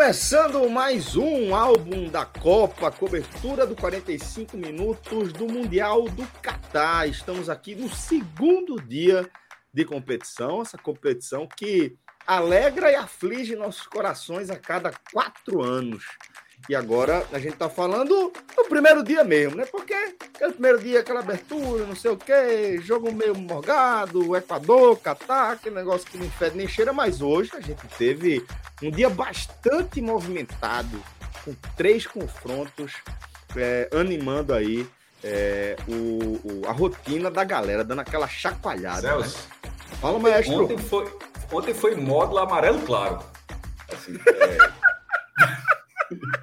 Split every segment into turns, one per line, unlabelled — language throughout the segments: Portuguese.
Começando mais um álbum da Copa, cobertura do 45 minutos do Mundial do Catar. Estamos aqui no segundo dia de competição, essa competição que alegra e aflige nossos corações a cada quatro anos. E agora a gente tá falando do primeiro dia mesmo, né? Porque aquele primeiro dia, aquela abertura, não sei o quê, jogo meio morgado, Equador, Catar, aquele negócio que não fede nem cheira, mas hoje a gente teve um dia bastante movimentado, com três confrontos, é, animando aí é, o, o, a rotina da galera, dando aquela chacoalhada.
Celso,
né? Fala, maestro.
Ontem foi, ontem foi módulo amarelo claro. Assim, é...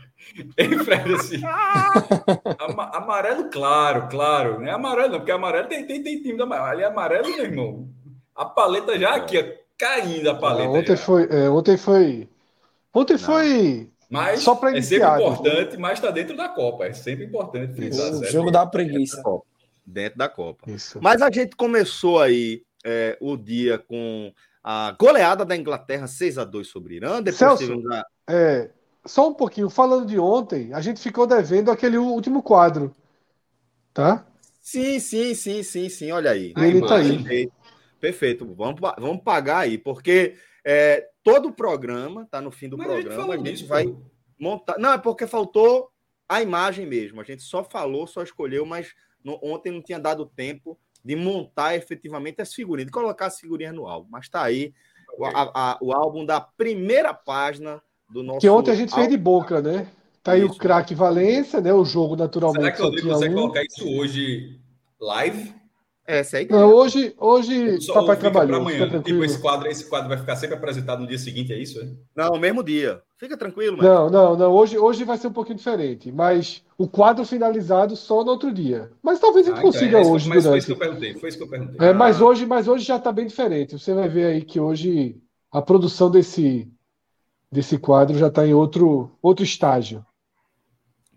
Hein, Fred, assim. Ama- amarelo claro, claro. Não é amarelo, não, porque amarelo tem, tem, tem time da amarelo. Ali é amarelo, meu irmão. A paleta já aqui, ó, caindo a paleta.
ontem
já.
foi, é, ontem foi, ontem foi
Mas
só pra
é
iniciar,
sempre importante, mas está dentro da Copa. É sempre importante frisar,
O
certo?
jogo da preguiça.
Dentro da Copa.
isso.
Mas a gente começou aí é, o dia com a goleada da Inglaterra 6 a 2 sobre Irã. Depois
Celso.
a...
É, só um pouquinho, falando de ontem, a gente ficou devendo aquele último quadro, tá?
Sim, sim, sim, sim, sim. Olha aí.
E ele tá aí.
Perfeito. Perfeito. Vamos, vamos pagar aí, porque é, todo o programa, tá no fim do
Mas a gente
programa, a gente vai montar. Não, é porque faltou a imagem mesmo. A gente só falou, só escolheu, mas no- ontem não tinha dado tempo de montar efetivamente as figurinhas, de colocar as figurinhas no álbum. Mas tá aí o, a- a- o álbum da primeira página do nosso.
Que ontem a gente fez de boca, né? Tá aí
Isso.
o craque Valência, né? O jogo
Será
naturalmente
que o
só
Rodrigo
tinha
consegue
um.
colocar isso hoje live?
Essa aí.
Não, hoje, hoje
Só
papai
fica
trabalhou,
amanhã. Tipo, esse quadro, esse quadro vai ficar sempre apresentado no dia seguinte, é isso? É?
Não, mesmo dia. Fica tranquilo, mano.
Não, não, não. Hoje, hoje vai ser um pouquinho diferente. Mas o quadro finalizado só no outro dia. Mas talvez a gente
Ah, então,
consiga
é que-
hoje
mas foi
durante.
isso que eu perguntei. Foi isso que eu perguntei.
É, mas hoje, mas hoje já está bem diferente. Você vai ver aí que hoje a produção desse, desse quadro já está em outro, outro estágio.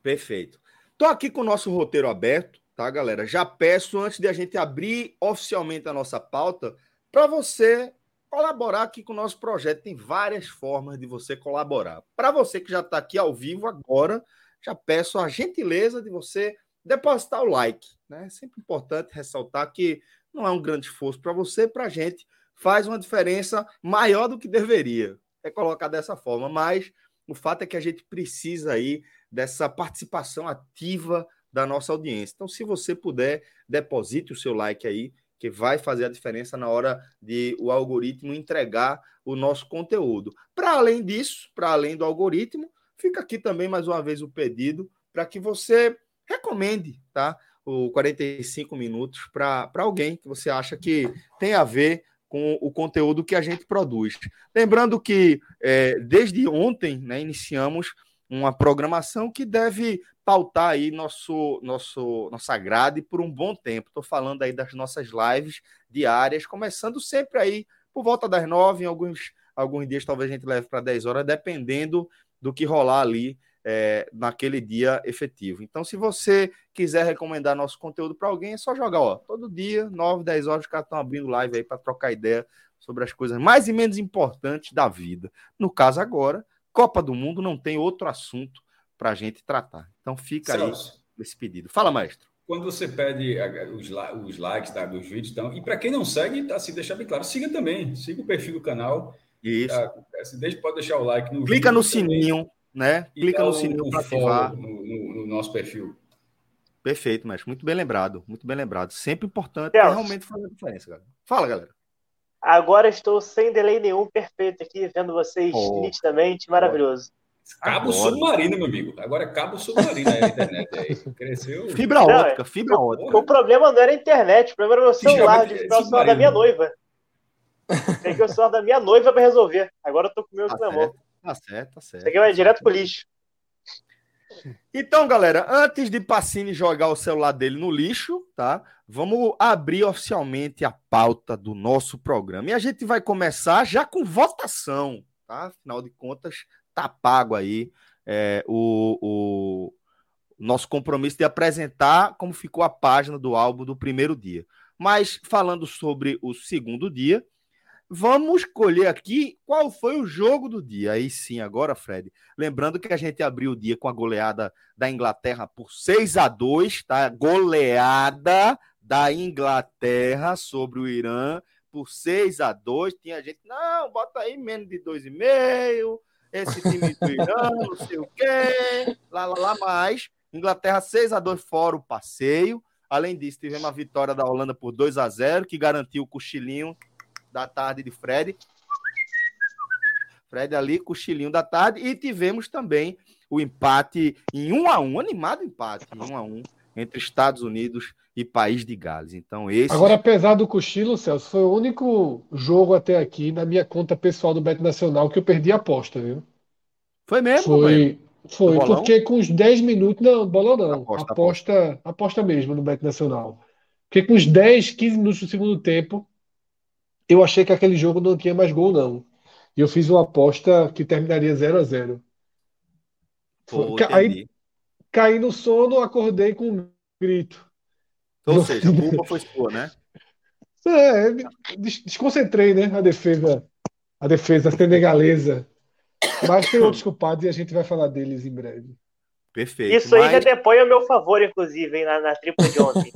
Perfeito. Tô aqui com o nosso roteiro aberto, tá, galera? Já peço, antes de a gente abrir oficialmente a nossa pauta, para você colaborar aqui com o nosso projeto. Tem várias formas de você colaborar. Para você que já está aqui ao vivo agora, já peço a gentileza de você depositar o like. Né? É sempre importante ressaltar que não é um grande esforço para você, para a gente faz uma diferença maior do que deveria. É colocar dessa forma, mas o fato é que a gente precisa aí dessa participação ativa da nossa audiência. Então, se você puder, deposite o seu like aí, que vai fazer a diferença na hora de o algoritmo entregar o nosso conteúdo. Para além disso, para além do algoritmo, fica aqui também mais uma vez o pedido para que você recomende, tá? O 45 minutos para alguém que você acha que tem a ver com o conteúdo que a gente produz. Lembrando que é, desde ontem, né, iniciamos uma programação que deve pautar aí nosso, nosso, nossa grade por um bom tempo. Estou falando aí das nossas lives diárias, começando sempre aí por volta das nove, em alguns, alguns dias talvez a gente leve para 10 horas, dependendo do que rolar ali é, naquele dia efetivo. Então, se você quiser recomendar nosso conteúdo para alguém, é só jogar, ó, todo dia, 9, 10 horas, os caras estão abrindo live aí para trocar ideia sobre as coisas mais e menos importantes da vida. No caso agora, Copa do Mundo não tem outro assunto para a gente tratar. Então fica
Celso,
aí esse pedido. Fala, maestro.
Quando você pede os, os likes tá, dos vídeos, então, e para quem não segue, assim, deixar bem claro, siga também, siga o perfil do canal,
Isso.
tá? Deixa, pode deixar o like no
Clica
vídeo
no
também,
sininho, né?
e
Clica no sininho para ativar.
no, no- no nosso perfil.
Perfeito, mestre. Muito bem lembrado. Muito bem lembrado. Sempre importante Celso. realmente fazer a diferença, galera. Fala, galera.
Agora estou sem delay nenhum, perfeito aqui, vendo vocês oh, nitidamente, maravilhoso.
Cabo Agora. submarino, meu amigo. Agora é cabo submarino a internet aí. Cresceu.
Fibra não, ótica, fibra
o,
ótica.
O problema não era a internet, o problema era o meu celular, de o celular da minha noiva. Tem que o celular da minha noiva para resolver. Agora eu tô com o meu tá na mão.
Tá certo, tá certo.
Isso aqui vai direto pro lixo.
Então, galera, antes de Pacini jogar o celular dele no lixo, tá? Vamos abrir oficialmente a pauta do nosso programa. E a gente vai começar já com votação, tá? Afinal de contas, tá pago aí é, o, o nosso compromisso de apresentar como ficou a página do álbum do primeiro dia. Mas falando sobre o segundo dia, Vamos escolher aqui qual foi o jogo do dia. Aí sim, agora, Fred. Lembrando que a gente abriu o dia com a goleada da Inglaterra por 6 a 2 tá? Goleada da Inglaterra sobre o Irã por 6 a 2 Tinha gente, não, bota aí menos de 2,5. Esse time do Irã, não sei o quê. Lá, lá, lá, mais. Inglaterra 6 a 2 fora o passeio. Além disso, tivemos a vitória da Holanda por 2 a 0 que garantiu o cochilinho da tarde de Fred. Fred ali, cochilinho da tarde. E tivemos também o empate em um a um, animado empate em um a um entre Estados Unidos e País de Gales. Então, esse.
Agora, apesar do cochilo, Celso, foi o único jogo até aqui na minha conta pessoal do Bet Nacional que eu perdi a aposta, viu?
Foi mesmo?
Foi, foi porque com os 10 minutos. Não, bolão não. Aposta, aposta, aposta, aposta mesmo no Bet Nacional. Porque com os 10, 15 minutos do segundo tempo, eu achei que aquele jogo não tinha mais gol, não. E eu fiz uma aposta que terminaria 0 a 0
Pô,
Aí caí no sono, acordei com um grito.
Ou seja, a culpa foi sua, né?
É, desconcentrei, né? A defesa, a defesa senegalesa. Mas tem outros culpados e a gente vai falar deles em breve.
Perfeito.
Isso aí já depõe a meu favor, inclusive, hein, na, na tripla de ontem.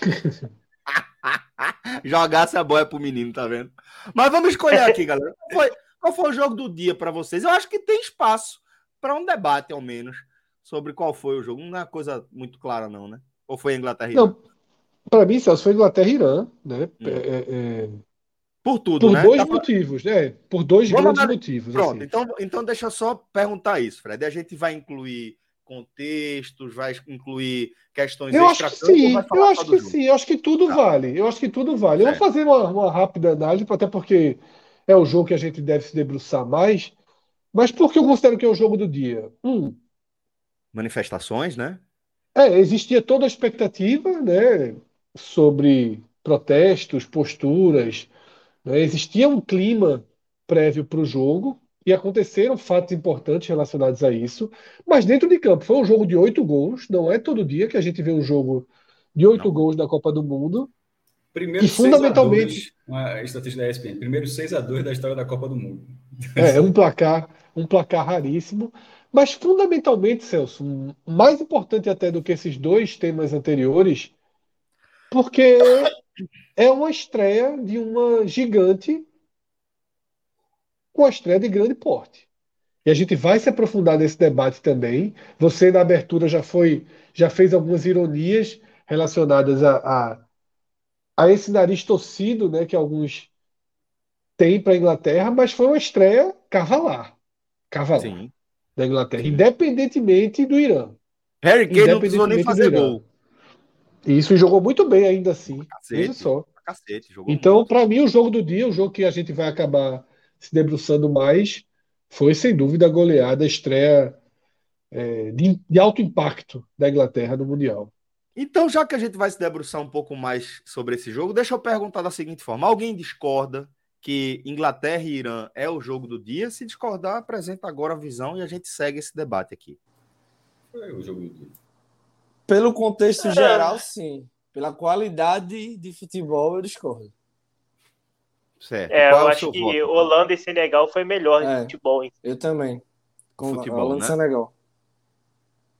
Jogasse a boia pro menino, tá vendo? Mas vamos escolher aqui, galera. Qual foi, qual foi o jogo do dia para vocês? Eu acho que tem espaço para um debate, ao menos, sobre qual foi o jogo. Não é uma coisa muito clara, não, né? Ou foi Inglaterra?
Não, para mim, Celso, foi Inglaterra e Irã, né?
Hum. É, é... Por tudo,
Por
né?
dois motivos, né? Por dois Vamos grandes motivos.
Pronto, assim. então, então deixa eu só perguntar isso, Fred. A gente vai incluir contextos, vai incluir questões
eu acho que sim, eu acho que sim, eu acho que tudo tá. vale, eu acho que tudo vale. Eu vou fazer uma, uma, rápida análise, até porque é o jogo que a gente deve se debruçar mais, mas por que eu considero que é o jogo do dia? Um,
Manifestações, né?
É, existia toda a expectativa, né, sobre protestos, posturas, né? existia um clima prévio para o jogo, e aconteceram fatos importantes relacionados a isso, mas dentro de campo foi um jogo de oito gols, não é todo dia que a gente vê um jogo de oito gols na Copa do Mundo.
Primeiro e fundamentalmente a estatística da ESPN, primeiro 6 a 2 da história da Copa do Mundo.
É, um placar, um placar raríssimo, mas fundamentalmente, Celso, mais importante até do que esses dois temas anteriores, porque é uma estreia de uma gigante com a estreia de grande porte. E a gente vai se aprofundar nesse debate também. Você, na abertura, já foi, já fez algumas ironias relacionadas a, a, a esse nariz torcido né, que alguns têm para a Inglaterra, mas foi uma estreia cavalar. Cavalar Sim. da Inglaterra, Sim. independentemente do Irã.
Harry Kane não precisou nem fazer gol.
E isso jogou muito bem ainda assim. Cacete, Veja só.
Cacete,
então, para mim, o jogo do dia, o jogo que a gente vai acabar se debruçando mais, foi sem dúvida a goleada, a estreia é, de, de, alto impacto da Inglaterra no Mundial.
Então, já que a gente vai se debruçar um pouco mais sobre esse jogo, deixa eu perguntar da seguinte forma: alguém discorda que Inglaterra e Irã é o jogo do dia? Se discordar, apresenta agora a visão e a gente segue esse debate aqui.
É o jogo do dia.
Pelo contexto geral, sim. Pela qualidade de futebol, eu discordo.
Certo. É, Qual eu é acho que voto? Holanda e Senegal foi melhor é, de futebol. Hein?
Eu também.
Com futebol,
Holanda
né?
e Senegal.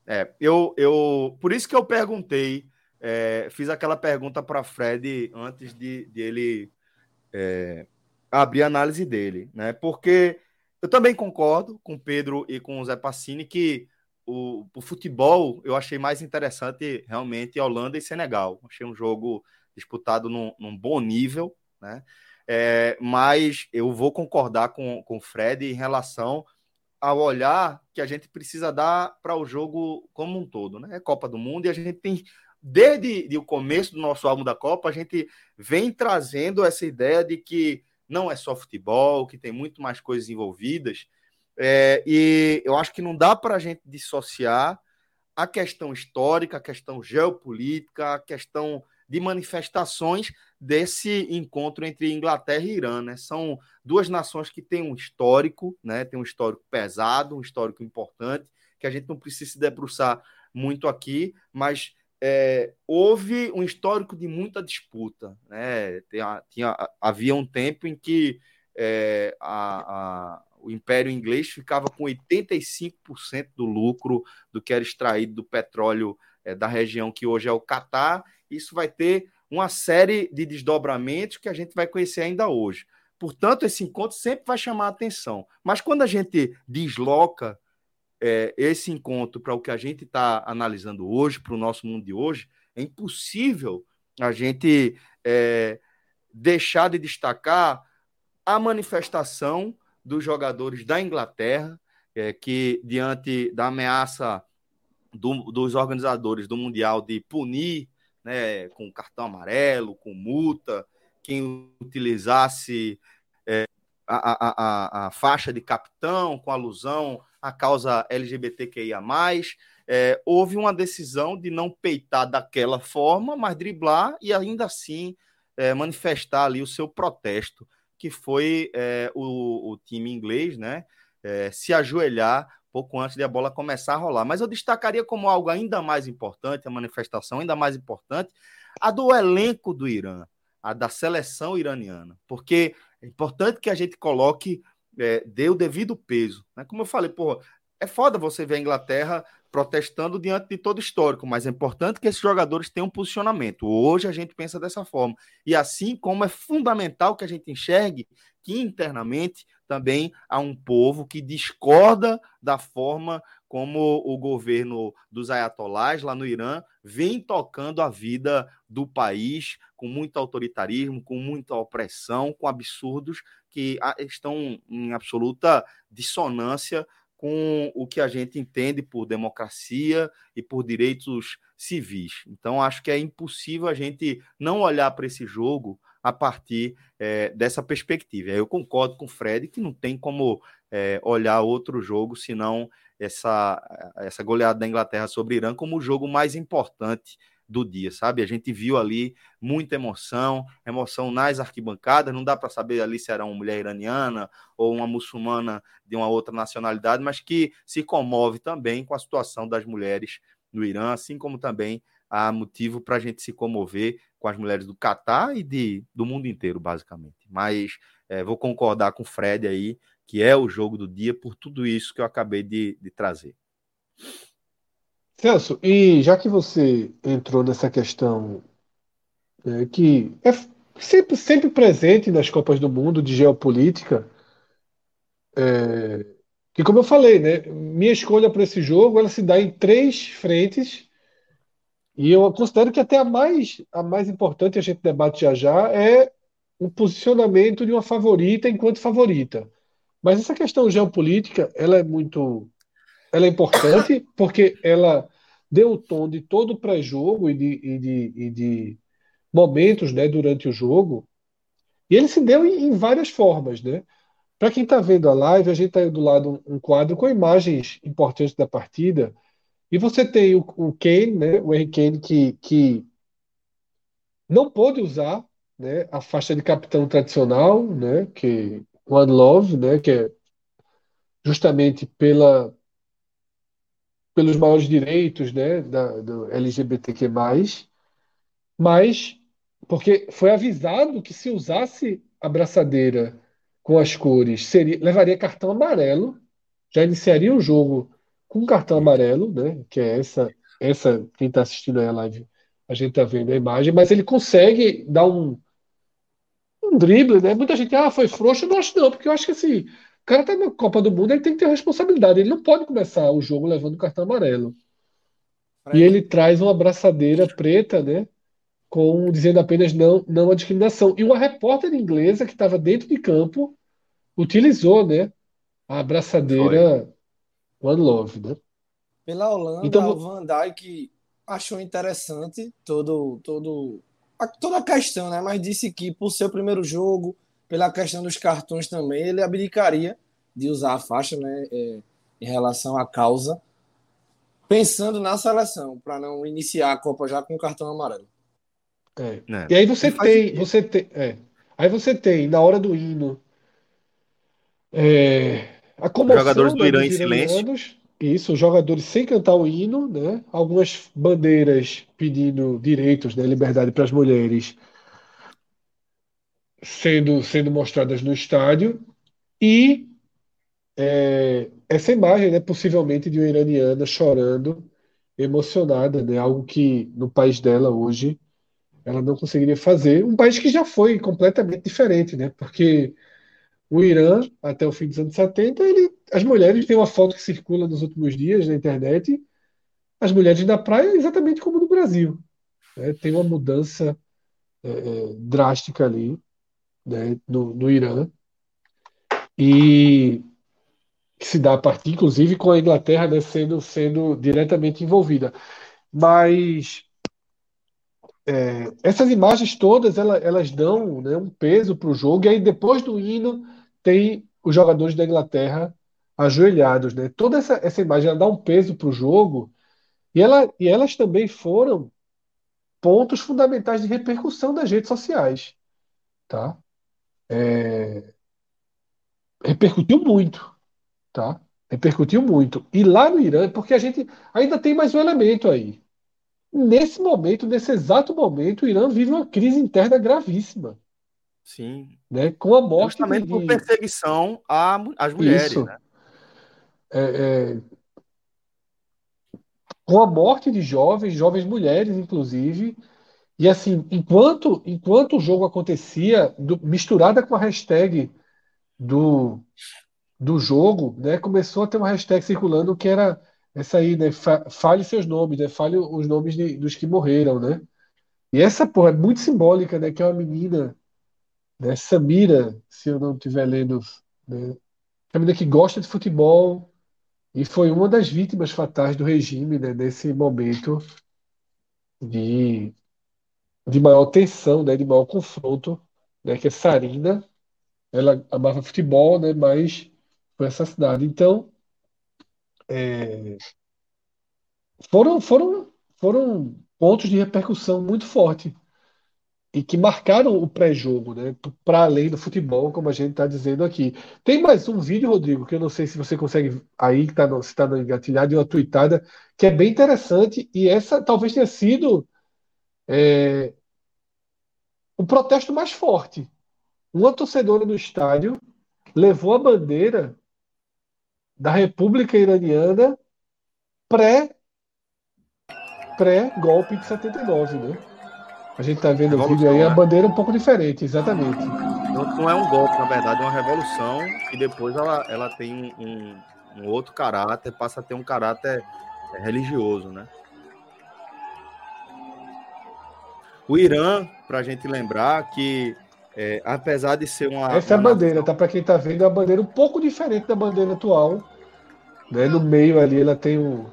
É, eu, eu, por isso que eu perguntei, é, fiz aquela pergunta para Fred antes de, de ele é, abrir a análise dele, né? Porque eu também concordo com o Pedro e com o Zé Passini que o, o, futebol eu achei mais interessante realmente Holanda e Senegal. Achei um jogo disputado num, num bom nível, né? É, mas eu vou concordar com, com o Fred em relação ao olhar que a gente precisa dar para o jogo como um todo, né? É Copa do Mundo e a gente tem desde o começo do nosso álbum da Copa, a gente vem trazendo essa ideia de que não é só futebol, que tem muito mais coisas envolvidas. É, e eu acho que não dá para a gente dissociar a questão histórica, a questão geopolítica, a questão de manifestações desse encontro entre Inglaterra e Irã. Né? São duas nações que têm um histórico, né? tem um histórico pesado, um histórico importante, que a gente não precisa se debruçar muito aqui, mas é, houve um histórico de muita disputa. Né? Tinha, tinha, havia um tempo em que é, a, a, o Império Inglês ficava com 85% do lucro do que era extraído do petróleo é, da região que hoje é o Catar. Isso vai ter uma série de desdobramentos que a gente vai conhecer ainda hoje. Portanto, esse encontro sempre vai chamar a atenção. Mas quando a gente desloca é, esse encontro para o que a gente está analisando hoje, para o nosso mundo de hoje, é impossível a gente é, deixar de destacar a manifestação dos jogadores da Inglaterra, é, que, diante da ameaça do, dos organizadores do Mundial de punir né, com cartão amarelo, com multa, quem utilizasse é, a, a, a, a, faixa de capitão com alusão a causa LGBTQIA. É, houve uma decisão de não peitar daquela forma, mas driblar e ainda assim é, manifestar ali o seu protesto, que foi é, o, o, time inglês, né? É, se ajoelhar pouco antes de a bola começar a rolar. Mas eu destacaria como algo ainda mais importante, a manifestação ainda mais importante, a do elenco do Irã, a da seleção iraniana, porque é importante que a gente coloque é, dê o devido peso. Né? Como eu falei, porra, é foda você ver a Inglaterra protestando diante de todo histórico, mas é importante que esses jogadores tenham um posicionamento. Hoje a gente pensa dessa forma. E assim como é fundamental que a gente enxergue que internamente também há um povo que discorda da forma como o governo dos ayatolás lá no Irã vem tocando a vida do país com muito autoritarismo, com muita opressão, com absurdos que ah, estão em absoluta dissonância com o que a gente entende por democracia e por direitos civis. Então, acho que é impossível a gente não olhar para esse jogo a partir é, dessa perspectiva. Eu concordo com o Fred que não tem como é, olhar outro jogo senão essa, essa goleada da Inglaterra sobre o Irã como o jogo mais importante do dia, sabe? A gente viu ali muita emoção, emoção nas arquibancadas, não dá para saber ali se era uma mulher iraniana ou uma muçulmana de uma outra nacionalidade, mas que se comove também com a situação das mulheres no Irã, assim como também há motivo para a gente se comover com as mulheres do Catar e de, do mundo inteiro, basicamente. Mas é, vou concordar com o Fred aí, que é o jogo do dia, por tudo isso que eu acabei de, de trazer.
Celso, e já que você entrou nessa questão é, que é sempre, sempre presente nas Copas do Mundo de geopolítica, é, que como eu falei, né, minha escolha para esse jogo ela se dá em três frentes e eu considero que até a mais, a mais importante, a gente debate já já, é o posicionamento de uma favorita enquanto favorita. Mas essa questão geopolítica, ela é muito, ela é importante porque ela deu o tom de todo o pré-jogo e de, e, de, e de momentos né, durante o jogo. E ele se deu em, em várias formas. Né? Para quem está vendo a live, a gente está do lado um quadro com imagens importantes da partida. E você tem o, o Kane, né, o Henry Kane, que, que não pôde usar né, a faixa de capitão tradicional, né, que One Love, né, que é justamente pela, pelos maiores direitos né, da, do LGBTQ+, mas porque foi avisado que se usasse a braçadeira com as cores, seria, levaria cartão amarelo, já iniciaria o jogo com cartão amarelo, né, que é essa, essa quem está assistindo aí a live, a gente está vendo a imagem, mas ele consegue dar um, um drible, né? Muita gente, ah, foi frouxo, eu não acho não, porque eu acho que assim, O cara tá na Copa do Mundo, ele tem que ter responsabilidade. Ele não pode começar o jogo levando cartão amarelo. E ele traz uma abraçadeira preta, né? Com dizendo apenas não, não a discriminação. E uma repórter inglesa que estava dentro de campo utilizou, né? A abraçadeira Love, né?
Pela Holanda,
Então,
o Van Dijk achou interessante todo, todo, a, toda a questão, né? Mas disse que por ser o primeiro jogo, pela questão dos cartões também, ele abdicaria de usar a faixa, né? é, em relação à causa, pensando na seleção, para não iniciar a Copa já com cartão amarelo.
É.
né?
E aí você tem, você tem, é. Aí você tem na hora do hino é, a comoção,
Jogadores do Irã em silêncio.
isso, jogadores sem cantar o hino, né? Algumas bandeiras pedindo direitos, né, liberdade para as mulheres sendo sendo mostradas no estádio e é, essa imagem, né, possivelmente de uma iraniana chorando, emocionada, né? Algo que no país dela hoje ela não conseguiria fazer. Um país que já foi completamente diferente, né? Porque o Irã, até o fim dos anos 70, ele, as mulheres, tem uma foto que circula nos últimos dias na internet, as mulheres na praia exatamente como no Brasil. né? Tem uma mudança é, é, drástica ali, né, no, no Irã, e que se dá a partir, inclusive, com a Inglaterra, né, sendo, sendo diretamente envolvida. Mas é, essas imagens todas ela- elas dão, né, um peso para o jogo, e aí depois do hino tem os jogadores da Inglaterra ajoelhados, né? Toda essa, essa imagem ela dá um peso para o jogo, e, ela, e elas também foram pontos fundamentais de repercussão das redes sociais, tá? É, repercutiu muito, tá? Repercutiu muito. E lá no Irã, porque a gente ainda tem mais um elemento aí. Nesse momento, nesse exato momento, o Irã vive uma crise interna gravíssima,
Sim.
né? Com a morte
Justamente
de,
por perseguição às mulheres,
Isso.
né?
é, é, com a morte de jovens, jovens mulheres, inclusive. E assim, enquanto, enquanto o jogo acontecia, do- misturada com a hashtag do, do jogo, né, começou a ter uma hashtag circulando que era essa aí, né, fa- fale seus nomes, né, fale os nomes de- dos que morreram, né? E essa, porra, é muito simbólica, né, que é uma menina, né, Samira, se eu não estiver lendo, né, menina que gosta de futebol, E foi uma das vítimas fatais do regime, né, nesse momento de, de maior tensão, né, de maior confronto, né, que é Sarina. Ela amava futebol, né, mas foi assassinada. Então, é, foram, foram, foram pontos de repercussão muito forte e que marcaram o pré-jogo, né, para além do futebol, como a gente está dizendo aqui. Tem mais um vídeo, Rodrigo, que eu não sei se você consegue aí, que tá no, se está no engatilhado, de uma tweetada, que é bem interessante, e essa talvez tenha sido é, o protesto mais forte. Uma torcedora no estádio levou a bandeira da República Iraniana pré pré-golpe de 79, né? A gente tá vendo o
Revolução,
vídeo aí, a
né?
bandeira é um pouco diferente, exatamente.
Não, não é um golpe, na verdade, é uma revolução e depois ela, ela tem um, um- um outro caráter, passa a ter um caráter é, religioso, né? O Irã, para a gente lembrar que, é, apesar de ser uma.
Essa é a bandeira, tá? Para quem tá vendo, é uma bandeira um pouco diferente da bandeira atual. Né? No meio ali ela tem um,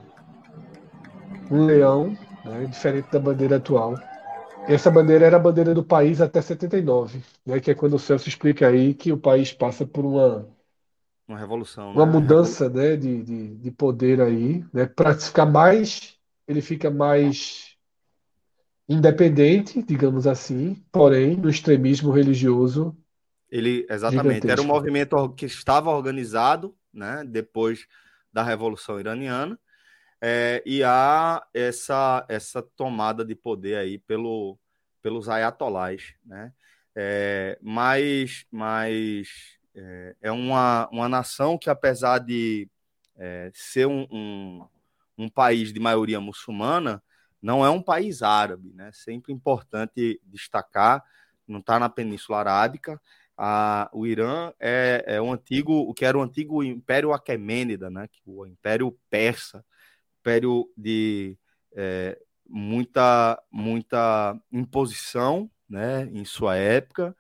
um leão, né? diferente da bandeira atual. Essa bandeira era a bandeira do país até 79, né? Que é quando o Celso explica aí que o país passa por uma,
uma revolução.
uma
né?
mudança né? de, de, de poder aí, né? Para ficar mais, ele fica mais independente, digamos assim, porém no extremismo religioso
Ele, exatamente, era um
Gigantesco.
movimento que estava organizado, né, depois da Revolução Iraniana, é, e há essa, essa tomada de poder aí pelo, pelos ayatolás, né, é, mas, mas é, é uma, uma nação que, apesar de é, ser um, um, um país de maioria muçulmana, não é um país árabe, né, sempre importante destacar, não está na Península Arábica, a, o Irã é, é o antigo, o que era o antigo Império Aquemênida, né? O Império Persa, Império de é, muita, muita imposição, né? Em sua época,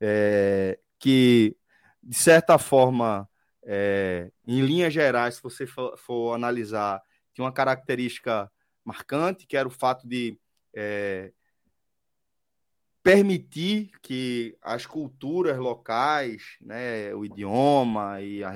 é, que de certa forma, é, em linhas gerais, se você for, for, analisar, tinha uma característica marcante, que era o fato de é, permitir que as culturas locais, né, o idioma e a,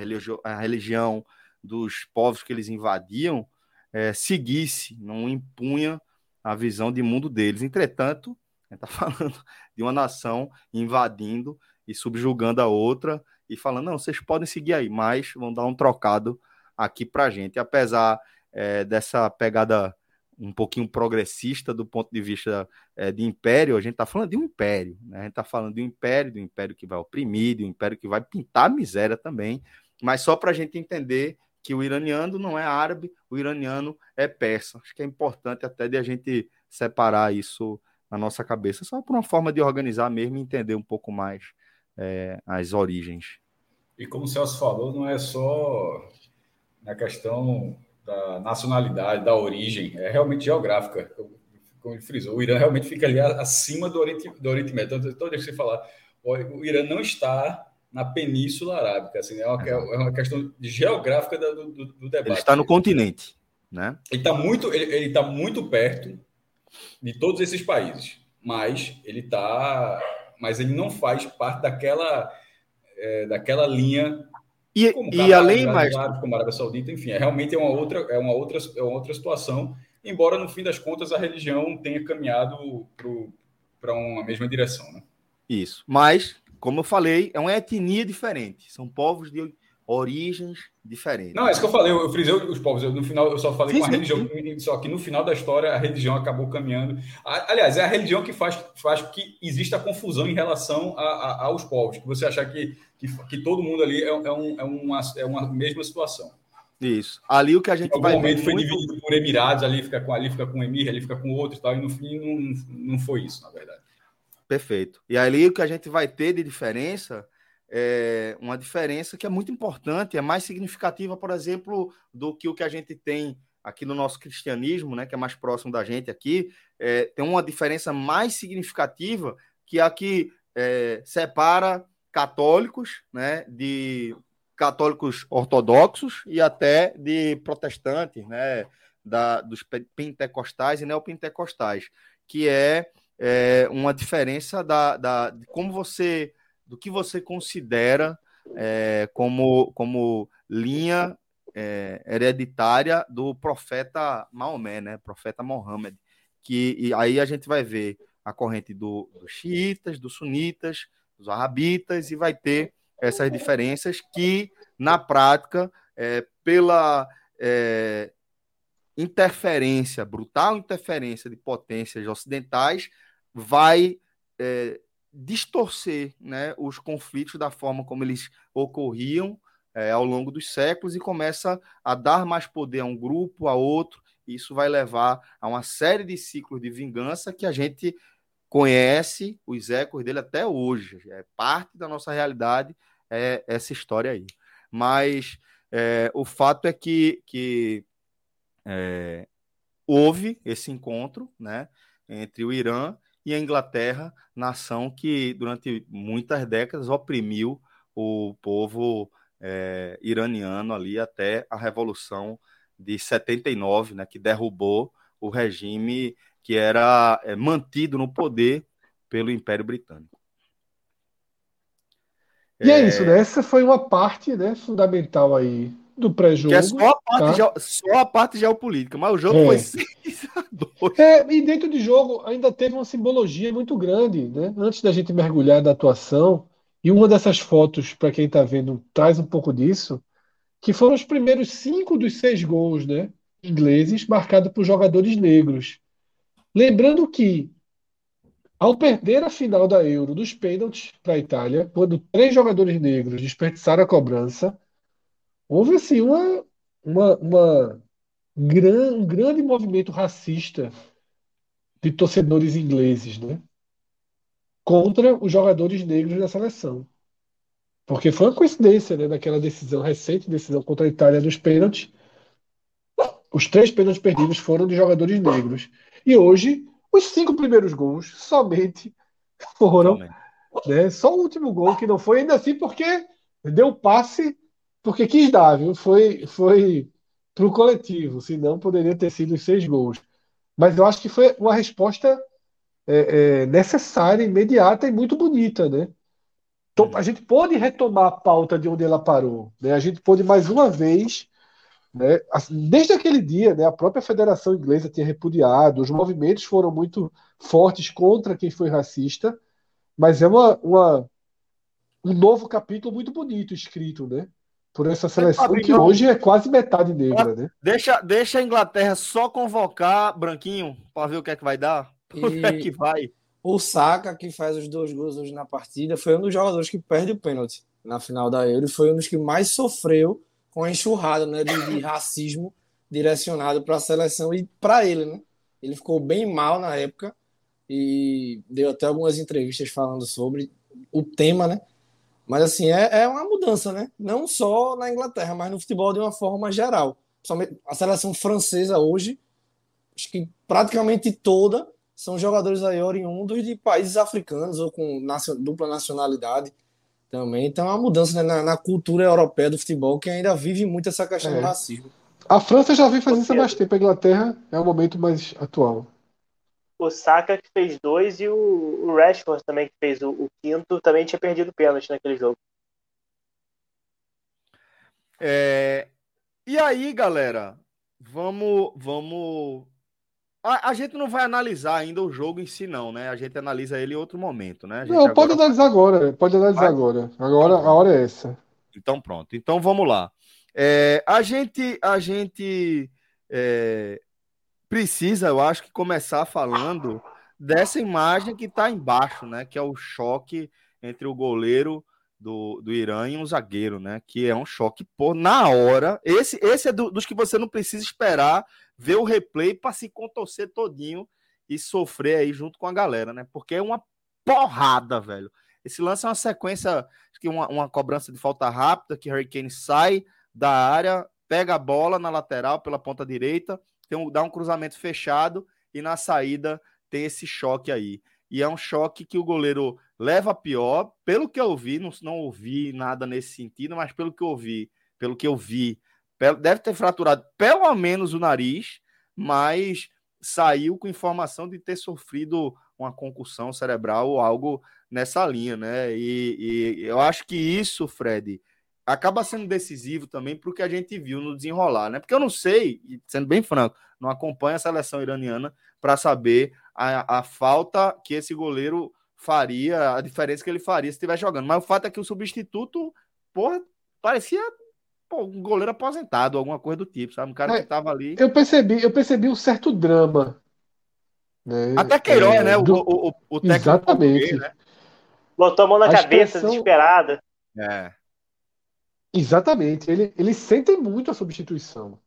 a religião dos povos que eles invadiam é, seguisse, não impunha a visão de mundo deles. Entretanto, está falando de uma nação invadindo e subjugando a outra e falando, não, vocês podem seguir aí, mas vão dar um trocado aqui para gente. Apesar é, dessa pegada um pouquinho progressista do ponto de vista é, de império, a gente está falando de um império, né? a gente está falando de um império, de um império que vai oprimir, de um império que vai pintar miséria também, mas só para a gente entender que o iraniano não é árabe, o iraniano é persa. Acho que é importante até de a gente separar isso na nossa cabeça, só por uma forma de organizar mesmo e entender um pouco mais é, as origens.
E como o Celso falou, não é só na questão da nacionalidade, da origem, é realmente geográfica. Como ele frisou, o Irã realmente fica ali acima do Oriente, do Oriente Médio. Então, toda vez que você falar, o Irã não está na Península Arábica. Assim, é, uma, é uma questão geográfica do, do, do, debate.
Ele está no continente. Né?
Ele está muito, ele, ele tá muito perto de todos esses países, mas ele está, mas ele não faz parte daquela, é, daquela linha
e, e além mais
como a Arábia Saudita, enfim, é realmente é uma outra é uma outra é uma outra situação, embora no fim das contas a religião tenha caminhado para uma mesma direção, né?
Isso. Mas, como eu falei, é uma etnia diferente. São povos de origens diferentes.
Não, é isso que eu falei, eu, frisei os povos, eu, no final eu só falei sim, com a sim, religião, sim. só que no final da história a religião acabou caminhando. Aliás, é a religião que faz, faz que exista a confusão em relação a, a, aos povos, que você achar que, que, que todo mundo ali é, é, um, é, uma, é uma mesma situação.
Isso. Ali o que a gente
vai momento foi muito... dividido por emirados, ali fica com ali fica com emir, ali fica com outro e tal, e no fim não, não foi isso, na verdade.
Perfeito. E ali o que a gente vai ter de diferença é, uma diferença que é muito importante, é mais significativa, por exemplo, do que o que a gente tem aqui no nosso cristianismo, né, que é mais próximo da gente aqui, é, tem uma diferença mais significativa que a que é, separa católicos, né, de católicos ortodoxos e até de protestantes, né, da, dos pentecostais e neopentecostais, que é, é uma diferença da, da, de como você do que você considera é, como, como linha é, hereditária do profeta Maomé, né? Profeta Mohammed. Que aí a gente vai ver a corrente do, dos xiitas, dos sunitas, dos arabitas, e vai ter essas diferenças que, na prática, é, pela é, interferência, brutal interferência de potências ocidentais, vai é, distorcer né, os conflitos da forma como eles ocorriam é, ao longo dos séculos e começa a dar mais poder a um grupo, a outro. E isso vai levar a uma série de ciclos de vingança que a gente conhece os ecos dele até hoje. É parte da nossa realidade é essa história aí. Mas é, o fato é que, que é, houve esse encontro né, entre o Irã e a Inglaterra, nação que durante muitas décadas oprimiu o povo é, iraniano ali até a Revolução de 79, né, que derrubou o regime que era é, mantido no poder pelo Império Britânico.
E é, é isso, né? Essa foi uma parte né, fundamental aí do pré-jogo. Que é
só a, parte tá? só a parte geopolítica, mas o jogo é. foi 6
a 2. É, e dentro de jogo ainda teve uma simbologia muito grande, né? Antes da gente mergulhar na atuação, e uma dessas fotos, para quem está vendo, traz um pouco disso, que foram os primeiros cinco dos seis gols, né? Ingleses, marcados por jogadores negros. Lembrando que, ao perder a final da Euro dos pênaltis para a Itália, quando três jogadores negros desperdiçaram a cobrança, houve assim uma, uma, uma gran, um grande movimento racista de torcedores ingleses, né? Contra os jogadores negros da seleção. Porque foi uma coincidência, né? Naquela decisão recente, decisão contra a Itália dos pênaltis. Os três pênaltis perdidos foram de jogadores negros. E hoje, os cinco primeiros gols somente foram. Né, só o último gol que não foi, ainda assim, porque deu passe, porque quis dar, viu? Foi, foi para o coletivo, senão poderia ter sido os seis gols. Mas eu acho que foi uma resposta é, é, necessária, imediata e muito bonita, né? Então, a gente pode retomar a pauta de onde ela parou, né? A gente pode mais uma vez, né? Desde aquele dia, né? A própria Federação Inglesa tinha repudiado, os movimentos foram muito fortes contra quem foi racista, mas é uma, uma um novo capítulo muito bonito escrito, né? Por essa seleção que hoje é quase metade negra, né?
Deixa, deixa a Inglaterra só convocar Branquinho para ver o que é que vai dar. Por que é que vai?
O Saka, que faz os dois gols hoje na partida, foi um dos jogadores que perde o pênalti na final da Euro. Foi um dos que mais sofreu com a enxurrada né, de, de racismo direcionado para a seleção e para ele, né? Ele ficou bem mal na época e deu até algumas entrevistas falando sobre o tema, né? Mas assim, é, é uma mudança, né? Não só na Inglaterra, mas no futebol de uma forma geral. A seleção francesa hoje, acho que praticamente toda são jogadores aí oriundos de países africanos ou com dupla nacionalidade também. Então é uma mudança né, na, na, cultura europeia do futebol que ainda vive muito essa questão é. do racismo.
A França já vem fazendo isso há mais tempo, a Inglaterra é o momento mais atual
o Saka que fez dois e o, o Rashford também que fez o, o quinto também tinha perdido pênalti naquele jogo.
É, e aí, galera, vamos, vamos. A, a, gente não vai analisar ainda o jogo em si, não, né? A gente analisa ele em outro momento, né?
não, pode analisar agora, pode analisar vai... agora. Agora a hora é essa.
Então pronto. Então vamos lá. É, a gente, a gente é, precisa, eu acho que começar falando dessa imagem que está embaixo, né? Que é o choque entre o goleiro do, do Irã e um zagueiro, né? Que é um choque por na hora. Esse, esse é do, dos que você não precisa esperar ver o replay para se contorcer todinho e sofrer aí junto com a galera, né? Porque é uma porrada, velho. Esse lance é uma sequência, acho que uma, uma cobrança de falta rápida, que Hurricane sai da área, pega a bola na lateral pela ponta direita, tem um, dá um cruzamento fechado e na saída tem esse choque aí. E é um choque que o goleiro leva pior, pelo que eu vi, não, não ouvi nada nesse sentido, mas pelo que eu vi, pelo que eu vi, deve ter fraturado pelo menos o nariz, mas saiu com informação de ter sofrido uma concussão cerebral ou algo nessa linha, né? E, e eu acho que isso, Fred, acaba sendo decisivo também para o que a gente viu no desenrolar, né? Porque eu não sei, sendo bem franco, não acompanho a seleção iraniana para saber a, a falta que esse goleiro faria, a diferença que ele faria se estiver jogando. Mas o fato é que o substituto, porra, parecia pô, um goleiro aposentado, alguma coisa do tipo, sabe? Um cara é, que tava ali.
Eu percebi, eu percebi um certo drama.
Né? Até Queiroz, é, né? O, o, o,
técnico Exatamente. né?
Botou a mão na a cabeça, expressão... desesperada.
É.
Exatamente. Ele, eles sentem muito a substituição.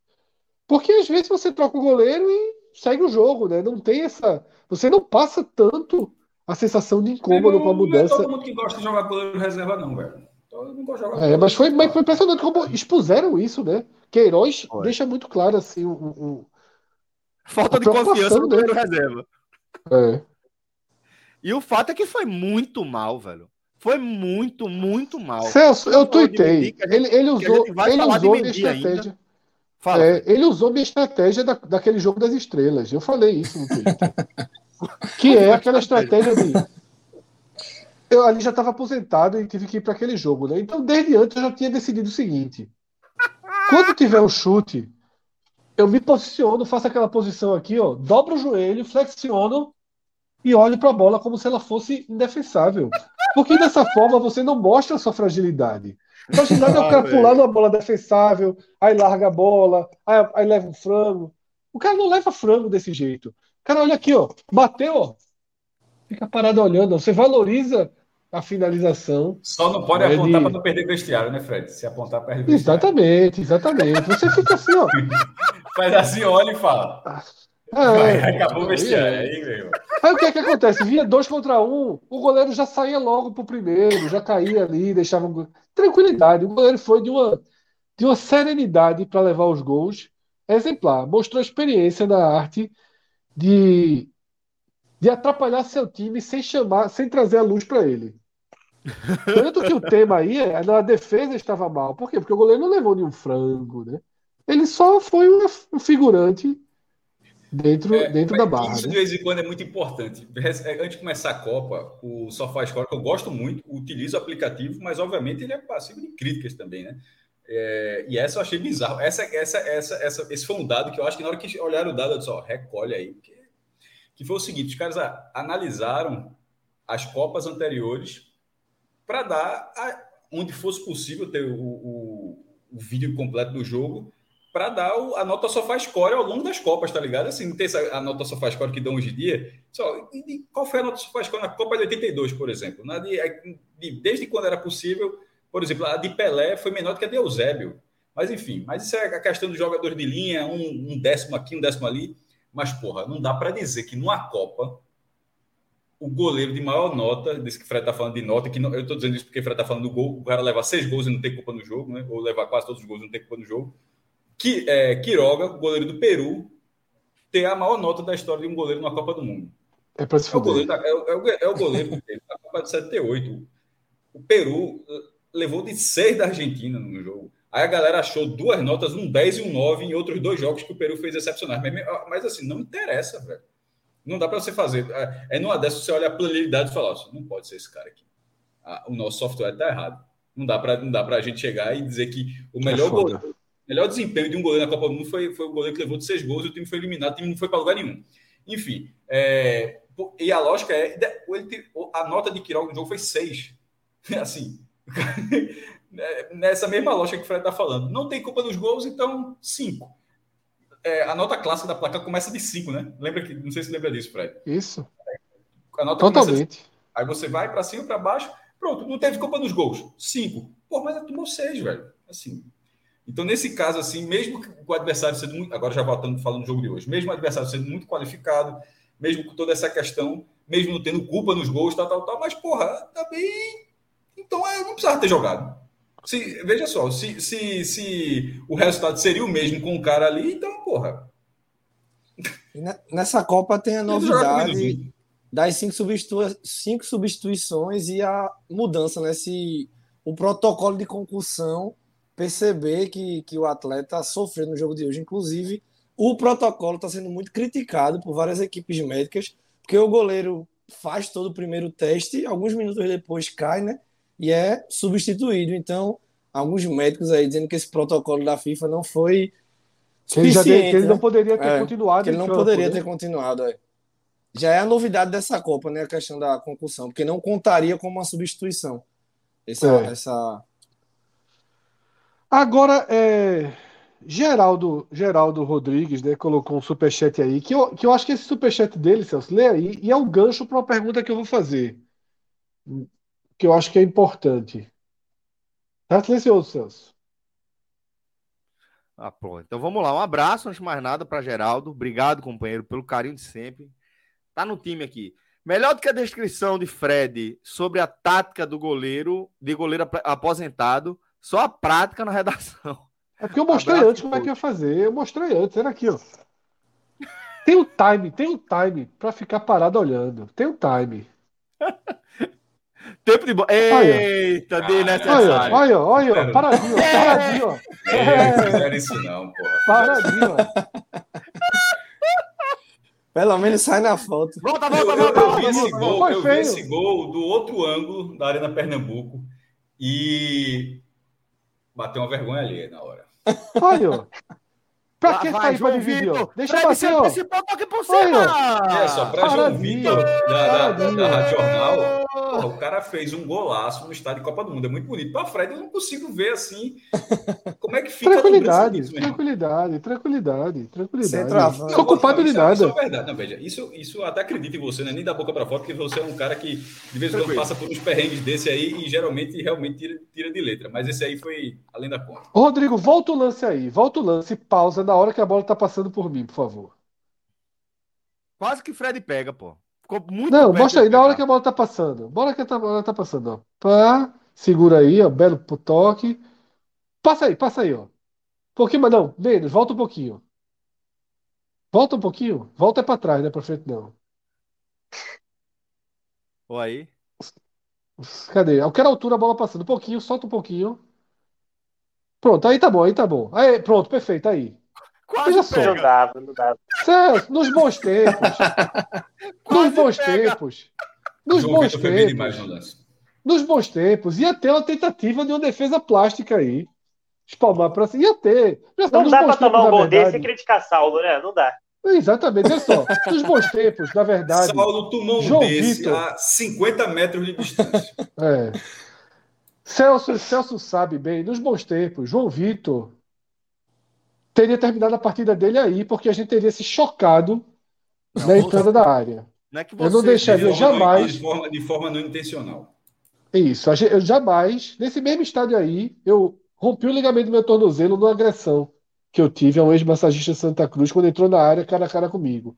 Porque às vezes você troca o goleiro e segue o jogo, né? Não tem essa. Você não passa tanto a sensação de incômodo não, com a mudança. Não é
todo mundo que gosta de jogar goleiro reserva, não, velho. Todo mundo gosta de jogar
é, mas foi, mas foi impressionante como expuseram isso, né? Queiroz foi. deixa muito claro assim o. o
Falta de confiança no goleiro reserva.
É.
E o fato é que foi muito mal, velho. Foi muito, muito mal.
Celso, eu tuitei. Ele, ele usou, ele usou minha estratégia. É, ele usou minha estratégia da, daquele jogo das estrelas. Eu falei isso no Twitter. que é aquela estratégia de. Eu ali já estava aposentado e tive que ir para aquele jogo, né? Então, desde antes, eu já tinha decidido o seguinte: quando tiver um chute, eu me posiciono, faço aquela posição aqui, ó, dobro o joelho, flexiono e olho para a bola como se ela fosse indefensável. Porque dessa forma você não mostra a sua fragilidade. Fragilidade é o cara ah, pular numa bola defensável, aí larga a bola, aí, aí, leva um frango. O cara não leva frango desse jeito. O cara olha aqui, ó, bateu, ó, fica parado olhando. Você valoriza a finalização.
Só não pode apontar de... para não perder vestiário, né, Fred? Se apontar, perde
vestiário. Exatamente, exatamente. Você fica assim, ó.
Faz assim, olha e fala.
É,
acabou o vestiário
aí,
aí, meu irmão.
Aí o que é que acontece? Vinha dois contra um, o goleiro já saía logo pro primeiro, já caía ali, deixava um... tranquilidade. O goleiro foi de uma, de uma serenidade para levar os gols exemplar. Mostrou experiência na arte de, de atrapalhar seu time sem chamar, sem trazer a luz para ele. Tanto que o tema aí é na defesa estava mal. Por quê? Porque o goleiro não levou nenhum frango, né? Ele só foi um figurante dentro,
É,
dentro da barra.
Isso
né?
de vez em quando é muito importante. Antes de começar a Copa, o SofaScore, que eu gosto muito, utilizo o aplicativo, mas obviamente ele é passivo de críticas também, né? É, e essa eu achei bizarro. Essa, essa, essa, essa, esse foi um dado que eu acho que na hora que olharam o dado, eu disse, ó, recolhe aí. Que, que foi o seguinte: os caras ah, analisaram as Copas anteriores para dar, a- onde fosse possível, ter o, o, o vídeo completo do jogo, para dar o- a nota SofaScore ao longo das Copas, tá ligado? Assim, não tem essa, a nota SofaScore que dão hoje em dia. Só, e- e qual foi a nota SofaScore na Copa de 82, por exemplo? Na de, de- desde quando era possível, por exemplo, a de Pelé foi menor do que a de Eusébio. Mas enfim, mas isso é a questão dos jogadores de linha, um, um décimo aqui, um décimo ali. Mas, porra, não dá para dizer que numa Copa o goleiro de maior nota, desse que o Fred tá falando de nota, que não- eu tô dizendo isso porque o Fred tá falando do gol, o cara levar seis gols e não ter culpa no jogo, né? Ou levar quase todos os gols e não ter culpa no jogo. Que, é, Quiroga, goleiro do Peru, ter a maior nota da história de um goleiro na Copa do Mundo.
É para se
É o da, é, o- é o, é goleiro que teve na Copa de 78. O Peru eh, levou de 6 da Argentina no jogo. Aí a galera achou duas notas, um 10 e um 9 em outros dois jogos que o Peru fez excepcionais. Mas, mas, assim, não interessa, velho. Não dá para você fazer. É, é numa dessas você olha a planilidade e fala: "Nossa, não pode ser esse cara aqui. Ah, o nosso software está errado. Não dá para não dá gente chegar e dizer que o melhor,
É
goleiro- melhor desempenho de um goleiro na Copa do Mundo foi, foi o goleiro que levou de seis gols e o time foi eliminado, o time não foi para lugar nenhum. Enfim, é, e a lógica é: ele a nota de Quiroga no jogo foi seis. Assim, é, nessa mesma lógica que o Fred está falando. Não tem culpa dos gols, então cinco. É, a nota clássica da placa começa de cinco, né? Lembra que, não sei se lembra disso, Fred.
Isso,
A nota começa de
totalmente.
Aí você vai para cima, para baixo, pronto, não teve culpa nos gols. Cinco. Pô, mas tomou seis, velho. Assim. Então, nesse caso, assim, mesmo que o adversário sendo muito. Agora já voltando falando do jogo de hoje, mesmo o adversário sendo muito qualificado, mesmo com toda essa questão, mesmo não tendo culpa nos gols, tal, tal, tal, mas, porra, também. Então, é, não precisava ter jogado. Se, veja só, se, se, se o resultado seria o mesmo com o cara ali, então, porra.
Ne- Nessa Copa tem a novidade das cinco, substitua- cinco substituições e a mudança, né? Se o protocolo de concussão perceber que, que o atleta sofreu no jogo de hoje. Inclusive, o protocolo está sendo muito criticado por várias equipes médicas, porque o goleiro faz todo o primeiro teste, alguns minutos depois cai, né? E é substituído. Então, alguns médicos aí dizendo que esse protocolo da FIFA não foi
Que ele, já de-
suficiente,
que ele
né?
não poderia ter
É,
continuado
que ele não poderia
né?
ter continuado. é. Já é a novidade dessa Copa, né? A questão da concussão, porque não contaria como uma substituição. Essa,
É.
essa...
Agora, é, Geraldo, Geraldo Rodrigues, né, colocou um superchat aí, que eu, que eu acho que esse superchat dele, Celso, lê aí, e é um gancho para uma pergunta que eu vou fazer, que eu acho que é importante. Tá silencioso, Celso?
Ah, pronto. Então vamos lá. Um abraço, antes de mais nada, para Geraldo. Obrigado, companheiro, pelo carinho de sempre. Tá no time aqui. Melhor do que a descrição de Fred sobre a tática do goleiro, de goleiro ap- aposentado, só a prática na redação.
É porque eu mostrei
Abraço,
antes como é que ia fazer, eu mostrei antes, era aqui, ó. Tem o time, tem o time para ficar parado olhando, tem o time.
Tempo de bola. Eita,
Olha.
desnecessário.
Olha, olha, olha, paradinho, ó, paradinho, ó.
É, não fizeram isso não, porra.
Paradinho.
Pelo menos sai na foto.
Volta,
Eu,
volta,
eu-
volta,
eu
volta,
vi esse
volta.
gol,
Foi
eu vi esse gol do outro ângulo da Arena Pernambuco e bateu uma vergonha ali na hora.
Olha, ó. Pra
Lá
que
vai,
sair pra
João
dividir?
Vitor.
Deixa
Fred se
bater, ó.
antecipou, toque por cima.
Olha só, para João Vitor, da, da, da, da Rádio Jornal, porra, o cara fez um golaço no estádio de Copa do Mundo. É muito bonito. Para Fred, eu não consigo ver assim. Como é que fica
Tranquilidade,
disso,
tranquilidade, tranquilidade, tranquilidade.
Centroavante.
Sou culpado de
Isso é-
nada.
Isso é verdade. Não, veja, isso, isso eu até acredito em você, né? nem da boca para fora, porque você é um cara que de vez em quando passa por uns perrengues desse aí e geralmente realmente tira, tira de letra. Mas esse aí foi além da conta.
Rodrigo, volta o lance aí, volta o lance, pausa na hora que a bola tá passando por mim, por favor.
Quase que Fred pega, pô. Ficou muito
Não, mostra aí, na hora que a bola tá passando. Bola que a bola tá passando, ó. Pá, segura aí, ó. Belo pro toque. Passa aí, passa aí, ó. Um pouquinho, mas não, menos, volta um pouquinho. Volta um pouquinho. Volta é pra trás, não é pra frente, não.
Ó aí.
Cadê? Eu quero a altura, a bola passando. Um pouquinho, solta um pouquinho. Pronto, aí tá bom, aí tá bom. Aí, pronto, perfeito, aí.
Quase
Veja só.
Não dava, não dava.
Certo, nos bons tempos. nos bons
pega.
tempos. Nos
João
bons
demais
tempos. Nos bons tempos. Ia ter uma tentativa de uma defesa plástica aí. Espalmar pra cima. Ia ter. Já tá
Não dá pra
bons
tomar um gol desse e criticar Saulo, né? Não dá.
Exatamente, olha só. Nos bons tempos, na verdade.
Saulo tomou um
João
desse
Vitor.
a 50 metros de distância.
É. Celso, Celso sabe bem, nos bons tempos, João Vitor teria terminado a partida dele aí, porque a gente teria se chocado
Não,
na
você-
entrada da área.
Não é que
Eu não
você-
deixaria
De
jamais.
De forma, de forma não intencional.
Isso, eu jamais, nesse mesmo estádio aí, eu rompi o ligamento do meu tornozelo numa agressão que eu tive a um ex-massagista de Santa Cruz quando entrou na área cara a cara comigo.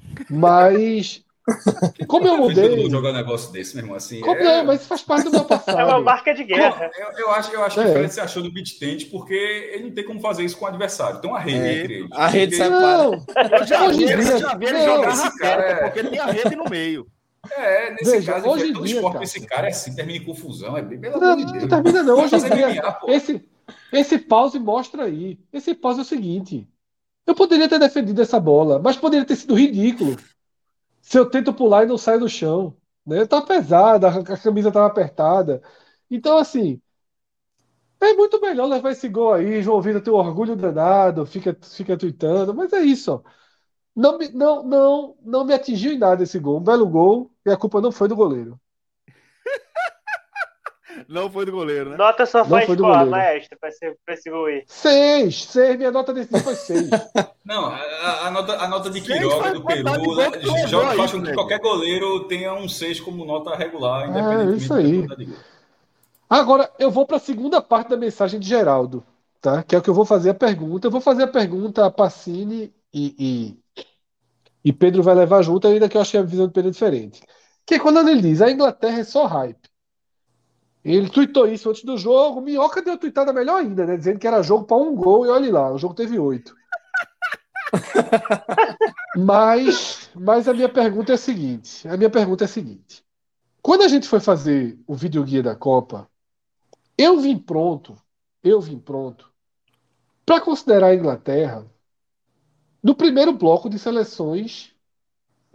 Mas, como eu
Todo
mudei.
mundo jogar um negócio desse, meu irmão, assim.
Como
é-
é, mas faz parte do meu
É uma
passado.
marca de guerra.
Eu, eu acho, eu acho que
É.
o Fred se achou no beat tent porque ele não tem como fazer isso com o adversário. Tem uma rede
É,
entre eles.
a rede
Porque-
sai-
Não,
Eu já
Hoje
vi,
em
ele-
dia-
já vi ele jogar
esse
raquete,
cara é-
porque tem a rede no meio.
É, nesse
Veja,
caso,
hoje em
todo
dia,
esporte
cara.
desse cara é assim, termina em confusão. É bem, pelo
Não,
amor de Deus.
não termina não. Hoje em dia,
MMA,
esse, esse pause mostra aí. Esse pause é o seguinte. Eu poderia ter defendido essa bola, mas poderia ter sido ridículo. Se eu tento pular e não saio do chão. Né? Tá pesada, a camisa tava apertada. Então, assim, é muito melhor levar esse gol aí. João Vitor tem um orgulho danado, fica, fica tweetando, mas é isso, ó. Não, não, não, não me atingiu em nada esse gol. Um belo gol, e a culpa não foi do goleiro.
Não foi do goleiro, né?
Nota fã
foi do
escola, maestro, pra esse, pra esse gol aí.
Seis, seis, minha nota desse foi seis.
Não, a, a- nota, a nota de
Seis
Quiroga do Peru né, joga,
aí,
faz com que qualquer goleiro tenha um 6 como nota regular,
É,
independentemente
isso
da
aí. Agora, eu vou para a segunda parte da mensagem de Geraldo, tá? Que é o que eu vou fazer a pergunta. Eu vou fazer a pergunta a Pacini e, e, e Pedro vai levar junto, ainda que eu achei a visão de Pedro diferente. Que é quando ele diz, a Inglaterra é só hype. Ele tweetou isso antes do jogo. Minhoca deu tweetada melhor ainda, né? Dizendo que era jogo para um gol e olha lá, o jogo teve oito. Mas, mas a minha pergunta é a seguinte: a minha pergunta é a seguinte. Quando a gente foi fazer o videoguia da Copa, eu vim pronto, eu vim pronto para considerar a Inglaterra no primeiro bloco de seleções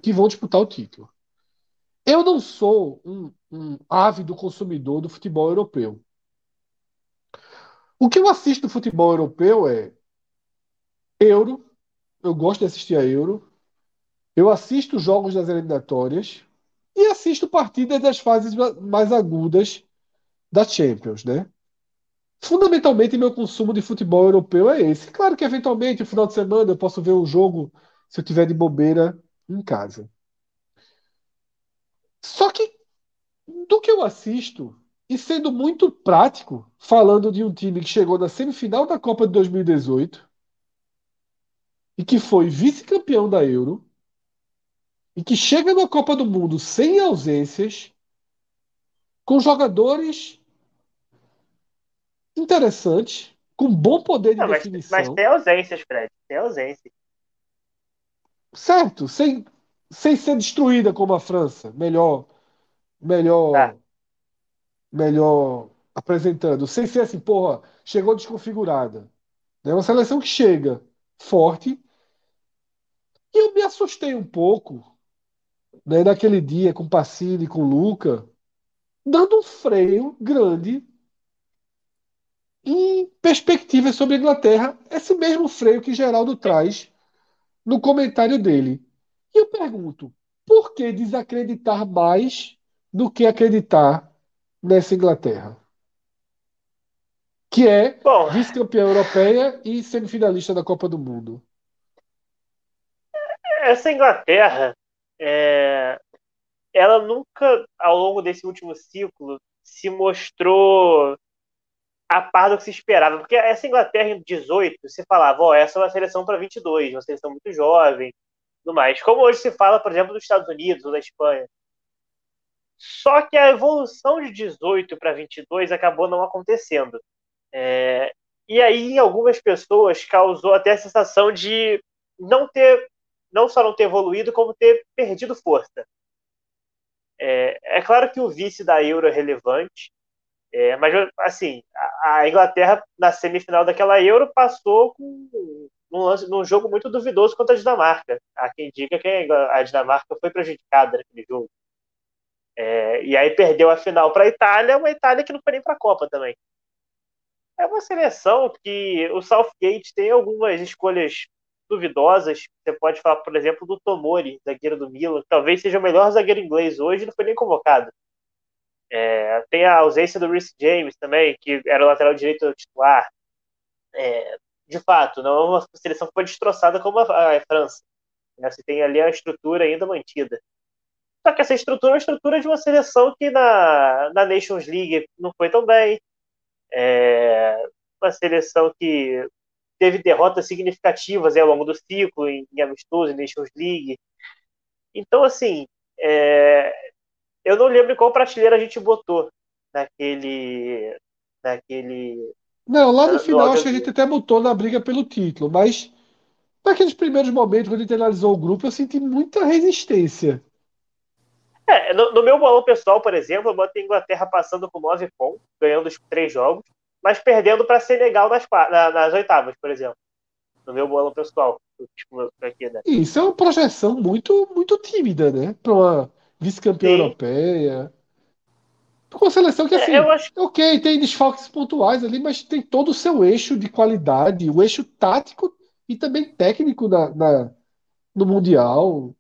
que vão disputar o título. Eu não sou um, um ávido consumidor do futebol europeu. O que eu assisto do futebol europeu é Euro, eu gosto de assistir a Euro, eu assisto jogos das eliminatórias e assisto partidas das fases ma- mais agudas da Champions, né? Fundamentalmente, meu consumo de futebol europeu é esse. Claro que, eventualmente, no final de semana, eu posso ver um jogo se eu tiver de bobeira em casa. Só que, do que eu assisto, e sendo muito prático, falando de um time que chegou na semifinal da Copa de 2018 e que foi vice-campeão da Euro e que chega na Copa do Mundo sem ausências, com jogadores interessantes, com bom poder de
Não, mas,
definição,
mas tem ausências, Fred. Tem ausências.
certo? Sem, sem ser destruída como a França, melhor, melhor,
Tá.
melhor apresentando, sem ser assim, porra, chegou desconfigurada. É uma seleção que chega forte. E eu me assustei um pouco, né, naquele dia com Pacini, com Luca, dando um freio grande em perspectivas sobre a Inglaterra, esse mesmo freio que Geraldo traz no comentário dele. E eu pergunto, por que desacreditar mais do que acreditar nessa Inglaterra? Que é vice-campeã europeia e semifinalista da Copa do Mundo.
essa Inglaterra, é, ela nunca, ao longo desse último ciclo, se mostrou a par do que se esperava. Porque essa Inglaterra em 18, você falava, ó, essa é uma seleção para 22, uma seleção muito jovem, tudo mais. Como hoje se fala, por exemplo, dos Estados Unidos ou da Espanha. Só que a evolução de 18 para 22 acabou não acontecendo. É, e aí, em algumas pessoas, causou até a sensação de não ter, não só não ter evoluído, como ter perdido força. É, é claro que o vice da Euro é relevante, é, mas, assim, a, Inglaterra, na semifinal daquela Euro, passou com num, lance, num jogo muito duvidoso contra a Dinamarca. Há quem diga que a Dinamarca foi prejudicada naquele jogo. É, e aí perdeu a final para a Itália, uma Itália que não foi nem para a Copa também. É uma seleção que o Southgate tem algumas escolhas duvidosas. Você pode falar, por exemplo, do Tomori, zagueiro do Milan, talvez seja o melhor zagueiro inglês hoje, não foi nem convocado. É, tem a ausência do Rhys James também, que era o lateral direito titular. É, de fato, não é uma seleção que foi destroçada como a, a França. Né? Você tem ali a estrutura ainda mantida. Só que essa estrutura é uma estrutura de uma seleção que na, na Nations League não foi tão bem. É uma seleção que teve derrotas significativas ao longo do ciclo, em, em amistoso, em Nations League. Então, assim, é, eu não lembro qual prateleira a gente botou naquele. naquele
não, lá no final acho que a gente até botou na briga pelo título, mas naqueles primeiros momentos, quando a gente analisou o grupo, eu senti muita resistência.
É, no, no meu bolão pessoal, por exemplo, eu botei a Inglaterra passando com 9 pontos, ganhando os três jogos, mas perdendo para Senegal nas, na, nas oitavas, por exemplo. No meu bolão pessoal. Tipo, aqui, né?
Isso é uma projeção muito, muito tímida, né? Para uma vice-campeã europeia. Com uma seleção que, é, assim, é, acho... ok, tem desfalques pontuais ali, mas tem todo o seu eixo de qualidade, o eixo tático e também técnico na, na, no Mundial.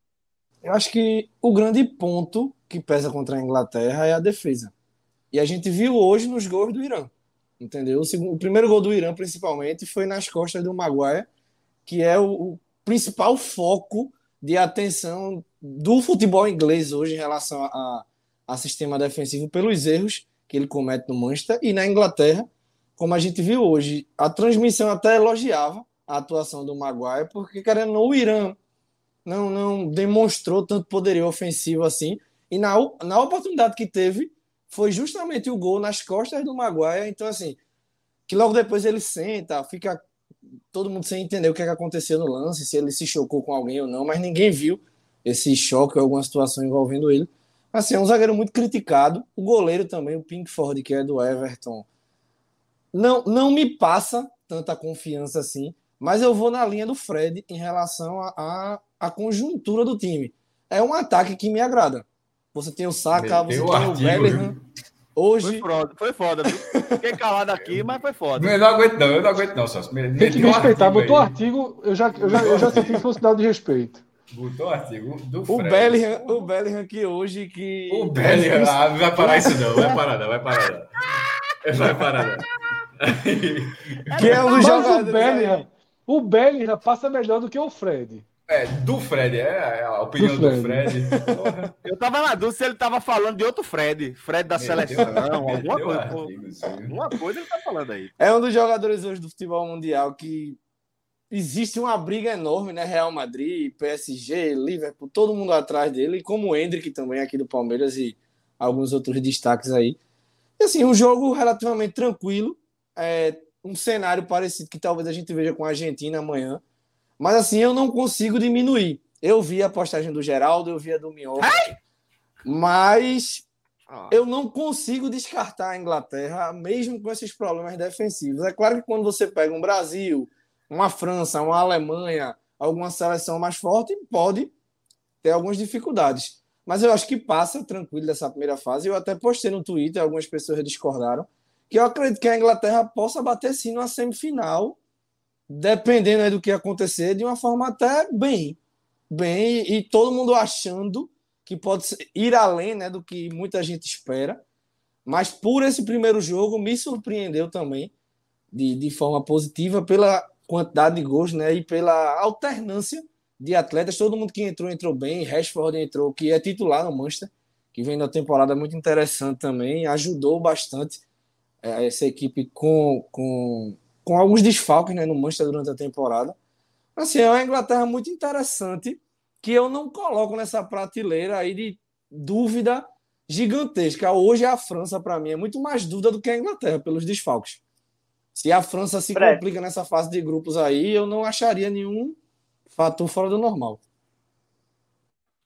Eu acho que o grande ponto que pesa contra a Inglaterra é a defesa. E a gente viu hoje nos gols do Irã. Entendeu? O, segundo, o primeiro gol do Irã, principalmente, foi nas costas do Maguire, que é o, o principal foco de atenção do futebol inglês hoje em relação a, a sistema defensivo pelos erros que ele comete no Manchester e na Inglaterra, como a gente viu hoje. A transmissão até elogiava a atuação do Maguire, porque, querendo o Irã não, não demonstrou tanto poderio ofensivo assim. E na, na oportunidade que teve, foi justamente o gol nas costas do Maguire. Então, assim, que logo depois ele senta, fica todo mundo sem entender o que, é que aconteceu no lance, se ele se chocou com alguém ou não, mas ninguém viu esse choque ou alguma situação envolvendo ele. Assim, é um zagueiro muito criticado. O goleiro também, o Pinkford, que é do Everton, não, não me passa tanta confiança assim, mas eu vou na linha do Fred em relação à a, a, conjuntura do time. É um ataque que me agrada. Você tem o Saka, você tem o Bellingham. Hoje.
Foi foda, foi foda viu? Fiquei calado aqui, mas foi foda.
Eu não aguento, não, eu não aguento, não, Celso.
Tem que respeitar, botou o artigo, eu já, eu já, eu já senti que fosse dado de respeito.
Botou o artigo do
Fred. O Bellingham, o Bellingham que hoje que.
O Bellingham, ah, não vai parar isso não, vai parar não, vai parar não. Vai parar
não. Que é um jogador. O Bellingham, o Bellingham passa melhor do que o Fred.
É, do Fred, é, é a opinião do Fred. Do
Fred. Eu tava na dúvida se ele tava falando de outro Fred. Fred da seleção, alguma coisa. Alguma coisa ele tá falando aí.
É um dos jogadores hoje do futebol mundial que existe uma briga enorme, né? Real Madrid, PSG, Liverpool, todo mundo atrás dele, como o Hendrick também aqui do Palmeiras e alguns outros destaques aí. E assim, um jogo relativamente tranquilo, é, um cenário parecido que talvez a gente veja com a Argentina amanhã mas assim, eu não consigo diminuir. Eu vi a postagem do Geraldo, eu vi a do Minhoca. Mas eu não consigo descartar a Inglaterra, mesmo com esses problemas defensivos. É claro que quando você pega um Brasil, uma França, uma Alemanha, alguma seleção mais forte, pode ter algumas dificuldades. Mas eu acho que passa tranquilo dessa primeira fase. Eu até postei no Twitter, algumas pessoas discordaram, que eu acredito que a Inglaterra possa bater sim numa semifinal dependendo do que acontecer, de uma forma até bem. Bem, e todo mundo achando que pode ir além né, do que muita gente espera. Mas por esse primeiro jogo, me surpreendeu também, de, de forma positiva, pela quantidade de gols né, e pela alternância de atletas. Todo mundo que entrou, entrou bem. Rashford entrou, que é titular no Manchester, que vem na temporada muito interessante também. Ajudou bastante é, essa equipe com, com com alguns desfalques né, no Manchester durante a temporada. Assim, é uma Inglaterra muito interessante que eu não coloco nessa prateleira aí de dúvida gigantesca. Hoje a França, para mim, é muito mais dúvida do que a Inglaterra, pelos desfalques. Se a França se Fred. complica nessa fase de grupos aí, eu não acharia nenhum fator fora do normal.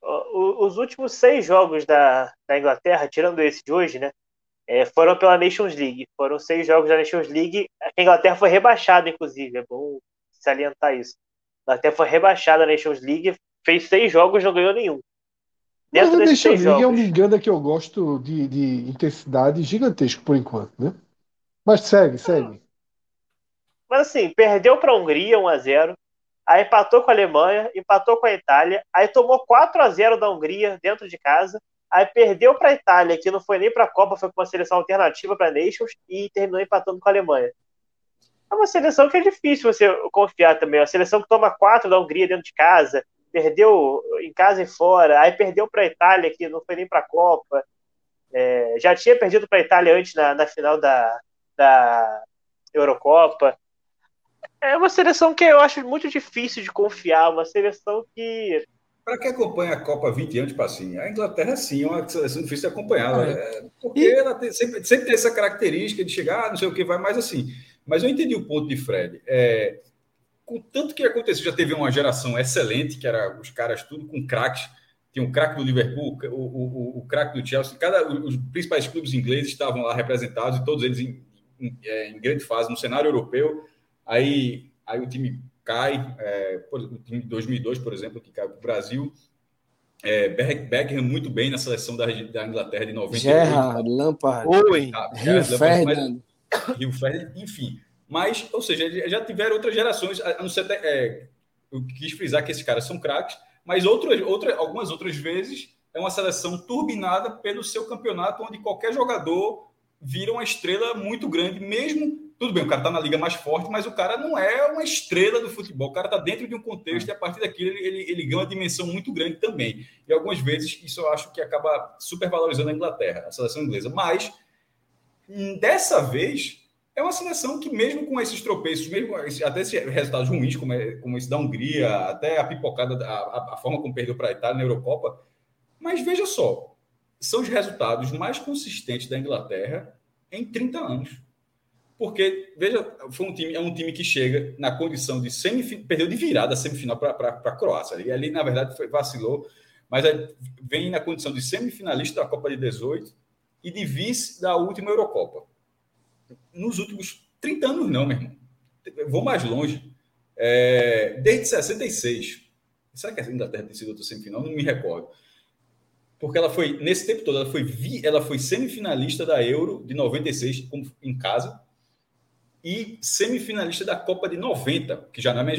Os últimos seis jogos da, da Inglaterra, tirando esse de hoje, né? É, foram pela Nations League. Foram seis jogos da Nations League. A Inglaterra foi rebaixada, inclusive. É bom salientar isso. A Inglaterra foi rebaixada na Nations League, fez seis jogos e não ganhou nenhum.
Dentro Mas a Nations League jogos, é um engano que eu gosto de, de intensidade gigantesco por enquanto, né? Mas segue, segue.
Mas assim, perdeu para a Hungria 1 a 0 aí empatou com a Alemanha, empatou com a Itália, aí tomou 4 a 0 da Hungria dentro de casa, aí perdeu para a Itália, que não foi nem para a Copa, foi com uma seleção alternativa para Nations e terminou empatando com a Alemanha. É uma seleção que é difícil você confiar também, uma seleção que toma 4 da Hungria dentro de casa, perdeu em casa e fora, aí perdeu para a Itália, que não foi nem para a Copa, é, já tinha perdido para a Itália antes na, na final da, da Eurocopa é uma seleção que eu acho muito difícil de confiar, uma seleção que.
Para quem acompanha a Copa 20 anos, Passinho, a Inglaterra sim é uma seleção difícil de acompanhar. É. é. porque e... ela tem, sempre, sempre, tem essa característica de chegar, não sei o que, vai mais assim. Mas eu entendi o ponto de Fred. É, com tanto que aconteceu, já teve uma geração excelente, que era os caras tudo com craques. Tinha o craque do Liverpool, o, o, o, o craque do Chelsea, cada, os principais clubes ingleses estavam lá representados, e todos eles em, em, é, em grande fase no cenário europeu Aí, aí o time cai, é, o time de 2002, por exemplo, que cai para o Brasil. É, Beckham muito bem na seleção da, da Inglaterra de 98.
Gerrard, Lampard,
Owen,
Rio Ferdinand.
Rio Ferdinand, enfim. Mas, ou seja, já tiveram outras gerações, a não ser, é, eu quis frisar que esses caras são craques, mas outras, outra, algumas outras vezes é uma seleção turbinada pelo seu campeonato, onde qualquer jogador vira uma estrela muito grande, mesmo tudo bem, o cara está na liga mais forte, mas o cara não é uma estrela do futebol. O cara está dentro de um contexto e a partir daquilo ele, ele, ele, ganha uma dimensão muito grande também. E algumas vezes isso eu acho que acaba supervalorizando a Inglaterra, a seleção inglesa. Mas hum, dessa vez é uma seleção que, mesmo com esses tropeços, mesmo até esses resultados ruins, como, é, como esse da Hungria, até a pipocada, a, a forma como perdeu para a Itália na Eurocopa, mas veja só, são os resultados mais consistentes da Inglaterra em 30 anos. Porque, veja, foi um time, é um time que chega na condição de semifinal, perdeu de virada a semifinal para a Croácia. E ali, na verdade, foi, vacilou, mas vem na condição de semifinalista da Copa de 18 e de vice da última Eurocopa. Nos últimos 30 anos, não, meu irmão. vou mais longe. É, desde 66. Será que a Inglaterra tem sido outra semifinal? Não me recordo. Porque ela foi, nesse tempo todo, ela foi, vi, ela foi semifinalista da Euro de 96 em casa e semifinalista da Copa de 90, que já não é,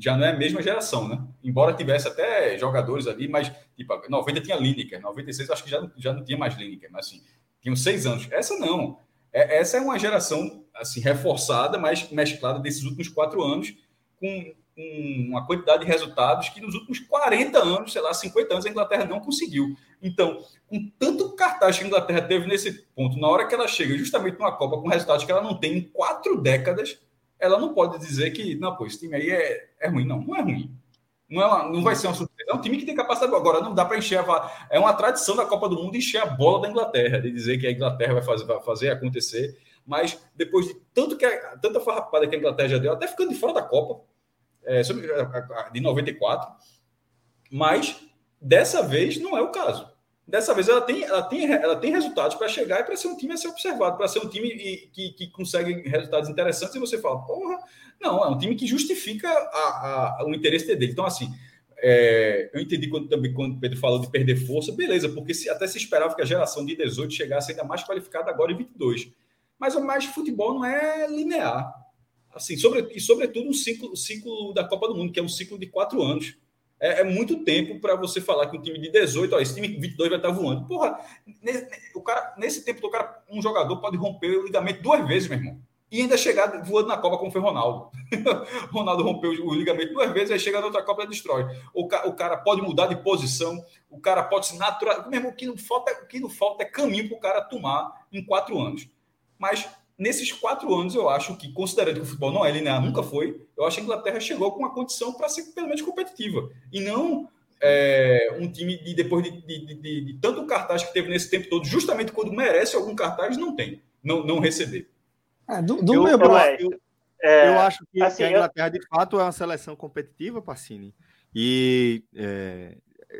já não é a mesma geração, né? Embora tivesse até jogadores ali, mas tipo, 90 tinha Lineker, 96 acho que já, já não tinha mais Lineker, mas assim, tinham seis anos. Essa não. É, essa é uma geração assim reforçada, mas mesclada desses últimos quatro anos, com uma quantidade de resultados que nos últimos 40 anos, sei lá, 50 anos, a Inglaterra não conseguiu. Então, com tanto cartaz que a Inglaterra teve nesse ponto, na hora que ela chega justamente numa Copa com resultados que ela não tem em quatro décadas, ela não pode dizer que, não, pô, esse time aí é, é ruim. Não, não é ruim. Não, é uma, não vai ser uma surpresa. É um time que tem capacidade. Agora, não dá para encher a. É uma tradição da Copa do Mundo encher a bola da Inglaterra, de dizer que a Inglaterra vai fazer, vai fazer acontecer. Mas depois de tanto que a, tanta farrapada que a Inglaterra já deu, até ficando de fora da Copa, é, de 94, mas dessa vez não é o caso. Dessa vez ela tem, ela tem, ela tem resultados para chegar e para ser um time a ser observado, para ser um time que, que consegue resultados interessantes e você fala, porra, não, é um time que justifica a, a, o interesse dele. Então, assim, é, eu entendi quando, também quando o Pedro falou de perder força, beleza, porque se, até se esperava que a geração de 18 chegasse ainda mais qualificada agora em 22. Mas o mais futebol não é linear assim, sobre, e sobretudo um ciclo, ciclo da Copa do Mundo, que é um ciclo de quatro anos. É, é muito tempo para você falar que um time de 18, ó, esse time de 22 vai estar voando. Porra, nesse, o cara, nesse tempo, o cara, um jogador pode romper o ligamento duas vezes, meu irmão. E ainda chegar voando na Copa como foi Ronaldo. Ronaldo rompeu o ligamento duas vezes, aí chega na outra Copa e destrói. O, ca, o cara pode mudar de posição, o cara pode se natural. Mesmo que não falta, o que não falta é caminho para o cara tomar em quatro anos. Mas nesses quatro anos, eu acho que, considerando que o futebol não é linear, nunca foi, eu acho que a Inglaterra chegou com uma condição para ser pelo menos competitiva. E não é, um time de depois de, de, de, de, tanto cartaz que teve nesse tempo todo, justamente quando merece algum cartaz, não tem, não, não receber.
É, do, do eu, meu eu, eu, é, eu acho que, assim, que, a Inglaterra, de fato, é uma seleção competitiva, Pacini, e é,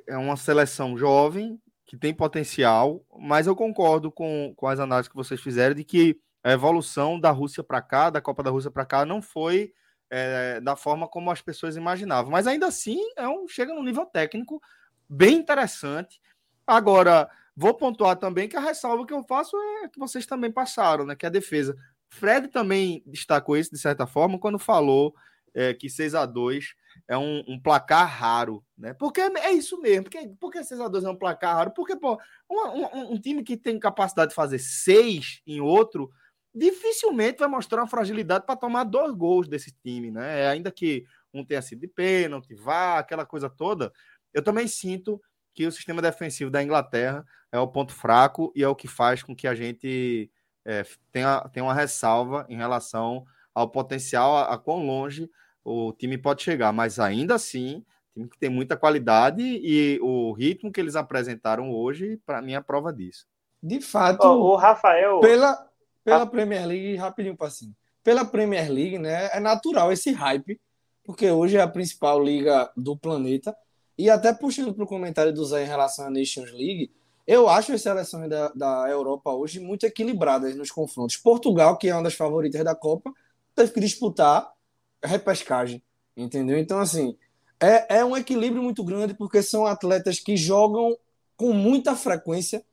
é uma seleção jovem, que tem potencial, mas eu concordo com, com as análises que vocês fizeram de que a evolução da Rússia para cá, da Copa da Rússia para cá, não foi é, da forma como as pessoas imaginavam. Mas ainda assim, é um, chega num nível técnico bem interessante. Agora, vou pontuar também que a ressalva que eu faço é que vocês também passaram, né? Que é a defesa. Fred também destacou isso de certa forma quando falou é, que 6 a 2 é um, um, placar raro, né? Porque é isso mesmo. Porque, porque 6 a 2 é um placar raro? Porque, pô, um, um, um time que tem capacidade de fazer seis em outro dificilmente vai mostrar uma fragilidade para tomar dois gols desse time, né? Ainda que um tenha sido de pênalti, vá, aquela coisa toda, eu também sinto que o sistema defensivo da Inglaterra é o ponto fraco e é o que faz com que a gente é, tenha, tenha uma ressalva em relação ao potencial, a, a quão longe o time pode chegar, mas ainda assim, time que tem muita qualidade e o ritmo que eles apresentaram hoje, para mim, é a prova disso.
De fato,
o Rafael.
Pela, pela Premier League, rapidinho, passinho. Pela Premier League, né, é natural esse hype, porque hoje é a principal liga do planeta. E até puxando para o comentário do Zé em relação à Nations League, eu acho as seleções da, da Europa hoje muito equilibradas nos confrontos. Portugal, que é uma das favoritas da Copa, teve que disputar repescagem, entendeu? Então, assim, é, é um equilíbrio muito grande porque são atletas que jogam com muita frequência.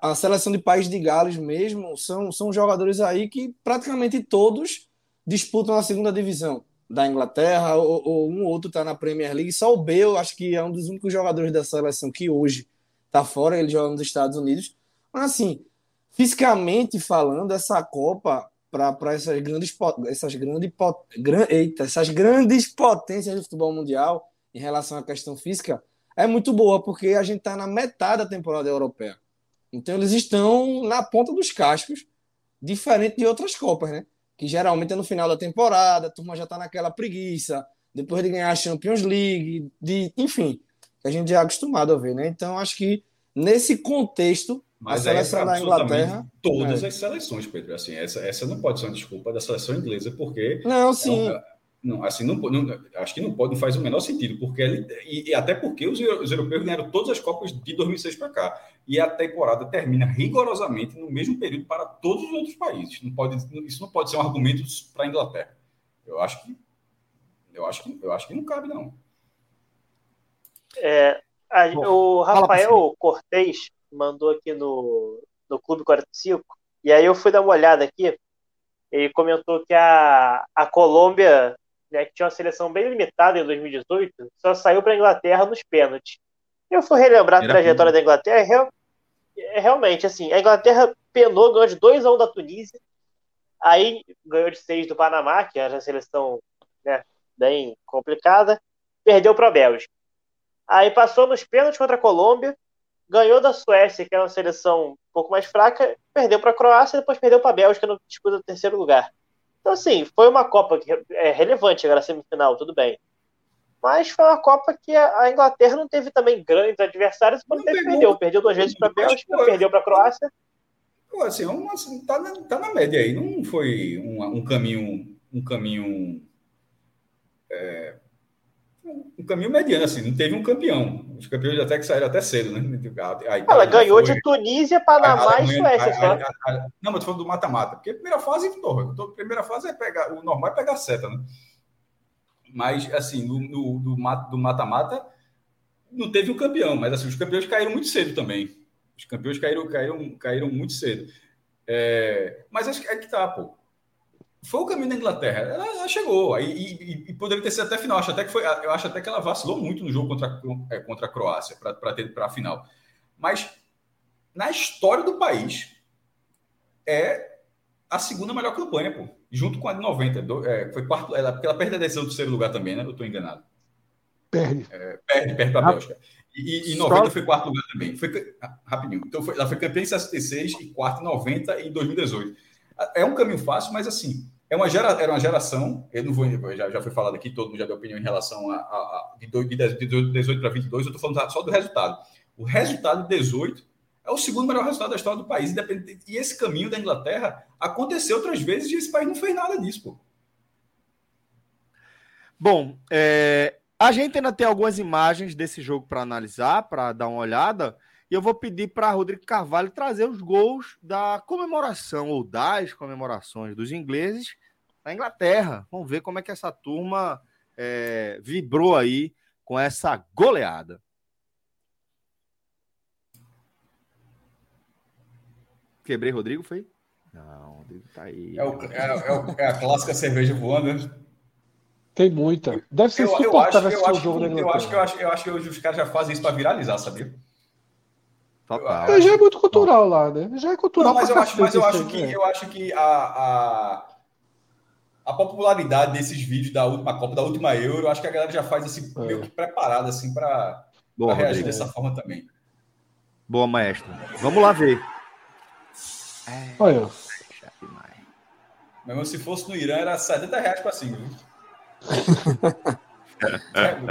A, seleção de País de Gales mesmo são, são jogadores aí que praticamente todos disputam a segunda divisão da Inglaterra ou, ou um ou outro está na Premier League. Só o Bale, acho que é um dos únicos jogadores da seleção que hoje está fora, ele joga nos Estados Unidos. Mas assim, fisicamente falando, essa Copa para essas grandes essas grandes gran, eita, essas grandes potências do futebol mundial em relação à questão física é muito boa porque a gente está na metade da temporada europeia então eles estão na ponta dos cascos diferente de outras copas né que geralmente é no final da temporada a turma já está naquela preguiça depois de ganhar a Champions League de enfim a gente já é acostumado a ver né então acho que nesse contexto
mas a seleção é da Inglaterra. Todas é. as seleções, Pedro. Assim, essa, essa não pode ser uma desculpa da seleção inglesa, porque.
Não, sim.
É não, assim, não, não, acho que não pode, não faz o menor sentido, porque e, e até porque os, os, europeus ganharam todas as Copas de 2006 para cá. E a temporada termina rigorosamente no mesmo período para todos os outros países. Não pode, isso não pode ser um argumento para a Inglaterra. Eu acho que eu acho que eu acho que não cabe não.
É, a, Bom, o Rafael Cortez mandou aqui no, no Clube 45, e aí eu fui dar uma olhada aqui, ele comentou que a, a Colômbia, né, que tinha uma seleção bem limitada em 2018, só saiu para a Inglaterra nos pênaltis. Eu fui relembrar a trajetória da Inglaterra, real, é, realmente, assim, a Inglaterra penou, ganhou de 2 a 1 da Tunísia, aí ganhou de 6 do Panamá, que era a seleção né, bem complicada, perdeu para a Bélgica. Aí passou nos pênaltis contra a Colômbia, ganhou da Suécia, que é uma seleção um pouco mais fraca, perdeu para a Croácia e depois perdeu para a Bélgica no disputa do terceiro lugar. Então, assim, foi uma Copa que é relevante à semifinal, tudo bem. Mas foi uma Copa que a Inglaterra não teve também grandes adversários, quando teve, perdeu. Perdeu duas vezes para a Bélgica, perdeu para a Croácia.
Pô, assim, é uma, assim, tá, na, tá na média aí. Não foi um, um caminho, um caminho é, um caminho mediano, assim, não teve um campeão. Os campeões até que saíram até cedo, né?
Ela ganhou foi... de Tunísia, Panamá e Suécia. A, a,
a, não, mas tô falando do mata-mata, porque a primeira fase, porra, a primeira fase é pegar, o normal é pegar seta, né? Mas, assim, no, no, do mata-mata, não teve um campeão, mas assim, os campeões caíram muito cedo também. Os campeões caíram, caíram, caíram muito cedo. É, mas acho que é que tá, pô foi o caminho da Inglaterra. Ela, ela chegou aí e, e, poderia ter sido até final. Acho até que foi, eu acho até que ela vacilou muito no jogo contra, é, contra a Croácia para ter para a final. Mas na história do país é a segunda melhor campanha, pô. Junto com a de 90. Do, é, foi quarto, ela, porque ela perde a decisão do terceiro lugar também, né? Eu estou enganado.
Perde.
É, perde, perde para a Bélgica. E, e 90 Só... foi quarto lugar também. Foi, rapidinho. Então foi, ela foi campeã em 66 e quarto em 90 e 2018. É um caminho fácil, mas assim, é uma gera, era uma geração, eu não vou, já, já foi falado aqui, todo mundo já deu opinião em relação a, a, a de 18 para 22, eu estou falando só do resultado. O resultado de 18 é o segundo melhor resultado da história do país. E esse caminho da Inglaterra aconteceu outras vezes e esse país não fez nada disso, pô.
Bom, é, a gente ainda tem algumas imagens desse jogo para analisar, para dar uma olhada. E eu vou pedir para Rodrigo Carvalho trazer os gols da comemoração ou das comemorações dos ingleses na Inglaterra. Vamos ver como é que essa turma é, vibrou aí com essa goleada. Quebrei Rodrigo, foi?
Não, Rodrigo tá aí. É, o, é, é, é a clássica cerveja voando, né?
Tem muita. Deve ser
eu, eu acho, eu acho, jogo eu, acho que eu acho, eu acho que hoje os caras já fazem isso para viralizar, sabia?
Total. É, já é muito cultural lá, né? Já é cultural.
Não, mas eu acho, mas eu acho que, eu acho que a, a, a, popularidade desses vídeos da última Copa, da última Euro, eu acho que a galera já faz assim, meio que preparada assim, para reagir dessa forma também.
Boa, maestro. Vamos lá ver.
É, Olha.
Mesmo se fosse no Irã, era 70 reais para cima, viu?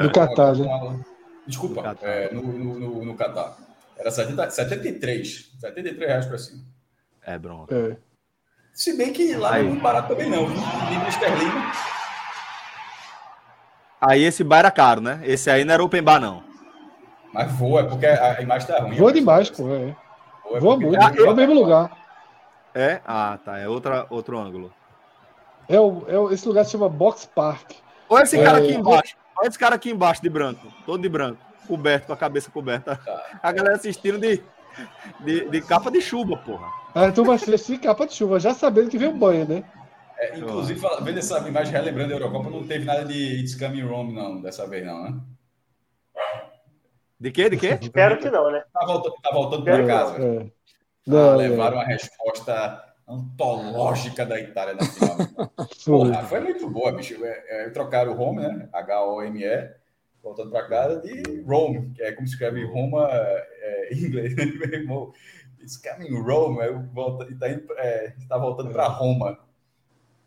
no Catar, né?
Desculpa, no Catar. É, no, no, no Catar. Era 70, 73. 73 reais para cima.
É, bronca. É.
Se bem que lá Aí. não é muito barato também, não. Livre esterlina.
Aí esse bar era caro, né? Esse aí não era open bar, não.
Mas voa, é porque a imagem tá ruim.
Voa demais, pô. É. Voa, voa muito. Tá... É o mesmo lugar.
É? Ah, tá. É outra, outro ângulo.
É, o, é o, esse lugar se chama Box Park.
Olha esse cara é... aqui embaixo. Olha esse cara aqui embaixo de branco. Todo de branco. Coberto, com a cabeça coberta. Tá. A galera assistindo de, de, de capa de chuva, porra.
Ah, então vai assistir capa de chuva, já sabendo que veio banho, né?
É, inclusive, vendo essa imagem relembrando a Eurocopa, não teve nada de It's Coming Rome, não, dessa vez, não, né?
De quê? De quê?
Espero que não, né?
Tá voltando, tá voltando para casa. É. Não, ah, levaram uma resposta antológica da Itália na final. Porra, foi muito boa, bicho. É, é, trocaram o home, né? H-O-M-E, voltando para casa, de Rome, que é como se escreve Roma é, em inglês. It's coming Rome, é, volta, está é, tá voltando para Roma.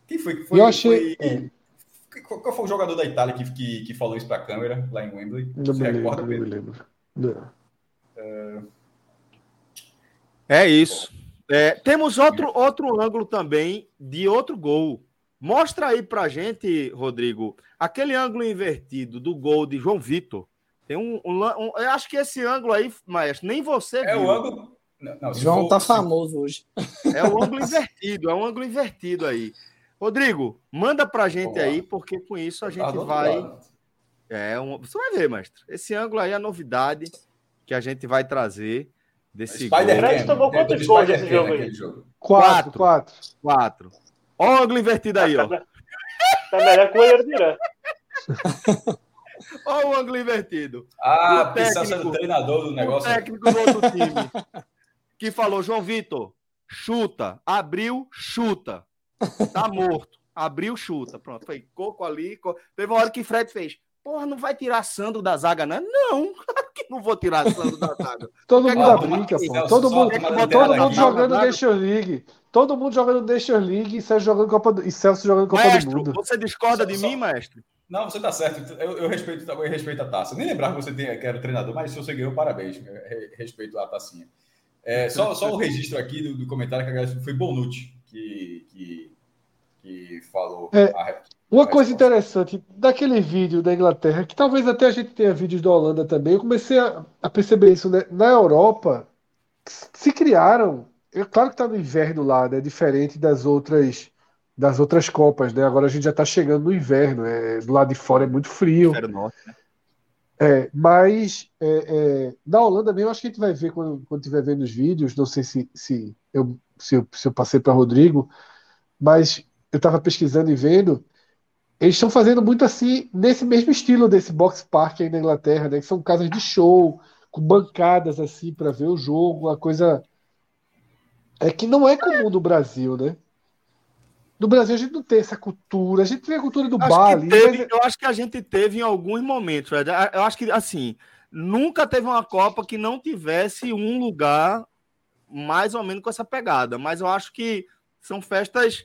Quem foi que foi?
Eu achei. Foi,
é. qual, foi o jogador da Itália que, que, que falou isso para a câmera lá em Wembley?
Não me lembro, não me lembro. Não.
É isso. É, temos outro, outro ângulo também de outro gol. Mostra aí pra gente, Rodrigo, aquele ângulo invertido do gol de João Vitor. Tem um, um, um eu acho que esse ângulo aí, maestro, nem você
é viu. o ângulo.
Não, não, João for, tá famoso hoje.
É o ângulo invertido, é um ângulo invertido aí. Rodrigo, manda pra gente Boa. aí, porque com isso a gente tá vai. É, um... você vai ver, mestre. Esse ângulo aí é a novidade que a gente vai trazer desse
gol. Fred tomou quantos gols nesse jogo aí?
Quatro, quatro.
Quatro. Ó o ângulo invertido aí, ó.
Tá melhor que o goleiro.
Olha o ângulo invertido.
Ah, técnico, o treinador do negócio.
O técnico do outro time. que falou, João Vitor, chuta. Abriu, chuta. Tá morto. Abriu, chuta. Pronto. Foi coco ali. Coco. Teve uma hora que Fred fez. Porra, não vai tirar Sandro da zaga, né? Não, claro que não vou tirar Sandro da zaga.
todo mundo brinca, pô. Todo mundo, todo mundo jogando Nations League. Todo mundo jogando Nations League e Celso jogando Copa do, e Celso jogando Copa
maestro,
do Mundo.
Você discorda de só, mim, maestro?
Não, você tá certo. Eu, eu, respeito, eu respeito a taça. Nem lembrar que você tem, que era treinador, mas se você ganhou, parabéns. Respeito a tacinha. É, só, só o registro aqui do, do comentário que a galera foi Bonucci que, que, que falou.
É, a, uma coisa interessante daquele vídeo da Inglaterra, que talvez até a gente tenha vídeos da Holanda também, eu comecei a, a perceber isso, né? Na Europa, se criaram. É claro que está no inverno lá, né? Diferente das outras das outras Copas, né? Agora a gente já está chegando no inverno, é, do lado de fora é muito frio. Norte, né? É, mas é, é, na Holanda mesmo, acho que a gente vai ver quando, quando tiver vendo os vídeos. Não sei se, se, eu, se, eu, se eu passei para Rodrigo, mas eu estava pesquisando e vendo eles estão fazendo muito assim, nesse mesmo estilo desse box park aí na Inglaterra, né? Que são casas de show, com bancadas assim para ver o jogo, a coisa. É que não é comum no Brasil, né? No Brasil a gente não tem essa cultura, a gente tem a cultura do Bali.
Mas... Eu acho que a gente teve em alguns momentos, Fred. Eu acho que, assim, nunca teve uma Copa que não tivesse um lugar mais ou menos com essa pegada. Mas eu acho que são festas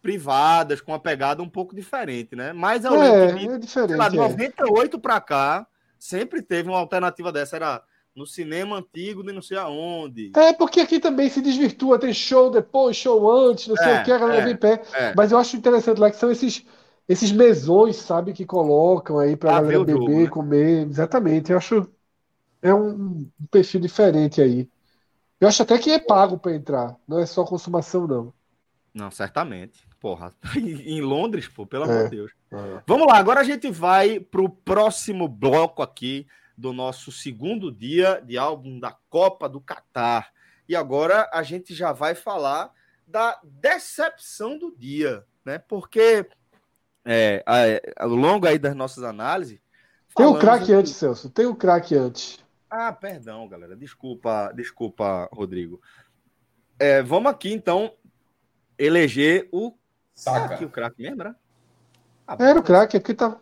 privadas, com uma pegada um pouco diferente, né? Mas eu
É,
lembro
é
sei
diferente.
lá,
é.
98 para cá, sempre teve uma alternativa dessa, era no cinema antigo de não sei aonde.
É, porque aqui também se desvirtua, tem show depois, show antes, não sei
É,
o que, a galera
é,
vem em pé.
é.
Mas eu acho interessante lá que são esses, esses mesões, sabe, que colocam aí pra
Pra
galera beber,
jogo, né?
comer. Exatamente, eu acho é um, perfil diferente aí. Eu acho até que é pago pra entrar, não é só consumação, não.
Não, certamente. Porra, em Londres, pô, pelo
É.
amor de Deus. Vamos lá, agora a gente vai para o próximo bloco aqui do nosso segundo dia de álbum da Copa do Catar. E agora a gente já vai falar da decepção do dia, né? Porque é, a- ao longo aí das nossas análises.
Tem o craque
em-
antes, Celso, tem o craque antes.
Ah, perdão, galera. Desculpa, desculpa, Rodrigo. É, vamos aqui então eleger o.
Saca.
Aqui o craque né? Ah,
Era o craque, é porque tá.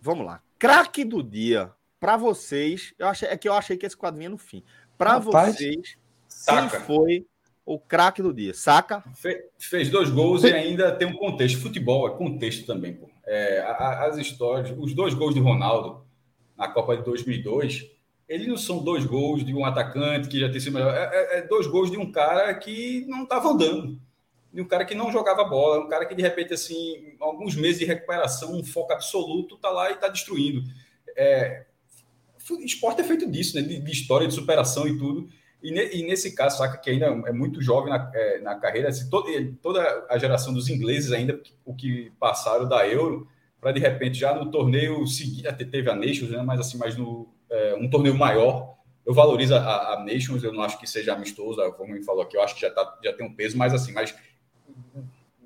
Vamos lá. Craque do dia. Pra vocês, eu achei, é que eu achei que esse quadro vinha no fim. Pra
Rapaz.
vocês,
Saca.
quem foi o craque do dia? Saca?
Fe- Fez dois gols e ainda tem um contexto. Futebol é contexto também, pô. É, a- as histórias, os dois gols de Ronaldo na Copa de 2002, eles não são dois gols de um atacante que já tem sido melhor. É, é- é dois gols de um cara que não estava andando, de um cara que não jogava bola, um cara que de repente assim, alguns meses de recuperação, um foco absoluto, tá lá e tá destruindo. É, esporte é feito disso, né? De, de história, de superação e tudo. E, ne- e nesse caso, saca que ainda é muito jovem na, é, na carreira, assim, todo- toda a geração dos ingleses ainda, o que passaram da Euro, para de repente já no torneio seguinte, até teve a Nations, né, mas assim, mas no é, um torneio maior, eu valorizo a, a Nations, eu não acho que seja amistoso, como ele falou aqui, eu acho que já, tá, já tem um peso, mas assim, mas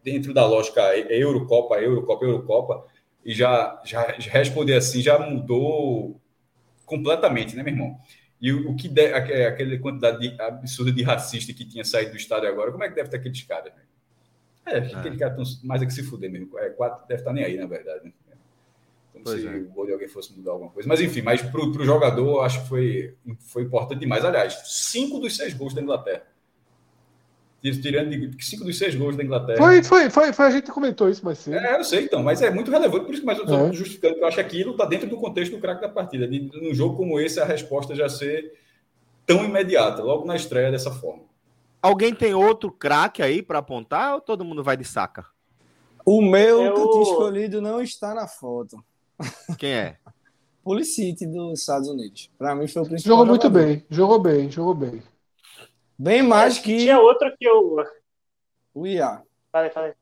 dentro da lógica Eurocopa, Eurocopa, Eurocopa, e já, já, já responder assim já mudou completamente, né, meu irmão? E o, o que de, aque- aquela quantidade de, absurda de racista que tinha saído do estádio agora, como é que deve estar aqueles caras? Né? É, aquele cara tão, mais é que se fuder mesmo. É, quatro deve estar nem aí, na verdade. Né? Como
Pois
se
é.
o gol de alguém fosse mudar alguma coisa. Mas enfim, mas para o jogador, acho que foi, foi importante demais. Aliás, cinco dos seis gols da Inglaterra. Tirando de cinco dos seis gols da Inglaterra.
Foi, foi, foi, foi, a gente comentou isso mais cedo.
É, eu sei, então, mas é muito relevante, por isso que mais eu estou
É.
justificando, que eu acho que aquilo está dentro do contexto do craque da partida. De, num jogo como esse, a resposta já ser tão imediata, logo na estreia dessa forma.
Alguém tem outro craque aí pra apontar ou todo mundo vai de saca?
O meu
Eu-
que eu tinha escolhido não está na foto.
Quem é?
Policite dos Estados Unidos. Para mim foi o principal.
Jogou muito
jogador.
bem, jogou bem, jogou bem.
Bem mais que
Tinha outro que eu.
o IA.
Falei, falei.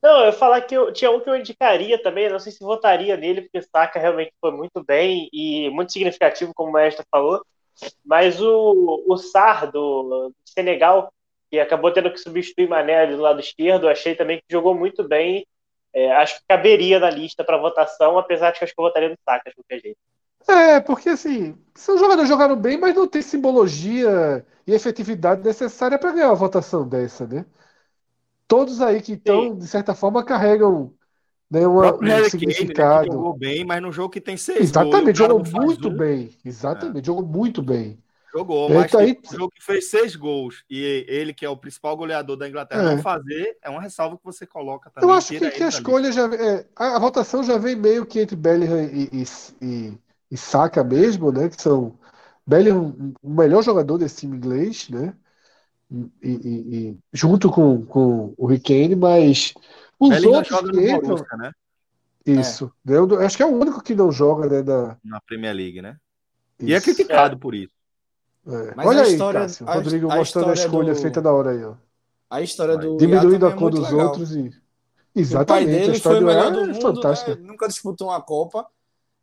Não, eu ia falar que eu tinha um que eu indicaria também, não sei se votaria nele, porque o Saka realmente foi muito bem e muito significativo, como o Maestro falou. Mas o, o Sar do, do Senegal, que acabou tendo que substituir Mané ali do lado esquerdo, achei também que jogou muito bem. É, acho que caberia na lista para votação, apesar de que acho que eu votaria no Saka de qualquer jeito.
É, porque assim, são jogadores jogaram bem, mas não tem simbologia e efetividade necessária para ganhar uma votação dessa, né? Todos aí que estão, de certa forma, carregam né, uma- um
Harry Kane, né,
significado.
jogou bem, mas num jogo que tem seis
Exatamente,
gols,
jogou muito
um,
bem. Exatamente, jogou muito bem.
Jogou,
É,
mas
tá aí-
um jogo que fez seis gols e ele, que é o principal goleador da Inglaterra,
É.
não fazer, é uma ressalva que você coloca também.
Eu acho que, que a escolha já. é, a, a votação já vem meio que entre Bellingham e, e, e, e Saka mesmo, né? Que são Bellingham, o melhor jogador desse time inglês, né? E, e- e- junto com, com o Kane, mas os
Bellingham
outros
joga
que
no
entram.
Borussia, né?
Isso. né, eu acho que é o único que não joga, né? Da,
Na Premier League, né? E é
isso.
criticado por isso.
É.
Mas
Olha
a
aí,
história-
Cássio,
a-
Rodrigo
a
mostrando a escolha
do-
feita na hora aí, ó.
A história do
Diminuindo a
é
cor dos
legal.
outros e.
O pai
Exatamente, a história
foi
do
melhor do
é
mundo,
fantástica.
né? Nunca disputou uma Copa.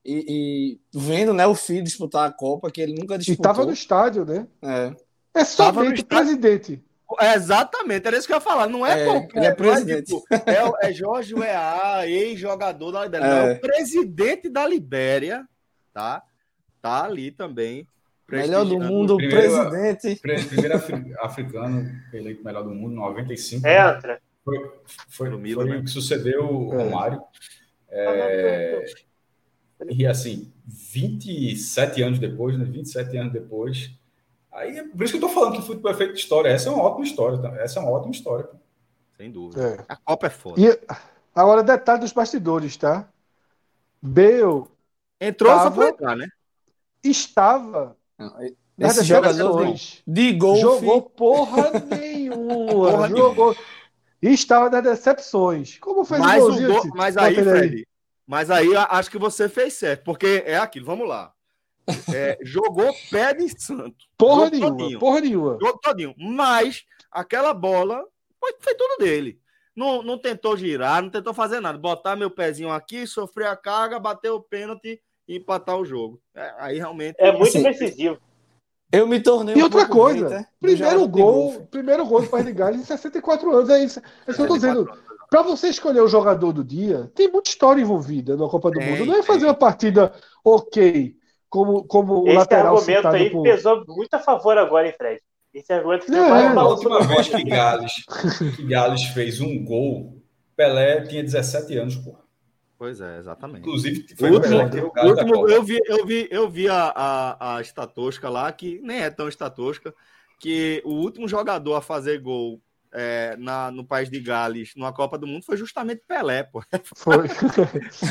E, e vendo né, o filho disputar a Copa, que ele nunca
E
disputou.
tava no estádio, né?
É.
É somente presidente.
É, exatamente, era isso que eu ia falar. Não é,
É,
qualquer,
ele é
não
presidente.
tipo, é, é Jorge Weah, ex-jogador da Libéria. Não,
É.
é o presidente da Libéria, tá? Tá ali também.
Melhor do mundo,
Primeiro-
presidente.
Pre- Primeiro afri- africano eleito melhor do mundo, 95.
É,
né?
Antra.
Foi, foi,
No Milan,
foi
né?
o que sucedeu o
É.
Romário. É, e assim, 27 anos depois, né? 27 anos depois. Aí, é por isso que eu tô falando que o futebol é feito de história. Essa é uma ótima história. tá? Essa é uma ótima história. pô.
Sem dúvida.
É.
A Copa é foda.
E agora, detalhe dos bastidores, tá? Bale
Entrou só
Tava-
pra entrar, né?
estava nas
Esse jogador
decepções.
de golfe.
Jogou porra nenhuma.
Porra
jogou. E estava nas decepções. Como fez
Mas,
o golzinho?
gol- mas aí, Fred, mas aí acho que você fez certo, porque é aquilo, vamos lá. É, jogou pé de santo.
Porra nenhuma.
todinho.
Porra nenhuma.
Jogo todinho. Mas aquela bola foi, foi tudo dele. Não, não tentou girar, não tentou fazer nada. Botar meu pezinho aqui, sofrer a carga, bater o pênalti e empatar o jogo. É, aí realmente.
É muito
Assim,
decisivo.
Eu me tornei
E
um
outra
pouco
coisa,
hater do
primeiro
jogador de
gol, primeiro gol do País de Gales em 64 anos. É isso, é isso que eu tô dizendo. Para você escolher o jogador do dia, tem muita história envolvida na Copa do
Tem,
Mundo. Não é fazer
tem.
uma partida ok, como, como o
Esse
lateral
argumento
citado
aí
por...
pesou muito a favor agora, hein, Fred? Esse argumento
É,
mais
é.
A última vez que Gales, que Gales fez um gol, Pelé tinha 17 anos, porra.
Pois é, exatamente.
Inclusive,
O
foi o
último,
que o
o último- eu vi, eu vi, eu vi a, a, a estatosca lá, que nem é tão estatosca, que o último jogador a fazer gol é, na, no país de Gales, numa Copa do Mundo, foi justamente Pelé, pô.
Foi.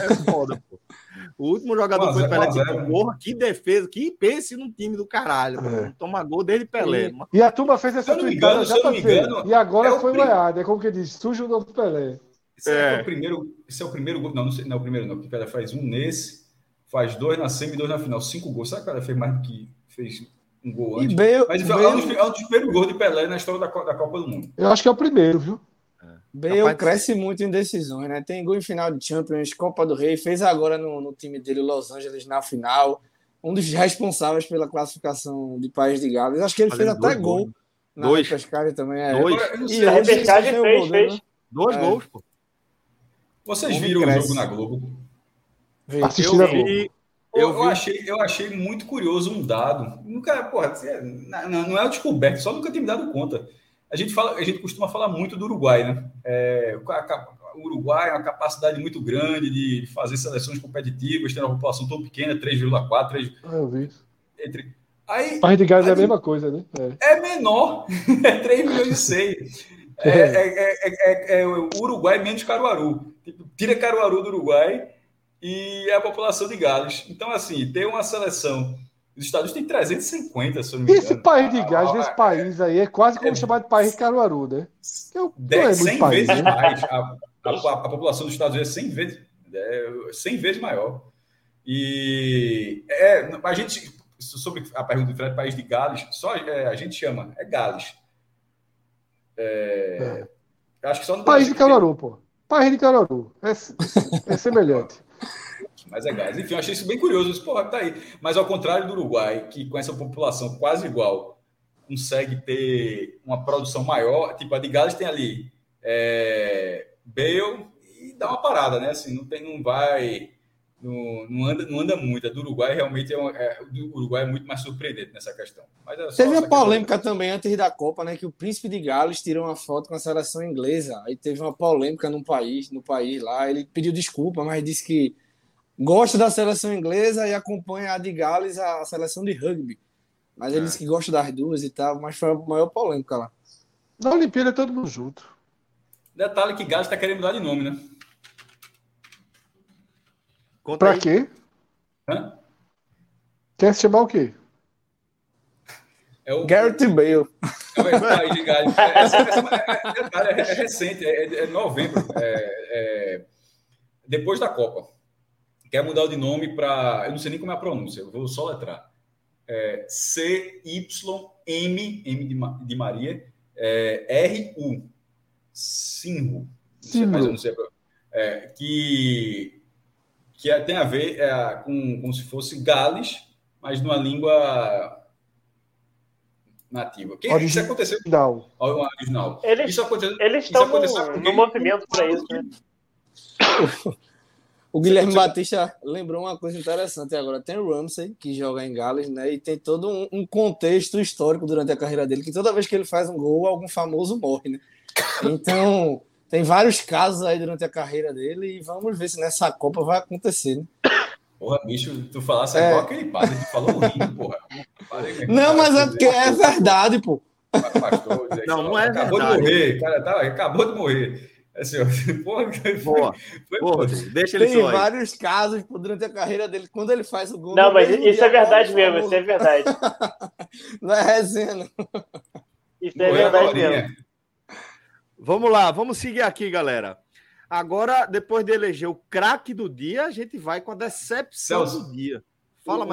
É foda, pô. O último jogador
1 a
foi
0,
Pelé.
1 a 0,
Tipo, porra, que defesa, que pense num time do caralho. pô.
É.
Toma gol desde Pelé.
E-
E a turma fez essa tweetada já dizer,
engano,
E agora
é o
foi
prim-
o EAD, é como que diz, suja o novo Pelé.
Esse é.
É.
o primeiro, esse é o primeiro gol. Não, não, sei, não é o primeiro, não. Porque o Pelé faz um nesse, faz dois na semi e dois na final. Cinco gols. Será que o Pelé fez mais do que fez um gol
E
antes?
Bale,
Mas é um,
Bale,
dos, é um dos primeiros gols de Pelé na história da, da Copa do Mundo.
Eu acho que é o primeiro, viu?
Bale
Capaz de
cresce muito em decisões, né? Tem gol em final de Champions, Copa do Rei, fez agora no, no time dele, Los Angeles, na final. Um dos responsáveis pela classificação de País de Gales. Acho que ele
Fazendo
fez até
dois
gol
gols.
na
Dois.
repescagem também. É.
Dois.
E
repescagem
o
fez,
gol
fez.
né?
Dois
É.
gols, pô.
Vocês viram o jogo na Globo?
Vê.
Assistindo a
Eu
Globo.
vi.
Eu,
Eu
achei, eu achei muito curioso um dado. Nunca, porra, é- não, não é o descoberto, só nunca tinha me dado conta. A gente, fala, a gente costuma falar muito do Uruguai, né? É, o Uruguai é uma capacidade muito grande de fazer seleções competitivas, tem uma população tão pequena, 3,4, 3,
Ah, eu vi.
entre. Aí
País de Gales é a mesma coisa, né? É.
é menor, é 3 milhões e 6. É, é, é, é, é o Uruguai menos Caruaru. Tipo, tira Caruaru do Uruguai e é a população de Gales. Então, assim, tem uma seleção. Os Estados Unidos tem 350, se eu não me
Esse
engano.
país de Gales,
Ah,
esse país aí, é quase como
é-
chamar de país de Caruaru, né? Que é o- não é
Dez,
muito
100
país,
vezes
né?
mais. A, a, a população dos Estados Unidos é 100 vezes, é 100 vezes maior. E é, a gente, sobre a pergunta do Fred, país de Gales, só é, a gente chama, é Gales. É, Acho que só no
País de Caruaru, pô. País de Caruaru. É, é semelhante.
Mas é Gales. Enfim, eu achei isso bem curioso. Disse, Porra, tá aí. Mas ao contrário do Uruguai, que com essa população quase igual, consegue ter uma produção maior, tipo a de Gales tem ali é, Bale e dá uma parada, né? Assim, não tem, não vai, não, não anda, não anda muito. A do Uruguai realmente é, uma, é o do Uruguai é muito mais surpreendente nessa questão. Mas é
Teve uma
questão.
polêmica também antes da Copa, né? Que o príncipe de Gales tirou uma foto com a seleção inglesa. Aí teve uma polêmica no país, no país lá. Ele pediu desculpa, mas disse que gosta da seleção inglesa e acompanha a de Gales, a seleção de rugby. Mas ele
É.
disse que gosta das duas e tal, mas foi a maior polêmica lá.
Na Olimpíada é todo mundo junto.
Detalhe que Gales está querendo mudar de nome, né?
Conta
Pra
aí.
quê?
Hã?
Quer se chamar o quê?
É o
Garrett Bale.
É o país de Gales. É, é- é- é- é recente, é, é novembro, é- é depois da Copa. Quer mudar de nome para. Eu não sei nem como é a pronúncia, eu vou só letrar. É, C-Y-M, M de, Ma- de Maria, é, R-U. Sinro. Não sei, mas eu não sei. É, que que é- tem a ver é, com como se fosse Gales, mas numa língua nativa. Que, isso aconteceu original.
Eles,
Isso aconteceu.
eles
isso
estão
aconteceu
no, no movimento para isso, né?
O Guilherme Batista lembrou uma coisa interessante agora. Tem o Ramsey, que joga em Gales, né? E tem todo um, um contexto histórico durante a carreira dele, que toda vez que ele faz um gol, algum famoso morre, né? Então, tem vários casos aí durante a carreira dele e vamos ver se nessa Copa vai acontecer, né?
Porra, bicho, tu falasse
É.
igual aquele padre que falou rindo, porra. Mesmo.
Não, mas é porque é verdade, pô.
pastor.
Não, não é
Acabou
verdade.
de morrer, cara, tá, acabou de morrer. Assim, ó, porra, foi-
Boa, Rodrigo. Deixa ele
Tem
só aí.
vários casos pô, durante a carreira dele, quando ele faz o gol.
Não, mas
mesmo
isso é verdade mesmo, isso é verdade.
Não é resenha, não.
Isso é
morreu
verdade mesmo.
Vamos lá, vamos seguir aqui, galera. Agora, depois de eleger o craque do dia, a gente vai com a decepção do dia. Fala,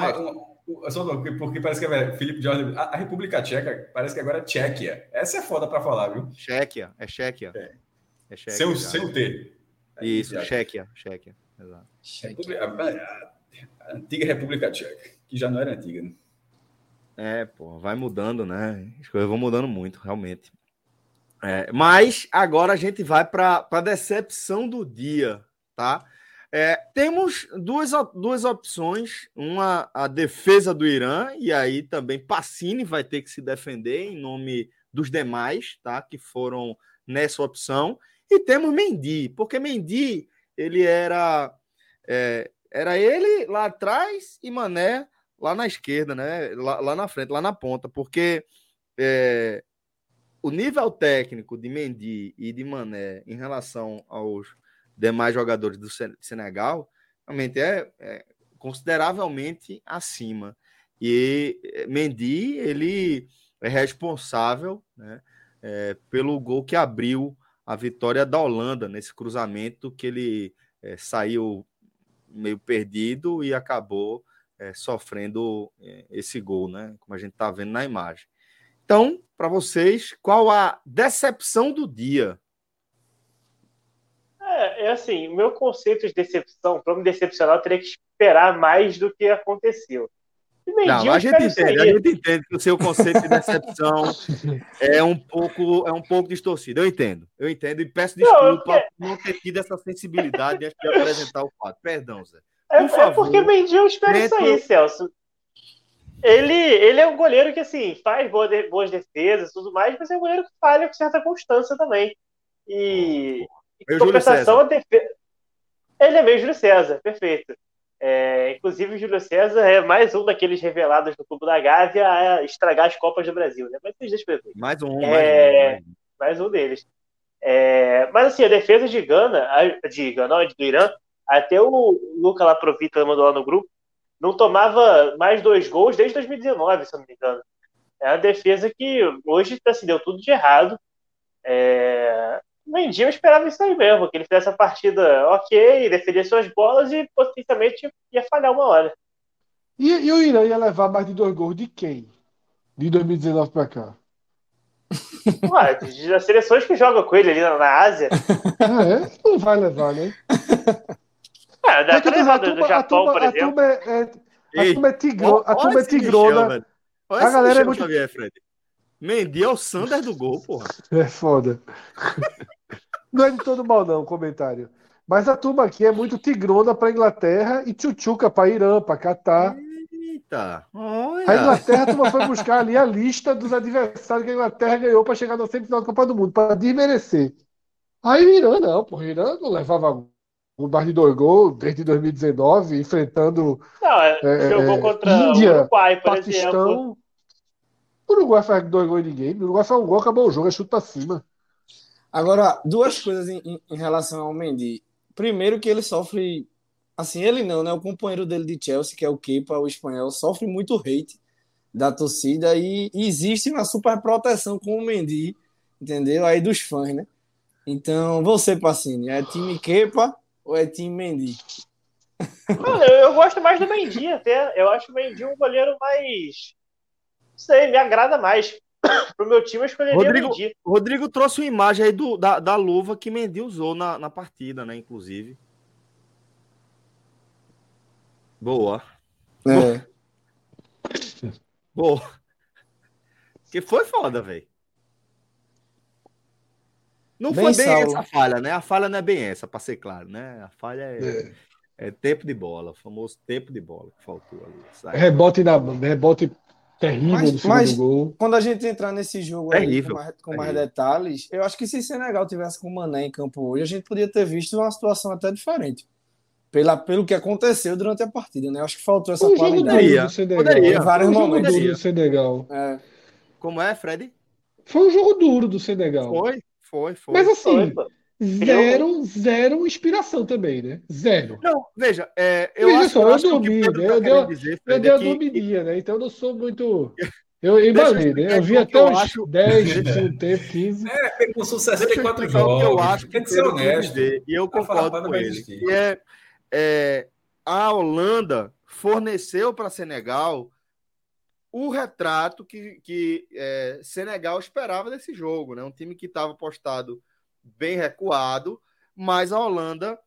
só porque, parece que é Felipe Jorge. A, República Tcheca parece que agora é Tchequia. Essa é foda pra falar, viu?
Chequia, é Chequia.
É.
É Chequia.
Sem o,
já.
sem o T.
Isso,
É,
Chequia, Chequia. Exato.
República- a, a antiga República Tcheca, que já não era antiga, né?
É, pô, vai mudando, né? As coisas vão mudando muito, realmente. É, mas agora a gente vai para a decepção do dia, tá? É, temos duas, duas opções: uma a defesa do Irã, e aí também Pacini vai ter que se defender em nome dos demais, tá? Que foram nessa opção. E temos Mendy, porque Mendy ele era é, era ele lá atrás e Mané lá na esquerda, né? Lá, lá na frente, lá na ponta, porque é, o nível técnico de Mendy e de Mané em relação aos demais jogadores do Sen- Senegal realmente é, é consideravelmente acima. E eh, Mendy ele é responsável, né? é, pelo gol que abriu a vitória da Holanda nesse cruzamento que ele é, saiu meio perdido e acabou é, sofrendo esse gol, né? Como a gente está vendo na imagem. Então, para vocês, qual a decepção do dia?
É, é assim, o meu conceito de decepção, para me decepcionar, eu teria que esperar mais do que aconteceu. E
Não, a gente entende, a gente entende que o seu conceito de decepção é um pouco é um pouco distorcido. Eu entendo, eu entendo e peço
Não, eu
desculpa por não ter tido essa sensibilidade antes de apresentar o fato. Perdão, Zé.
É,
Por
é
favor,
porque Mendy eu espero isso aí, Celso. Ele, ele é um goleiro que, assim, faz boas, de- boas defesas e tudo mais, mas é um goleiro que falha com certa constância também. E, em compensação, a defesa. Ele é meio Júlio César, perfeito. É, inclusive, o Júlio César é mais um daqueles revelados do Clube da Gávea a estragar as Copas do Brasil, né? Mas ver.
Mais um,
É,
mais um.
mais um deles. É, mas assim, a defesa de Gana, de Gana, não, do Irã, até o Luca Laprovita mandou lá no grupo, não tomava mais dois gols desde 2019, se eu não me engano. É uma defesa que hoje assim, deu tudo de errado. É, o Mendy eu esperava isso aí mesmo, que ele fizesse a partida ok, defender suas bolas e potencialmente ia falhar uma hora.
E, e o Irã ia levar mais de dois gols de quem? De 2019 pra cá.
Ué, as seleções que jogam com ele ali na, na Ásia,
Ah, é? Não vai levar, né? dizer,
levar
a
do, do
turma, a
Japão,
turma,
por
a turma é, é- a turma é tigro- a turma é
Michel,
tigrona.
velho.
A galera é
Michel
muito-
Xavier, Fred. Mendy é o Sanders do gol, porra.
É foda. Não é de todo mal, não, o comentário. Mas a turma aqui é muito tigrona pra Inglaterra e tchutchuca pra Irã, pra Catar.
Eita,
A
olha.
Inglaterra, a turma foi buscar ali a lista dos adversários que a Inglaterra ganhou pra chegar na semifinal da Copa do Mundo, pra desmerecer. Aí o Irã, não, pô, o Irã não levava o dois gols desde 2019, enfrentando
Não, é,
É,
jogou
é,
contra
Índia,
o Uruguai, por exemplo.
Paquistão. O Uruguai faz dois gols em ninguém. O Uruguai faz um gol, acabou o jogo, é chute pra cima.
Agora, duas coisas em, em- em relação ao Mendy. Primeiro que ele sofre, assim, ele não, né? O companheiro dele de Chelsea, que é o Kepa, o espanhol, sofre muito hate da torcida e existe uma super proteção com o Mendy, entendeu? Aí dos fãs, né? Então, você, Pacini, é time Kepa ou é time Mendy?
Mano, eu, eu gosto mais do Mendy até. Eu acho o Mendy um goleiro mais. Não sei, me agrada mais. Pro meu time, eu escolheria
Rodrigo-
o Mendy.
O Rodrigo trouxe uma imagem aí do, da, da luva que Mendy usou na, na partida, né? Inclusive. Boa.
É.
Boa. Que foi foda, velho. Não foi bem essa falha, né? A falha não é bem essa, pra ser claro, né? A falha é, é tempo de bola, o famoso tempo de bola que faltou ali. Sai.
Rebote, na, rebote terrível
Mas-
no segundo
mas-
gol.
Quando a gente entrar nesse jogo aí
Terrível,
com, mais, com mais detalhes, eu acho que se Senegal tivesse com o Mané em campo hoje, a gente podia ter visto uma situação até diferente. Pela, pelo que aconteceu durante a partida, né? Eu acho que faltou essa
jogo
qualidade.
Do Senegal.
poderia.
Em vários
jogo
momentos.
do Senegal.
É.
Como é, Fred?
Foi um jogo duro do Senegal.
Foi, foi, foi.
Mas assim,
Foi,
zero, zero inspiração também, né? Zero.
Não, veja, é, eu
Veja
acho,
só,
eu
eu
acho
dormi, né?
tá
Eu
querendo
dei-
dizer,
Eu dei a
que
dormidinha, né? Então eu não sou muito. Eu
eu explicar
né? Eu vi até
eu
uns
acho-
10 do segundo tempo, 15.
É, são
Deixa eu
64
explicar o que eu
jogos.
acho que
Tem
o
que ser honesto.
e eu concordo com ele. Que é, é, a Holanda forneceu para Senegal o retrato que, que é, Senegal esperava desse jogo, né? Um time que estava postado bem recuado, mas a Holanda,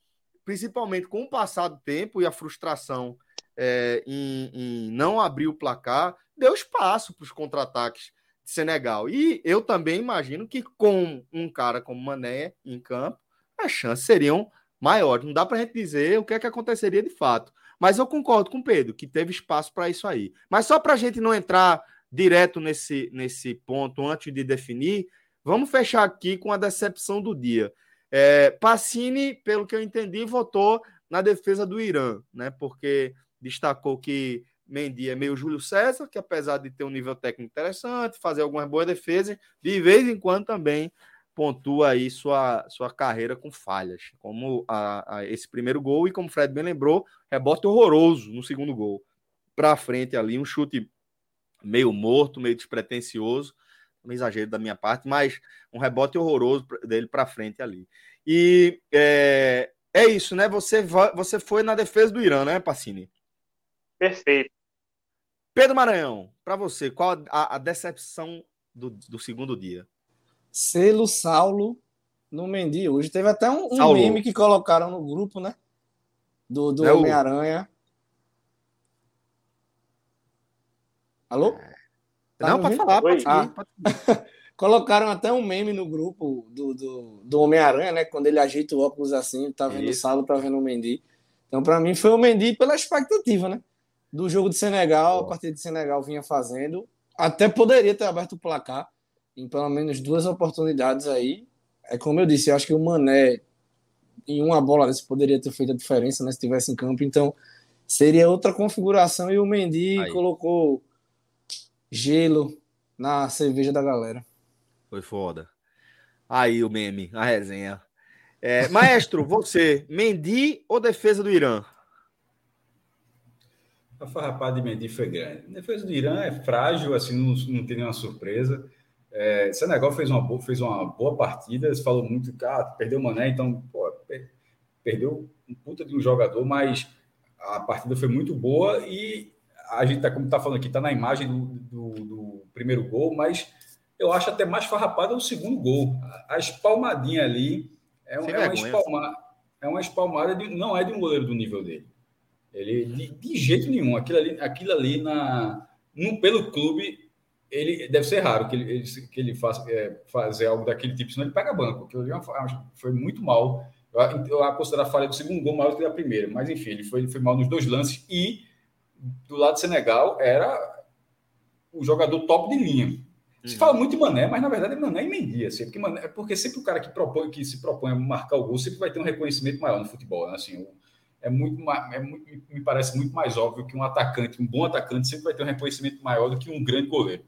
principalmente com o passar do tempo e a frustração é, em, em não abrir o placar, deu espaço para os contra-ataques de Senegal. E eu também imagino que com um cara como Mané em campo, as chances seriam maiores. Não dá para a gente dizer o que é que aconteceria de fato. Mas eu concordo com o Pedro, que teve espaço para isso aí. Mas só para a gente não entrar direto nesse, nesse ponto antes de definir, vamos fechar aqui com a decepção do dia. É, Pacini, pelo que eu entendi, votou na defesa do Irã, né? Porque destacou que Mendy é meio Júlio César, que apesar de ter um nível técnico interessante, fazer algumas boas defesas, de vez em quando também pontua aí sua, sua carreira com falhas, como a, a esse primeiro gol e como o Fred bem lembrou, rebote horroroso no segundo gol. Para frente ali, um chute meio morto, meio despretensioso, um exagero da minha parte, mas um rebote horroroso dele para frente ali. E é, é isso, né? Você, você foi na defesa do Irã, né, Pacini?
Perfeito.
Pedro Maranhão, para você, qual a, a decepção do, do segundo dia?
Selo Saulo no Mendy hoje. Teve até um, um meme que colocaram no grupo, né? Do, do
É o-
Homem-Aranha. Alô? Tá
Não, pode falar, pode seguir.
Ah. Colocaram até um meme no grupo do, do, do Homem-Aranha, né? Quando ele ajeita o óculos assim, tá vendo o
Isso.
Saulo, tá vendo o Mendy. Então, para mim, foi o Mendy pela expectativa, né? Do jogo de Senegal, a partida de Senegal vinha fazendo. Até poderia ter aberto o placar em pelo menos duas oportunidades aí. É como eu disse, eu acho que o Mané, em uma bola dessa, poderia ter feito a diferença, né? Se tivesse em campo. Então, seria outra configuração e o Mendy
Aí.
colocou gelo na cerveja da galera.
Foi foda. Aí o meme, a resenha. É, maestro, você, Mendy ou defesa do Irã?
A farrapada de Mendy foi grande. A defesa do Irã é frágil, assim, não, não tem nenhuma surpresa. É, Senegal fez uma, boa, fez uma boa partida, você falou muito, cara, perdeu o Mané, então, pô, per- perdeu um puta de um jogador, mas a partida foi muito boa e a gente tá, como tá falando aqui, tá na imagem do, do, do primeiro gol, mas eu acho até mais farrapada o segundo gol. A, a espalmadinha ali é, um- é uma, espalma, é uma espalmada, de, não é de um goleiro do nível dele. Ele, de, de jeito nenhum, aquilo ali, aquilo ali na, no, pelo clube, ele deve ser raro que ele, que ele faça é, fazer algo daquele tipo, senão ele pega banco. É uma- que foi muito mal. Eu, eu considero a falha do segundo gol maior do que da primeira, mas enfim, ele foi, ele foi mal nos dois lances e do lado do Senegal era o jogador top de linha. Se fala muito em Mané, mas na verdade é Mané e Mendy, assim, porque, Mané, porque sempre o cara que propõe, que se propõe a marcar o gol, sempre vai ter um reconhecimento maior no futebol, né? Assim, o- é muito, é muito, me parece muito mais óbvio que um atacante, um bom atacante, sempre vai ter um reconhecimento maior do que um grande goleiro.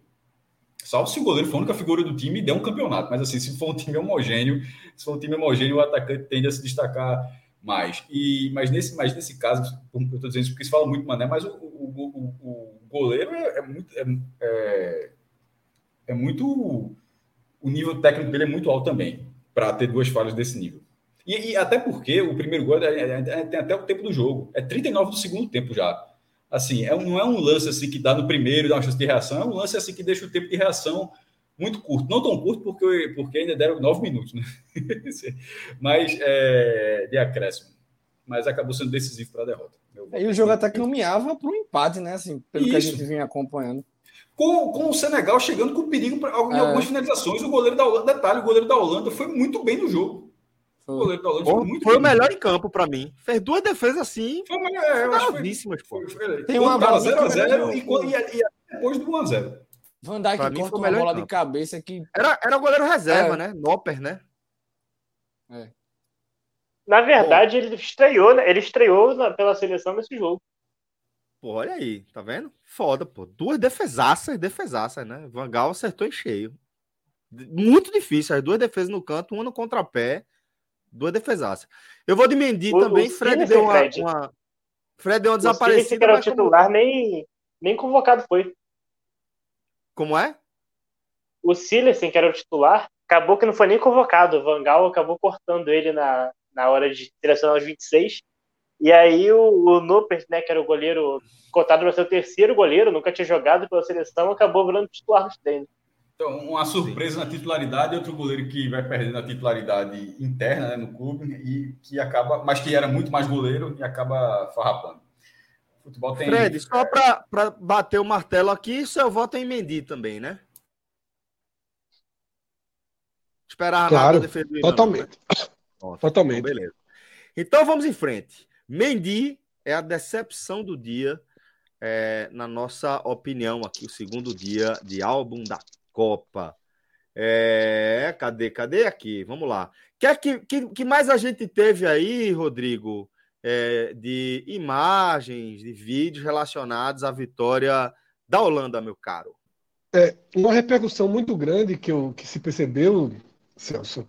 Salvo se o goleiro for a única figura do time e der um campeonato, mas assim, se for um time homogêneo, se for um time homogêneo, o atacante tende a se destacar mais. E, mas, nesse, mas nesse caso, como eu estou dizendo isso, porque se fala muito Mané, mas o, o, o, o goleiro é, é muito. É, é, é muito. O nível técnico dele é muito alto também, para ter duas falhas desse nível. E, e até porque o primeiro gol é, é, é, tem até o tempo do jogo. É 39 do segundo tempo já. Assim, é, um- não é um lance assim que dá no primeiro e dá uma chance de reação, é um lance assim que deixa o tempo de reação muito curto. Não tão curto porque, porque ainda deram nove minutos, né? Mas é, de acréscimo. Mas acabou sendo decisivo para a derrota.
E o jogo até caminhava para um empate, né? Assim, pelo que a
Isso.
gente vinha acompanhando.
com, com o Senegal chegando com perigo pra, em
É.
algumas finalizações. O goleiro da Holanda, detalhe, o goleiro da Holanda foi muito bem no jogo. O
Foi.
goleiro da Holanda
Pô,
foi muito
foi o melhor em campo para mim. Fez duas defesas assim,
Foi, uma- é, foi,
bravíssimas, pô.
foi, foi,
Tem uma
quando tava
bolinha que
0x0
ele-
e, e, e depois do 1x0.
Van
Pra
Dijk
foi o
uma bola de cabeça que
Era, era o goleiro reserva,
É.
né? Nopper, né?
Na verdade, ele estreou, né? ele estreou na- pela seleção nesse jogo.
Pô, olha aí, tá vendo? Foda, pô. Duas defesaças, defesaças, né? Van Gaal acertou em cheio. Muito difícil, as duas defesas no canto, uma no contrapé, duas defesaças. Eu vou de Mendy o, também, o Fred deu uma, Fred. uma, Fred deu uma desaparecida.
Que era o titular, como... nem, nem convocado foi.
Como é?
O Silersen, que era o titular, acabou que não foi nem convocado. O Vangal acabou cortando ele na, na hora de selecionar os 26. E aí o, o Nupert, né, que era o goleiro cotado para ser o terceiro goleiro, nunca tinha jogado pela seleção, acabou virando titular no treino.
Então, uma surpresa Sim. na titularidade, outro goleiro que vai perdendo a titularidade interna né, no clube e que acaba, mas que era muito mais goleiro e acaba farrapando.
futebol tem. Fred, só para bater o martelo aqui, seu voto é em Mendy também, né?
Esperar claro, nada defender. Totalmente. Não, totalmente.
Então, beleza. Então vamos em frente. Mendy é a decepção do dia, é, na nossa opinião, aqui, o segundo dia de álbum da Copa. É, cadê, cadê aqui? Vamos lá. O que, que, que mais a gente teve aí, Rodrigo, é, de imagens, de vídeos relacionados à vitória da Holanda, meu caro?
É, uma repercussão muito grande que, eu, que se percebeu, Celso,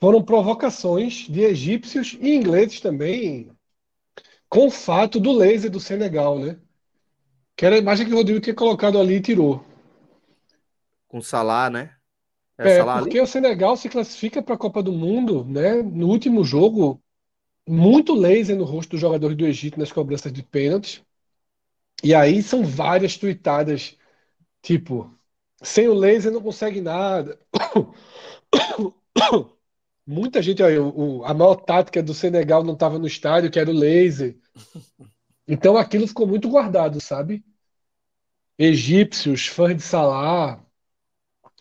foram provocações de egípcios e ingleses também com o fato do laser do Senegal, né? Que era a imagem que o Rodrigo tinha colocado ali e tirou
com Salah, né?
É, é Salah porque ali? o Senegal se classifica para a Copa do Mundo, né? No último jogo, muito laser no rosto dos jogadores do Egito nas cobranças de pênaltis. E aí são várias tuitadas, tipo, sem o laser não consegue nada. Muita gente, aí, o, a maior tática do Senegal não estava no estádio, que era o laser. Então aquilo ficou muito guardado, sabe? Egípcios, fãs de Salah,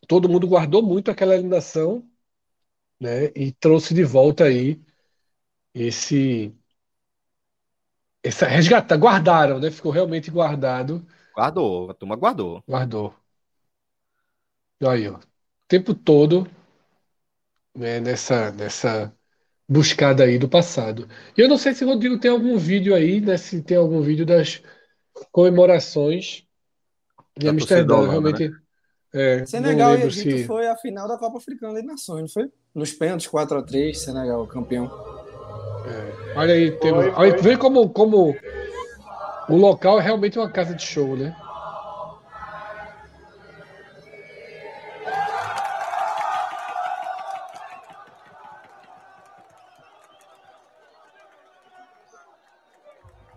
todo mundo guardou muito aquela eliminação, né? E trouxe de volta aí esse essa resgata, guardaram, né? Ficou realmente guardado.
Guardou, a turma guardou.
Guardou. Aí, ó. O tempo todo né, nessa nessa buscada aí do passado. E eu não sei se o Rodrigo tem algum vídeo aí, né? Se tem algum vídeo das comemorações de Amsterdã, realmente. Né?
É, Senegal e Egito se... foi a final da Copa Africana de Nações, não foi? Nos pênaltis 4 a 3 Senegal campeão.
É, olha aí, tem... foi, olha, vê como, como o local é realmente uma casa de show, né?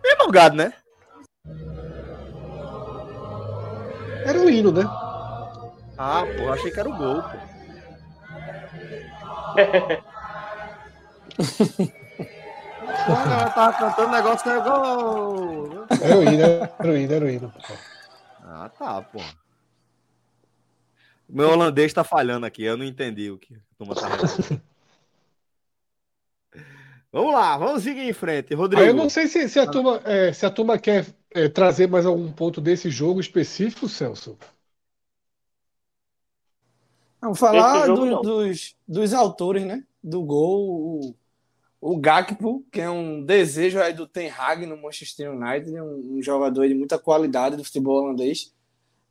Bem morgado, né?
Era o hino, né?
Ah, pô, achei que era o gol, pô. ela tava cantando negócio que era gol.
Era o hino, era o hino, era o hino.
Ah, tá, pô. O meu holandês tá falhando aqui, eu não entendi o que a turma tá Vamos lá, vamos seguir em frente. Rodrigo. Ah,
eu não sei se, se, a, turma, é, se a turma quer é, trazer mais algum ponto desse jogo específico, Celso.
Vamos falar do, dos, dos autores, né? Do gol, o, o Gakpo, que é um desejo aí do Ten Hag no Manchester United, um, um jogador de muita qualidade do futebol holandês.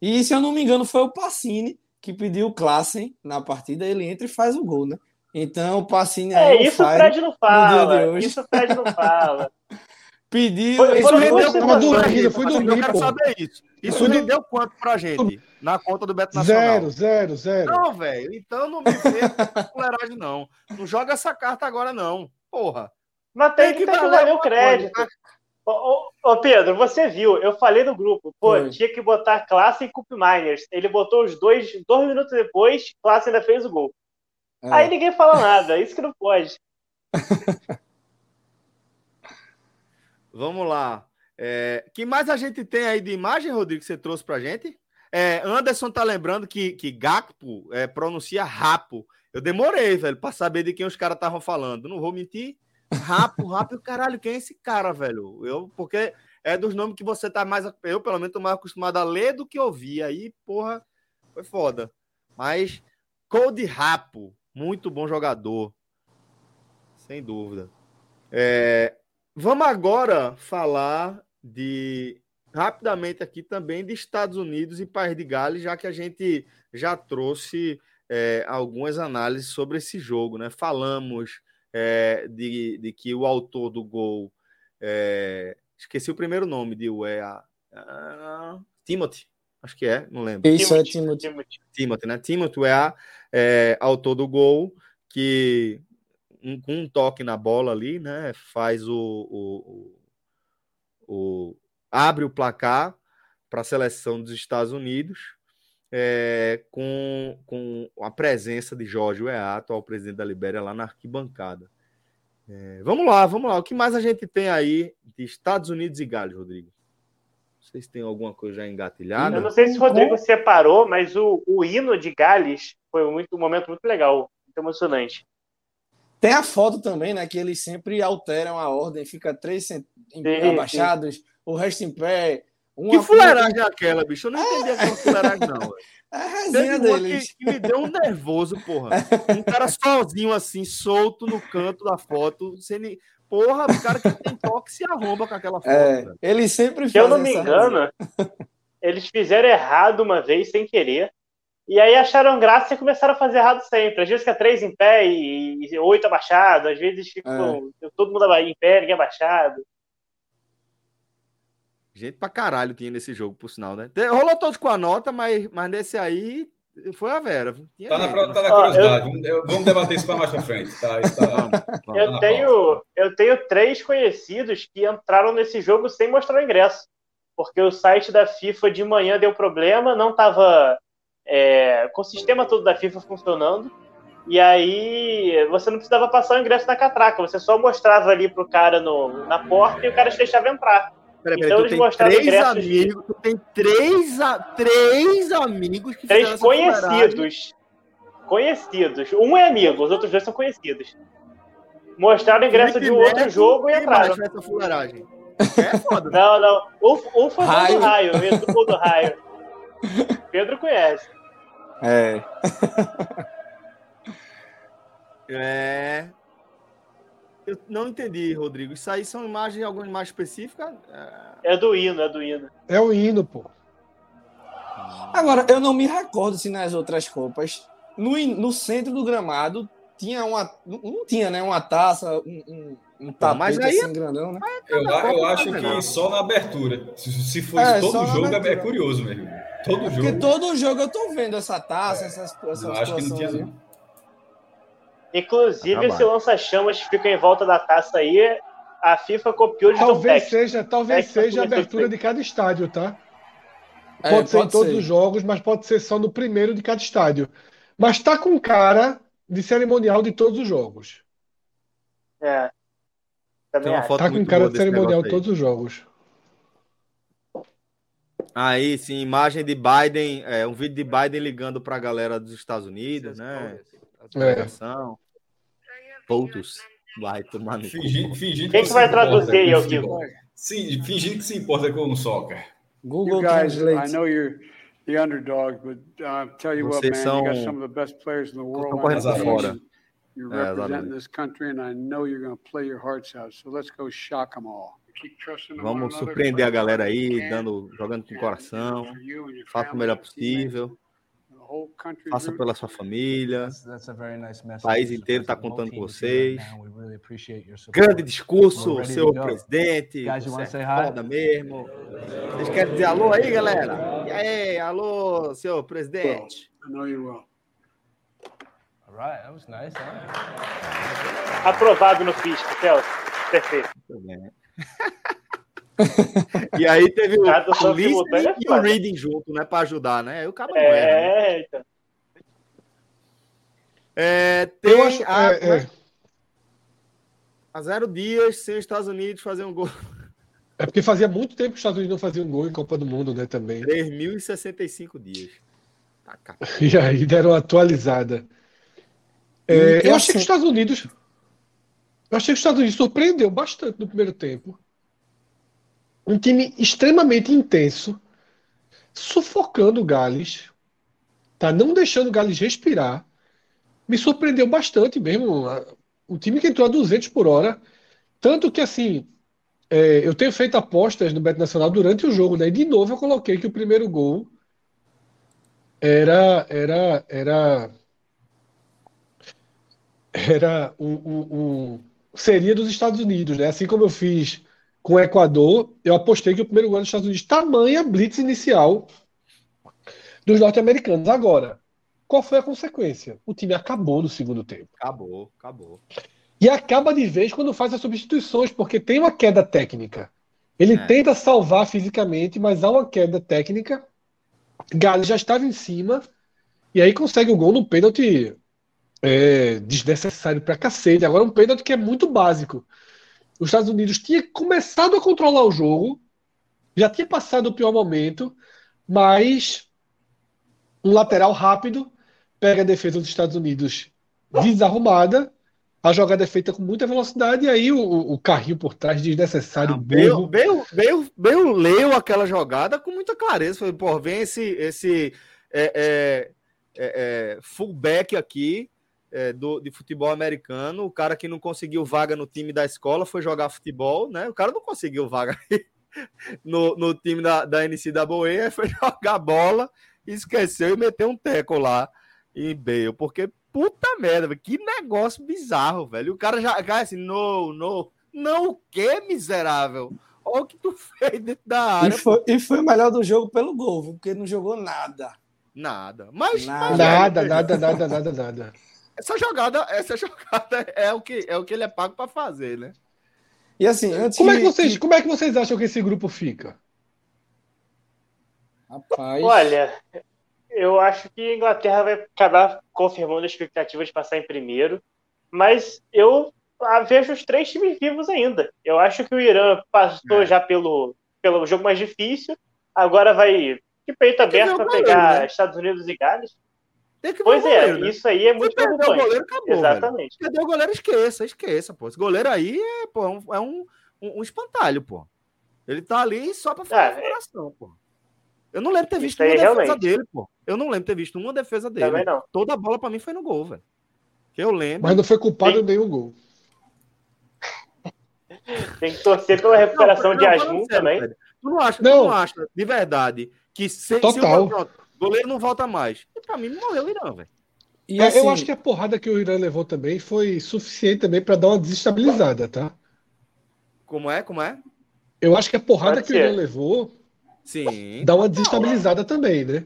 E, se eu não me engano, foi o Passini que pediu o Klassen na partida, ele entra e faz o gol, né? Então, o Passini
é, aí. É, isso o Fred não fala. Isso o Fred não fala.
Pediu. Foi,
isso rendeu quanto dormir, foi dormir, Eu quero
saber isso. Isso foi rendeu quanto pra gente? Na conta do Beto Nacional?
Zero, zero, zero.
Não, velho. Então não me vê fuleiragem, não. Não joga essa carta agora, não. Porra.
Mas tem, tem que, que valer o crédito. Coisa. Ô, ô, ô, Pedro, você viu, eu falei no grupo, pô, foi. tinha que botar classe e Cup Miners. Ele botou os dois, dois minutos depois, classe ainda fez o gol. É. Aí ninguém fala nada, isso que não pode.
Vamos lá. É, que mais a gente tem aí de imagem, Rodrigo, que você trouxe pra gente? É, Anderson tá lembrando que, que Gakpo é, pronuncia rapo. Eu demorei, velho, pra saber de quem os caras estavam falando. Não vou mentir. Rapo, rapo, caralho, quem é esse cara, velho? Eu, porque é dos nomes que você tá mais. Eu, pelo menos, tô mais acostumado a ler do que ouvir. Aí, porra, foi foda. Mas, Code Rapo, muito bom jogador. Sem dúvida. É, Vamos agora falar de rapidamente aqui também de Estados Unidos e País de Gales, já que a gente já trouxe é, algumas análises sobre esse jogo, né? Falamos é, de, de que o autor do gol, é, esqueci o primeiro nome de Uea, uh, Timothy, acho que é, não lembro.
Isso Timothy, é Timothy.
Timothy. Timothy, né? Timothy Uea, é, autor do gol, que um, com um toque na bola ali, né? Faz o, o, o, o abre o placar para a seleção dos Estados Unidos é, com, com a presença de Jorge Weah, atual presidente da Libéria, lá na arquibancada. É, vamos lá, vamos lá. O que mais a gente tem aí de Estados Unidos e Gales, Rodrigo? Vocês têm alguma coisa já engatilhada?
Eu não sei se o Rodrigo separou, mas o, o hino de Gales foi muito, um momento muito legal, muito emocionante.
Tem a foto também, né? Que eles sempre alteram a ordem, fica três sim, abaixados, sim. o resto em pé,
uma que fuleiragem é aquela, bicho? Eu não entendi aquela fuleiragem, não.
É a resenha deles.
Que, que, me deu um nervoso, porra. Um cara sozinho, assim, solto no canto da foto, sendo. Porra, o cara que tem toque se arromba com aquela foto. É,
ele sempre
Se eu não me engano, eles fizeram errado uma vez, sem querer. E aí acharam graça e começaram a fazer errado sempre. Às vezes fica três em pé e, e oito abaixado, às vezes ficam é. todo mundo em pé, ninguém abaixado.
Gente pra caralho tinha nesse jogo, por sinal, né? Rolou todos com a nota, mas, mas nesse aí foi a Vera.
Tinha tá, na, gente, tá na curiosidade. eu... Vamos debater isso para mais pra frente. Tá,
tá... eu, tenho, eu tenho três conhecidos que entraram nesse jogo sem mostrar o ingresso. Porque o site da FIFA de manhã deu problema, não tava é, com o sistema todo da FIFA funcionando. E aí você não precisava passar o ingresso na catraca, você só mostrava ali pro cara no, na porta e o cara deixava entrar.
Peraí, peraí, então, tu tem três amigos, tu tem três, a... três amigos que
Três conhecidos. Conhecidos. Um é amigo, os outros dois são conhecidos. Mostraram o ingresso de um outro jogo e entraram. É foda. Não, não. Um, um foi raio. do raio, mesmo do do raio. Pedro conhece.
É.
é. Eu não entendi, Rodrigo. Isso aí são imagens, alguma imagem específica?
É... é do hino, é do hino.
É o hino, pô.
Agora, eu não me recordo se nas outras Copas, no, no centro do gramado, tinha uma. Não tinha, né? Uma taça, um, um, um tapete mas aí, assim grandão, né?
Eu, eu acho que só na abertura. Se, se fosse é, todo jogo, é curioso mesmo. Todo é jogo.
Porque todo jogo eu tô vendo essa taça, é. essas, essas eu
acho que não tinha.
Inclusive, esse lança-chamas que fica em volta da taça aí, a FIFA copiou de
Talvez seja, talvez seja a abertura de cada estádio, tá? É, pode ser pode em todos ser. os jogos, mas pode ser só no primeiro de cada estádio. Mas tá com cara de cerimonial de todos os jogos.
É. Também
tá com cara de cerimonial todos os jogos.
Aí, sim, imagem de Biden, é, um vídeo de Biden ligando para a galera dos Estados Unidos, né? Apresentação. É. Vai tomar no
fingindo, fingindo
Quem que, vai traduzir aí,
Alquilo? Sim, fingindo que se importa com o soccer.
Google Translate. I know you're the underdog, but uh, tell you what, man, são... you got some of the best players in the world.
fora.
You're é, representing this country, and I know you're going to play your hearts out. So let's go shock them all.
Vamos surpreender a galera aí, dando, jogando com o coração. Faça o melhor possível. Faça pela sua família. O país inteiro está contando com vocês. Grande discurso, senhor presidente. Você é foda mesmo. Vocês querem dizer alô aí, galera? E aí, alô, senhor presidente?
Aprovado no fisco, Celso. Perfeito.
E aí teve o, o listening e o reading junto, né? Para ajudar, né? Aí o cara é,
né? então.
É, tem acho, a, é, é. a zero dias sem os Estados Unidos fazer um gol.
É porque fazia muito tempo que os Estados Unidos não faziam um gol em Copa do Mundo, né? Também.
3.065 dias.
Tá, e aí deram uma atualizada. É, eu achei que os Estados Unidos. Eu achei que os Estados Unidos surpreendeu bastante no primeiro tempo um time extremamente intenso, sufocando o Gales, tá? não deixando o Gales respirar. Me surpreendeu bastante mesmo. O time que entrou a 200 por hora. Tanto que, assim, é, eu tenho feito apostas no Bet Nacional durante o jogo, né? E de novo eu coloquei que o primeiro gol era, era, era era um, um, um, seria dos Estados Unidos, né? Assim como eu fiz com o Equador, eu apostei que o primeiro gol dos Estados Unidos, tamanha blitz inicial dos norte-americanos. Agora, qual foi a consequência? O time acabou no segundo tempo.
Acabou, acabou.
E acaba de vez quando faz as substituições, porque tem uma queda técnica. Ele é. tenta salvar fisicamente, mas há uma queda técnica. Gales já estava em cima, e aí consegue o gol no pênalti é, desnecessário pra cacete. Agora, um pênalti que é muito básico. Os Estados Unidos tinha começado a controlar o jogo, já tinha passado o pior momento, mas um lateral rápido pega a defesa dos Estados Unidos desarrumada a jogada é feita com muita velocidade e aí o, o carrinho por trás desnecessário. Ah,
Bale, Bale, Bale, leu aquela jogada com muita clareza. Falei, pô, vem esse, esse é, é, é, é fullback aqui é, do, de futebol americano. O cara que não conseguiu vaga no time da escola foi jogar futebol, né? O cara não conseguiu vaga no, no time da, da NCAA, foi jogar bola, esqueceu e meteu um teco lá em Bale, porque puta merda, que negócio bizarro, velho. O cara já cai assim, não, não, não o que, miserável? Olha o que tu fez dentro da área.
E foi, e foi o melhor do jogo pelo gol, porque não jogou nada.
Nada. Mas
nada, nada, nada, nada, nada, nada.
Essa jogada, essa jogada é o que é o que ele é pago para fazer, né?
E assim, antes como é que vocês, que... como é que vocês acham que esse grupo fica?
Rapaz. Olha, eu acho que a Inglaterra vai acabar confirmando a expectativa de passar em primeiro, mas eu ah, vejo os três times vivos ainda. Eu acho que o Irã passou é. já pelo, pelo jogo mais difícil, agora vai de peito aberto para pegar né? Estados Unidos e Gales. Pois é, goleiro, né? isso aí é muito
preocupante. O goleiro, acabou,
Exatamente.
Velho. O goleiro? Esqueça, esqueça, pô. Esse goleiro aí é, pô, é, um, é um, um, espantalho, pô. Ele tá ali só para fazer ah, é... pô. Eu não lembro ter visto uma defesa realmente. dele, pô. Eu não lembro ter visto uma defesa dele.
Também não.
Toda a bola para mim foi no gol, velho. Que eu lembro.
Mas não foi culpado Sim. nenhum gol.
Tem que torcer pela recuperação não, de Asmun também.
Tu não acha, não. Tu não acha, de verdade, que se,
Total.
se o goleiro não volta mais. E pra mim não morreu o Irã, velho.
E assim, eu acho que a porrada que o Irã levou também foi suficiente também para dar uma desestabilizada, tá?
Como é? Como é?
Eu acho que a porrada que o Irã levou
Sim.
Dá uma desestabilizada também, né?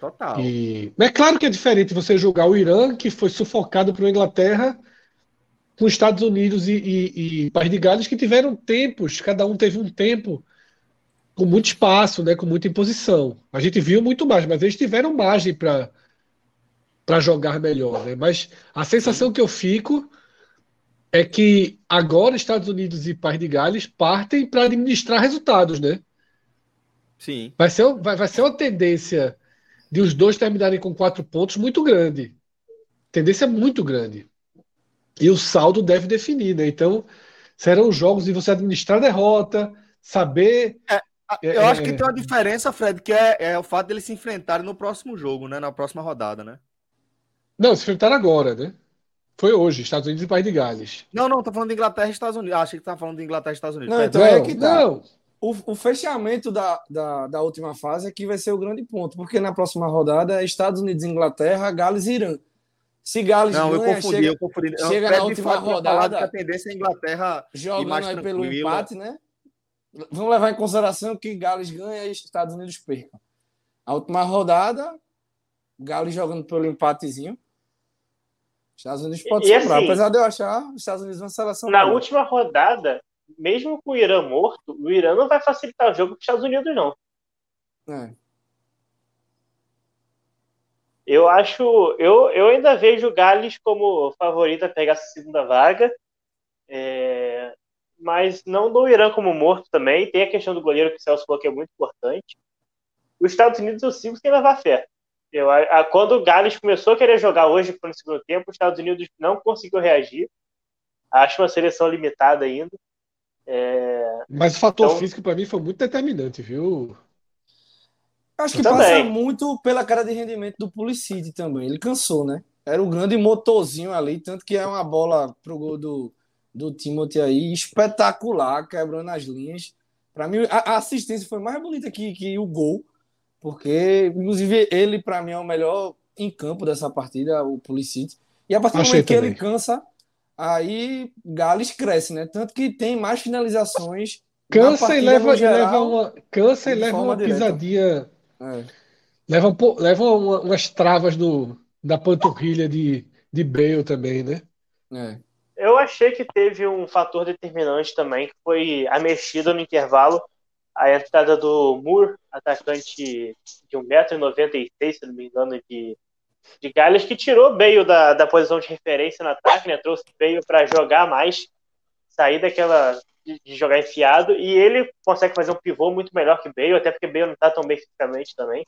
Total.
E é claro que é diferente você jogar o Irã, que foi sufocado pela Inglaterra, com os Estados Unidos e, e, e País de Gales, que tiveram tempos, cada um teve um tempo com muito espaço, né, com muita imposição. A gente viu muito mais, mas eles tiveram margem para para jogar melhor, né? Mas a sensação que eu fico é que agora Estados Unidos e País de Gales partem para administrar resultados, né?
Sim.
Vai ser, vai, vai ser uma tendência de os dois terminarem com quatro pontos muito grande. Tendência muito grande. E o saldo deve definir, né? Então, serão jogos de você administrar a derrota, saber.
É, eu é, acho que tem uma diferença, Fred, que é, é o fato deles se enfrentarem no próximo jogo, né? Na próxima rodada, né?
Não, se enfrentaram agora, né? Foi hoje, Estados Unidos e País de Gales.
Não, não, tô falando de Inglaterra e Estados Unidos. Ah, achei que tava falando de Inglaterra e Estados Unidos.
Não, então é que tá. Não, o, o, fechamento da, da, da, última fase é que vai ser o grande ponto, porque na próxima rodada é Estados Unidos, Inglaterra, Gales e Irã. Se Gales
não, ganha, eu confundi,
chega,
eu confundi.
chega na última rodada,
a tendência é a Inglaterra
jogando aí pelo empate, né? Vamos levar em consideração que Gales ganha e Estados Unidos percam. A última rodada, Gales jogando pelo empatezinho. Estados Unidos pode e sobrar, assim, apesar de eu achar os Estados Unidos uma seleção.
Na boa. última rodada, mesmo com o Irã morto, o Irã não vai facilitar o jogo para os Estados Unidos, não. É. Eu acho. Eu, eu ainda vejo o Gales como favorito a pegar essa segunda vaga. É, mas não do Irã como morto também. Tem a questão do goleiro que o Celso falou que é muito importante. Os Estados Unidos eu sigo sem levar fé. Eu, a, quando o Gales começou a querer jogar hoje no segundo tempo, os Estados Unidos não conseguiu reagir. Acho uma seleção limitada ainda. É...
Mas o fator então... físico para mim foi muito determinante, viu?
Acho que também. passa muito pela cara de rendimento do Pulisic também. Ele cansou, né? Era o grande motorzinho ali, tanto que é uma bola pro gol do, do Timothy aí, espetacular, quebrando as linhas. Para mim, a, assistência foi mais bonita que, que o gol, porque, inclusive, ele, para mim, é o melhor em campo dessa partida, o Pulisic. E a partir do momento que ele cansa, aí Gales cresce, né? Tanto que tem mais finalizações.
Cansa e leva, geral, leva uma, cansa e leva uma pisadinha. É. Leva, leva uma, umas travas do, da panturrilha de, de Bale também, né?
É. Eu achei que teve um fator determinante também, que foi a mexida no intervalo. A entrada do Moore, atacante de 1,96m, se não me engano, de, de Gales, que tirou Bale da, da posição de referência no ataque, né? trouxe Bale para jogar mais, sair daquela de, de, jogar enfiado, e ele consegue fazer um pivô muito melhor que Bale, até porque Bale não está tão bem fisicamente também.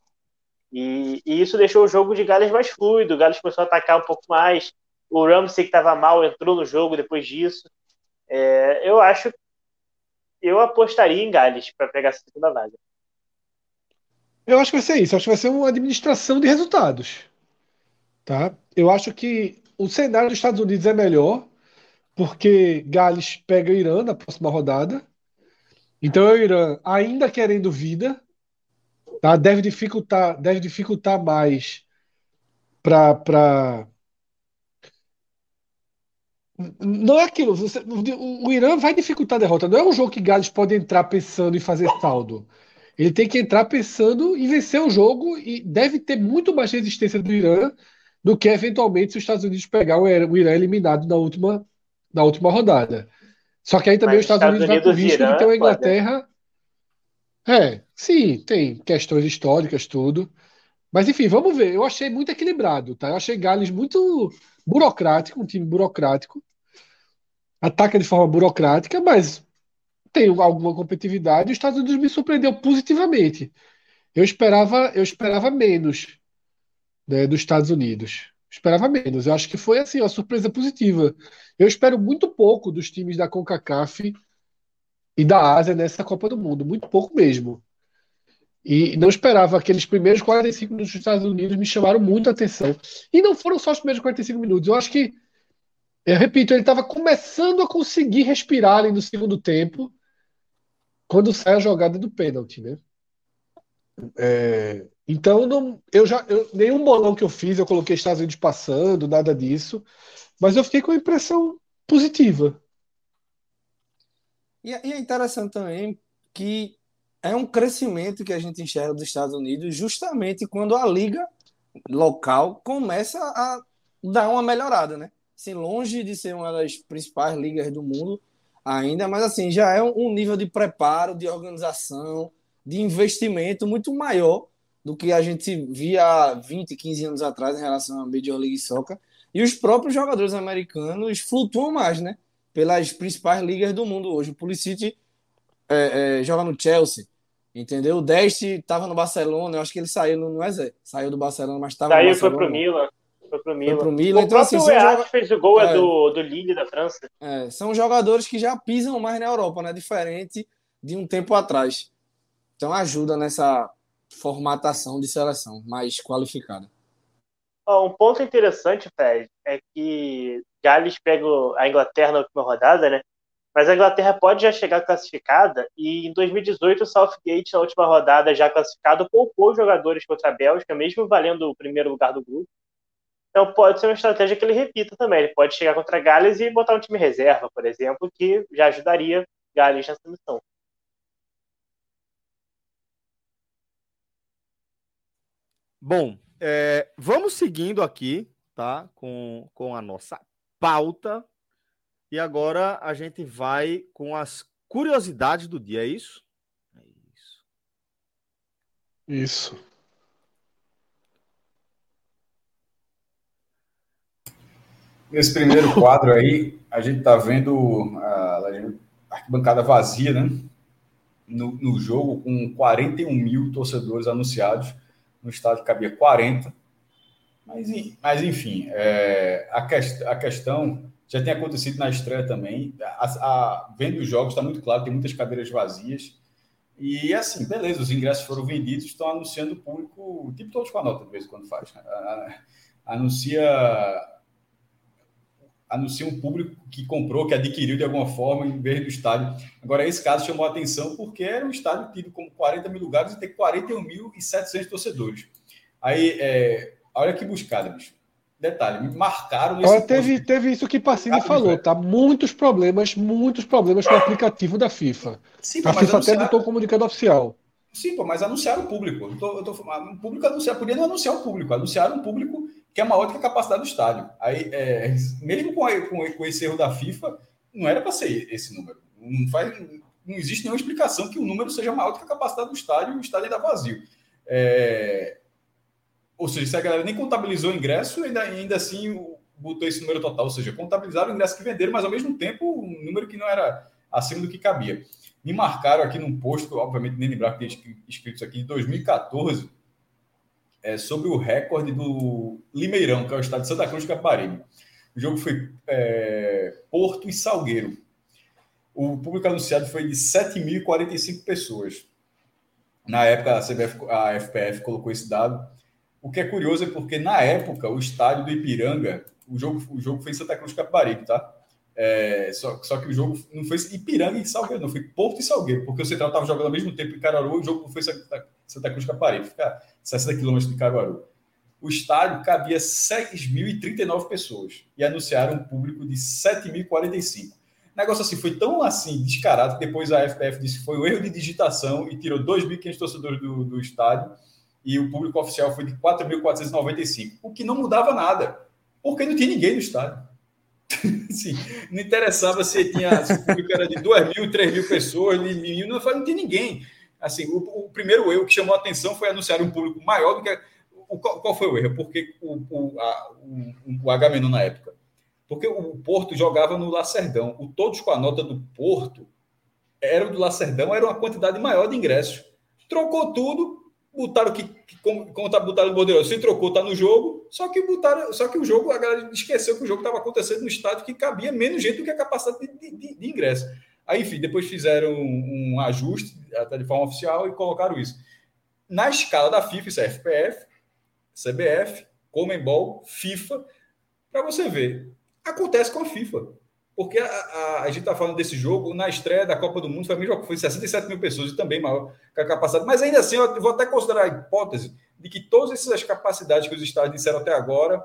E, e, isso deixou o jogo de Gales mais fluido, o Gales começou a atacar um pouco mais, o Ramsey, que estava mal, entrou no jogo depois disso. É, eu acho. Eu apostaria em Gales para pegar essa segunda vaga.
Eu acho que vai ser isso. Eu acho que vai ser uma administração de resultados. Tá? Eu acho que o cenário dos Estados Unidos é melhor, porque Gales pega o Irã na próxima rodada. Então é o Irã ainda querendo vida, tá? deve dificultar, deve dificultar mais para não é aquilo. Você, o, o, Irã vai dificultar a derrota. Não é um jogo que Gales pode entrar pensando em fazer saldo. Ele tem que entrar pensando em vencer o jogo e deve ter muito mais resistência do Irã do que eventualmente se os Estados Unidos pegar o Irã eliminado na última, na última rodada. Só que aí também Mas os Estados, Estados Unidos, Unidos vai com risco Irã, de ter uma Inglaterra. Pode. É, sim, tem questões históricas, tudo. Mas enfim, vamos ver. Eu achei muito equilibrado, tá? Eu achei Gales muito burocrático, um time burocrático. Ataca de forma burocrática, mas tem alguma competitividade. Os Estados Unidos me surpreendeu positivamente. Eu esperava, eu esperava menos né, dos Estados Unidos. esperava menos. Eu acho que foi assim, uma surpresa positiva. Eu espero muito pouco dos times da CONCACAF e da Ásia nessa Copa do Mundo, muito pouco mesmo. E não esperava aqueles primeiros 45 minutos dos Estados Unidos me chamaram muito a atenção. E não foram só os primeiros 45 minutos. Eu acho que, eu repito, ele estava começando a conseguir respirar ali no segundo tempo quando sai a jogada do pênalti, né? É, então, não, eu já eu, nenhum bolão que eu fiz eu coloquei Estados Unidos passando, nada disso. Mas eu fiquei com a impressão positiva.
E, é, e é interessante também que é um crescimento que a gente enxerga dos Estados Unidos justamente quando a liga local começa a dar uma melhorada, né? Assim, longe de ser uma das principais ligas do mundo ainda, mas assim, já é um nível de preparo, de organização, de investimento muito maior do que a gente via há 20, 15 anos atrás em relação à Major League Soccer. E os próprios jogadores americanos flutuam mais, né? Pelas principais ligas do mundo hoje. O Pulisic é, é, joga no Chelsea, Entendeu? O Deste estava no Barcelona, eu acho que ele saiu, não é Zé? Saiu do Barcelona, mas estava
Saiu, foi pro Milan. Foi pro Milan. Foi pro Milan. O então, assim, são joga... fez o gol é, é, do, do Lille da França.
É, são jogadores que já pisam mais na Europa, né? Diferente de um tempo atrás. Então ajuda nessa formatação de seleção mais qualificada.
um ponto interessante, Fred, é que Gales pega a Inglaterra na última rodada, né? Mas a Inglaterra pode já chegar classificada e em 2018 o Southgate, na última rodada já classificado, poupou jogadores contra a Bélgica, mesmo valendo o primeiro lugar do grupo. Então pode ser uma estratégia que ele repita também. Ele pode chegar contra Gales e botar um time reserva, por exemplo, que já ajudaria Gales nessa missão.
Bom, é, vamos seguindo aqui, tá? Com, com a nossa pauta e agora a gente vai com as curiosidades do dia, é isso? É
isso. Isso.
Nesse primeiro quadro aí, a gente está vendo a arquibancada vazia, né? No, no, jogo, com 41 mil torcedores anunciados. No estádio cabia 40. Mas, mas enfim, é, a, quest, a questão já tem acontecido na estreia também. A, a, vendo os jogos, está muito claro, tem muitas cadeiras vazias. E assim, beleza, os ingressos foram vendidos, estão anunciando o público, tipo todos com a nota, de vez em quando faz. Né? Anuncia, anuncia um público que comprou, que adquiriu de alguma forma em vez do estádio. Agora, esse caso chamou a atenção porque era um estádio tido como 40 mil lugares e tem 41.700 torcedores. Aí, é, olha que buscada, bicho Detalhe, me marcaram
nesse Olha, teve, teve isso que Pacini falou, tá? Muitos problemas, muitos problemas com o aplicativo da FIFA. Sim, a FIFA até botou um comunicado oficial.
Sim, pô, mas anunciaram o público. Eu tô, eu tô, o público anunciar, podia não anunciar o público, anunciaram um público que é maior do que a capacidade do estádio. Aí, é, mesmo com, com, com, esse erro da FIFA, não era para ser esse número. Não, faz, não existe nenhuma explicação que o número seja maior do que a capacidade do estádio e o estádio ainda vazio. É, ou seja, se a galera nem contabilizou o ingresso, ainda, ainda assim botou esse número total. Ou seja, contabilizaram o ingresso que venderam, mas ao mesmo tempo um número que não era acima do que cabia. Me marcaram aqui num post, obviamente nem lembrar que tinha escrito isso aqui, de 2014, é, sobre o recorde do Limeirão, que é o estado de Santa Cruz de Caparibe. O jogo foi é, Porto e Salgueiro. O público anunciado foi de 7.045 pessoas. Na época, a, CBF, a FPF colocou esse dado. O que é curioso é porque, na época, o estádio do Ipiranga, o jogo, o jogo foi em Santa Cruz de Caparibe, tá? É, só, só que o jogo não foi Ipiranga e Salgueiro, não, foi Porto e Salgueiro, porque o Central estava jogando ao mesmo tempo em Caruaru e o jogo não foi Santa, Santa Cruz Caparibe, fica 60 quilômetros de Caruaru. O estádio cabia 6.039 pessoas e anunciaram um público de 7.045. Negócio assim, foi tão assim descarado que depois a FPF disse que foi um erro de digitação e tirou 2.500 torcedores do, do estádio e o público oficial foi de 4.495, o que não mudava nada, porque não tinha ninguém no estádio. Sim, não interessava se tinha se o público era de 2 mil, 3 mil pessoas, mil, não, não tinha ninguém. Assim, o, o, primeiro erro que chamou a atenção foi anunciar um público maior do que. O, qual, qual foi o erro? Porque o, o, a, o, o na época. Porque o Porto jogava no Lacerdão. O todos com a nota do Porto era o do Lacerdão, era uma quantidade maior de ingressos. Trocou tudo, botaram que, que como, tá no Bordeiro, se trocou, tá no jogo, só que botaram, só que o jogo, a galera esqueceu que o jogo estava acontecendo no estádio que cabia menos gente do que a capacidade de, de, de ingresso. Aí, enfim, depois fizeram um, um, ajuste, até de forma oficial, e colocaram isso. Na escala da FIFA, isso é FPF, CBF, Comembol, FIFA, para você ver. Acontece com a FIFA. Porque a, a, a gente está falando desse jogo, na estreia da Copa do Mundo, foi, mesmo, foi 67 mil pessoas e também maior que a capacidade. Mas ainda assim, eu vou até considerar a hipótese de que todas essas capacidades que os estados disseram até agora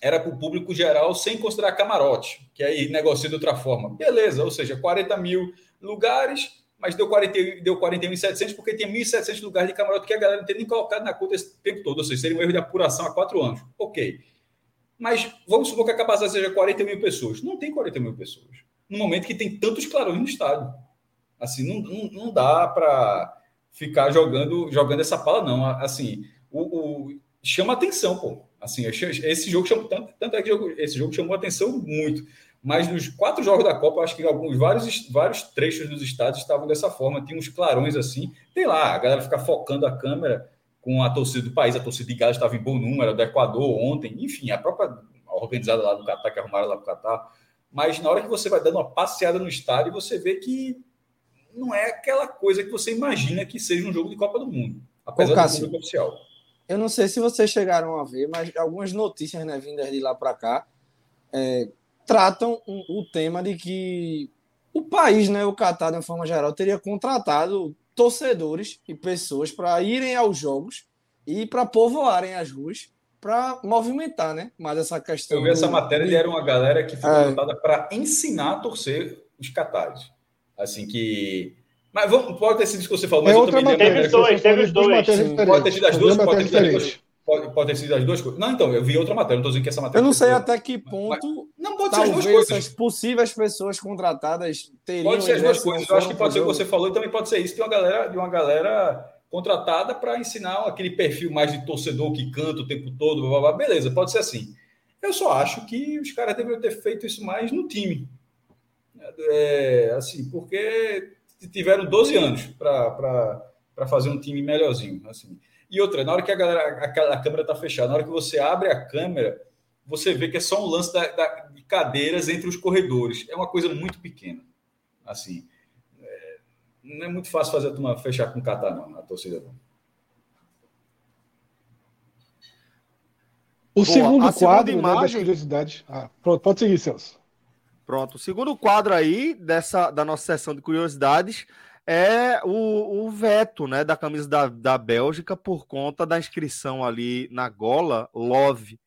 era para o público geral, sem considerar camarote, que aí negocia de outra forma. Beleza, ou seja, 40 mil lugares, mas deu 41, deu 41.700 porque tem 1.700 lugares de camarote que a galera não tem nem colocado na conta esse tempo todo, ou seja, seria um erro de apuração há quatro anos. Ok. Mas vamos supor que a capacidade seja 40 mil pessoas. Não tem 40 mil pessoas. No momento que tem tantos clarões no estádio. Assim, não, não, não dá para ficar jogando jogando essa pala, não. Assim, o, o, chama atenção, pô. Assim, esse jogo chama tanto, tanto é que esse jogo chamou atenção muito. Mas nos quatro jogos da Copa, acho que alguns vários, vários trechos dos estádios estavam dessa forma. Tinha uns clarões assim. Tem lá, a galera fica focando a câmera com a torcida do país, a torcida de Gales estava em bom número, do Equador ontem, enfim, a própria organizada lá do Catar, que arrumaram lá para o Catar. Mas na hora que você vai dando uma passeada no estádio, você vê que não é aquela coisa que você imagina que seja um jogo de Copa do Mundo, apesar Ô, Cássio, do oficial.
Eu não sei se vocês chegaram a ver, mas algumas notícias né, vindas de lá para cá é, tratam o, o tema de que o país, né, o Catar, de uma forma geral, teria contratado torcedores e pessoas para irem aos jogos e para povoarem as ruas para movimentar, né? Mas essa questão.
Eu vi essa matéria e era uma galera que foi é. para ensinar a torcer os catares. Assim que. Mas vamos, pode ter sido isso que você falou, mas
é eu também Teve os dois, teve os dois.
Pode ter sido as duas, pode ter sido as duas. Pode, pode ter sido as duas coisas. Não, então, eu vi outra matéria, não estou dizendo que essa matéria.
Eu não sei até que ponto.
Mas, não pode ser as duas coisas. essas
possíveis pessoas contratadas teriam.
Pode ser as duas coisas. Eu acho que pode ser o que você falou e também pode ser isso de uma galera, de uma galera contratada para ensinar aquele perfil mais de torcedor que canta o tempo todo, blá, blá, blá. beleza, pode ser assim. Eu só acho que os caras deveriam ter feito isso mais no time. É, assim, porque tiveram 12 anos para fazer um time melhorzinho. Assim. E outra, na hora que a, galera, a, a câmera está fechada, na hora que você abre a câmera, você vê que é só um lance da, da, de cadeiras entre os corredores. É uma coisa muito pequena. Assim, é, não é muito fácil fazer a turma fechar com o Catar, não, a torcida não.
O Boa, segundo quadro imagem... né, das curiosidades. Ah, pronto, pode seguir, Celso.
Pronto, o segundo quadro aí dessa, da nossa sessão de curiosidades é o, o veto né, da camisa da, da Bélgica por conta da inscrição ali na gola Love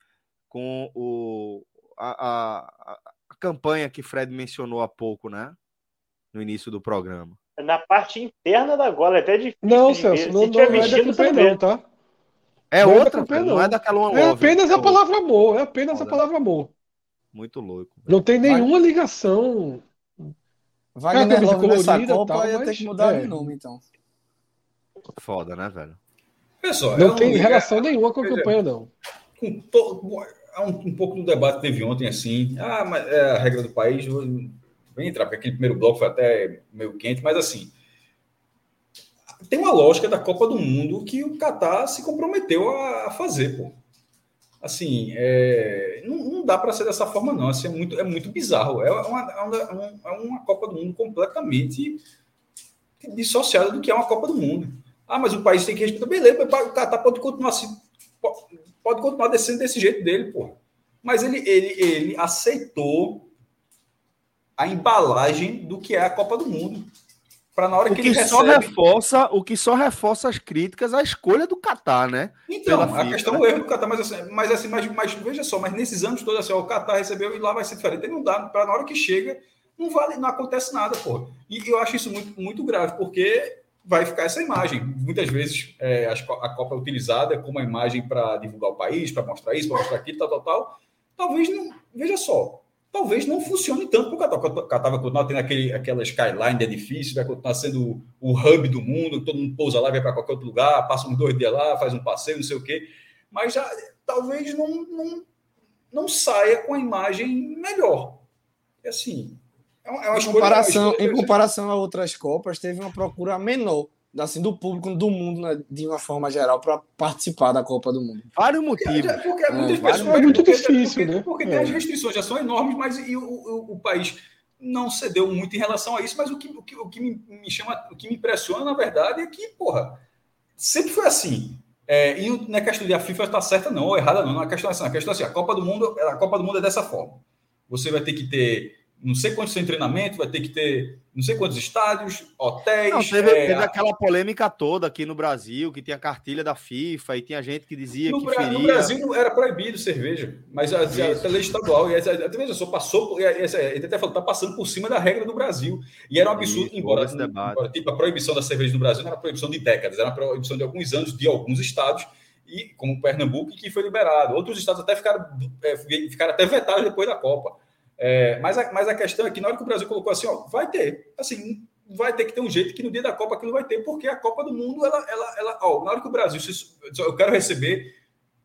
com o, a, a, a campanha que Fred mencionou há pouco, né? No início do programa.
Na parte interna da gola, é até difícil.
Não, Celso, não, não, não é da campanha, não, tá?
É não outra, é não. não é daquela
One É apenas a palavra amor, é apenas a palavra amor.
Muito louco.
Não tem nenhuma ligação.
Wagner é, Love nessa Copa tal, ia mas... ter que mudar é. de nome, então.
Foda, né, velho?
Pessoal, não tem relação nenhuma com a campanha, não.
Com to... Há um, um, pouco do debate que teve ontem, assim, ah, mas é a regra do país, vem entrar, porque aquele primeiro bloco foi até meio quente, mas assim, tem uma lógica da Copa do Mundo que o Catar se comprometeu a, fazer, pô. Assim, é, não, não, dá para ser dessa forma, não. Assim, é, muito, é muito bizarro. É uma, é uma, é uma Copa do Mundo completamente dissociada do que é uma Copa do Mundo. Ah, mas o país tem que respeitar. Beleza, o Catar pode continuar assim, pode continuar descendo desse jeito dele, pô. Mas ele, ele, ele aceitou a embalagem do que é a Copa do Mundo. Para na hora
o
que,
que ele só recebe... reforça O que só reforça as críticas à escolha do Catar, né?
Então, Pela a FIFA, questão né? é o erro do Catar, mas assim, mas, assim mas, mas veja só, mas nesses anos todos, assim, ó, o Catar recebeu e lá vai ser diferente. Ele não dá, para na hora que chega, não vale, não acontece nada, pô. E eu acho isso muito, muito grave, porque vai ficar essa imagem. Muitas vezes é, a Copa é utilizada como a imagem para divulgar o país, para mostrar isso, para mostrar aquilo, tal, tal, tal. Talvez não. Veja só, talvez não funcione tanto para o vai continuar tendo aquele, aquela skyline de edifício, vai continuar sendo o, o hub do mundo, todo mundo pousa lá, vai para qualquer outro lugar, passa uns dois dias lá, faz um passeio, não sei o quê. Mas já, talvez não, não, não saia com a imagem melhor. É assim,
é uma, é uma em, comparação, escolha, em comparação a outras Copas, teve uma procura menor assim, do público do mundo, né, de uma forma geral, para participar da Copa do Mundo.
Vários motivos.
Porque, porque é, muitas pessoas,
é muito difícil,
porque,
né?
Porque é. tem as restrições já são enormes, mas e o, o, o, país não cedeu muito em relação a isso, mas o que, o que, o que me, me, chama, o que me impressiona, na verdade, é que, porra, sempre foi assim. É, e não é questão de a FIFA estar certa, não, ou errada, não. Não é questão assim. A questão é assim, a Copa do Mundo, a Copa do Mundo é dessa forma. Você vai ter que ter não sei quantos sem treinamento, vai ter que ter não sei quantos estádios, hotéis. Não,
teve, é... teve, aquela polêmica toda aqui no Brasil, que tinha cartilha da FIFA e tinha gente que dizia
no,
que feria...
No Brasil era proibido cerveja, mas a, a, a lei estadual, e a, veja só, passou, ele até falou, está passando por cima da regra do Brasil. E era um absurdo, Isso, embora, embora tipo, a proibição da cerveja no Brasil não era proibição de décadas, era uma proibição de alguns anos, de alguns estados, e como Pernambuco, que foi liberado. Outros estados até ficaram, é, ficaram até vetados depois da Copa. É, mas, a, mas a questão é que na hora que o Brasil colocou assim, ó, vai ter, assim, vai ter que ter um jeito que no dia da Copa aquilo vai ter, porque a Copa do Mundo, ela, ela, ela ó, na hora que o Brasil, eu quero receber,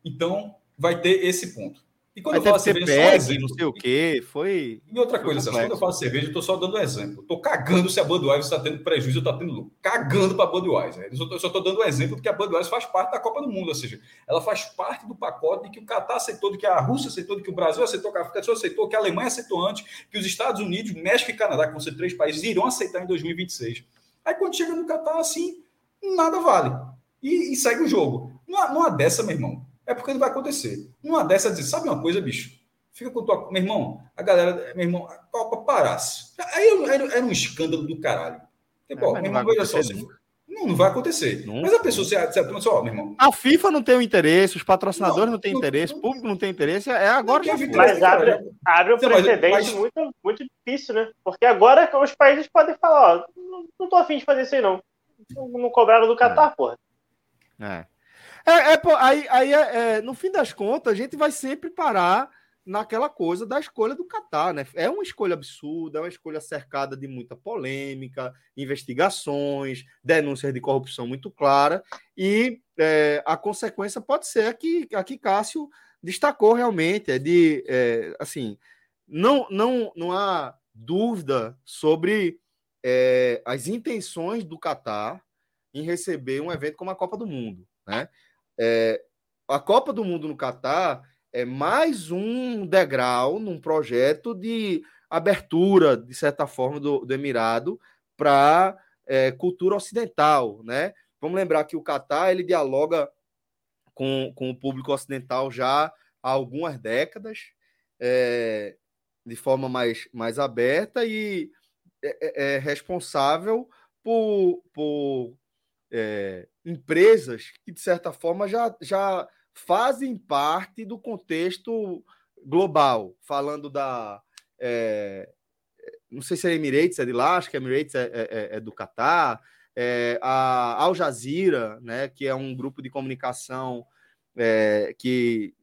então vai ter esse ponto.
E quando eu falo cerveja, PEG, não sei o quê, foi.
E outra coisa, foi quando eu falo cerveja, eu estou só dando um exemplo. Estou cagando se a Budweiser está tendo prejuízo ou está tendo lucro. Cagando para a Budweiser. Eu só estou dando um exemplo porque a Budweiser faz parte da Copa do Mundo, ou seja, ela faz parte do pacote de que o Catar aceitou, de que a Rússia aceitou, de que o Brasil aceitou, que a África aceitou, que a Alemanha aceitou antes, que os Estados Unidos, México e Canadá, que vão ser três países, irão aceitar em 2026. Aí quando chega no Catar, assim, nada vale. E, e segue o jogo. Não há dessa, meu irmão. É porque não vai acontecer. Numa dessa, dizer, sabe uma coisa, bicho? Fica com tua. Meu irmão, a galera, meu irmão, a Copa parasse. Aí era, era um escândalo do caralho. É, meu irmão, veja só. Assim, não, não vai acontecer. Não. Mas a pessoa se, se só, meu irmão.
A FIFA não tem o interesse, os patrocinadores não, não têm interesse, o público não tem interesse, é agora já
Mas abre, abre um precedente mas... muito, muito difícil, né? Porque agora os países podem falar, ó, não, não tô afim de fazer isso aí, não. Não cobraram do Catar, é. porra.
É. É, é aí, aí é, é, no fim das contas, a gente vai sempre parar naquela coisa da escolha do Catar, né? É uma escolha absurda, é uma escolha cercada de muita polêmica, investigações, denúncias de corrupção muito clara, e é, a consequência pode ser a que, a que Cássio destacou realmente, é de, é, assim, não, não, não há dúvida sobre é, as intenções do Catar em receber um evento como a Copa do Mundo, né? É, a Copa do Mundo no Catar é mais um degrau num projeto de abertura, de certa forma, do, do Emirado para é, cultura ocidental, né? Vamos lembrar que o Catar ele dialoga com, com o público ocidental já há algumas décadas, é, de forma mais, mais aberta e é, é, é responsável por, por é, empresas que, de certa forma, já, já fazem parte do contexto global, falando da. É, não sei se é Emirates, é de lá, acho que Emirates é, é, é, é do Catar, é, a Al Jazeera, né, que é um grupo de comunicação é, que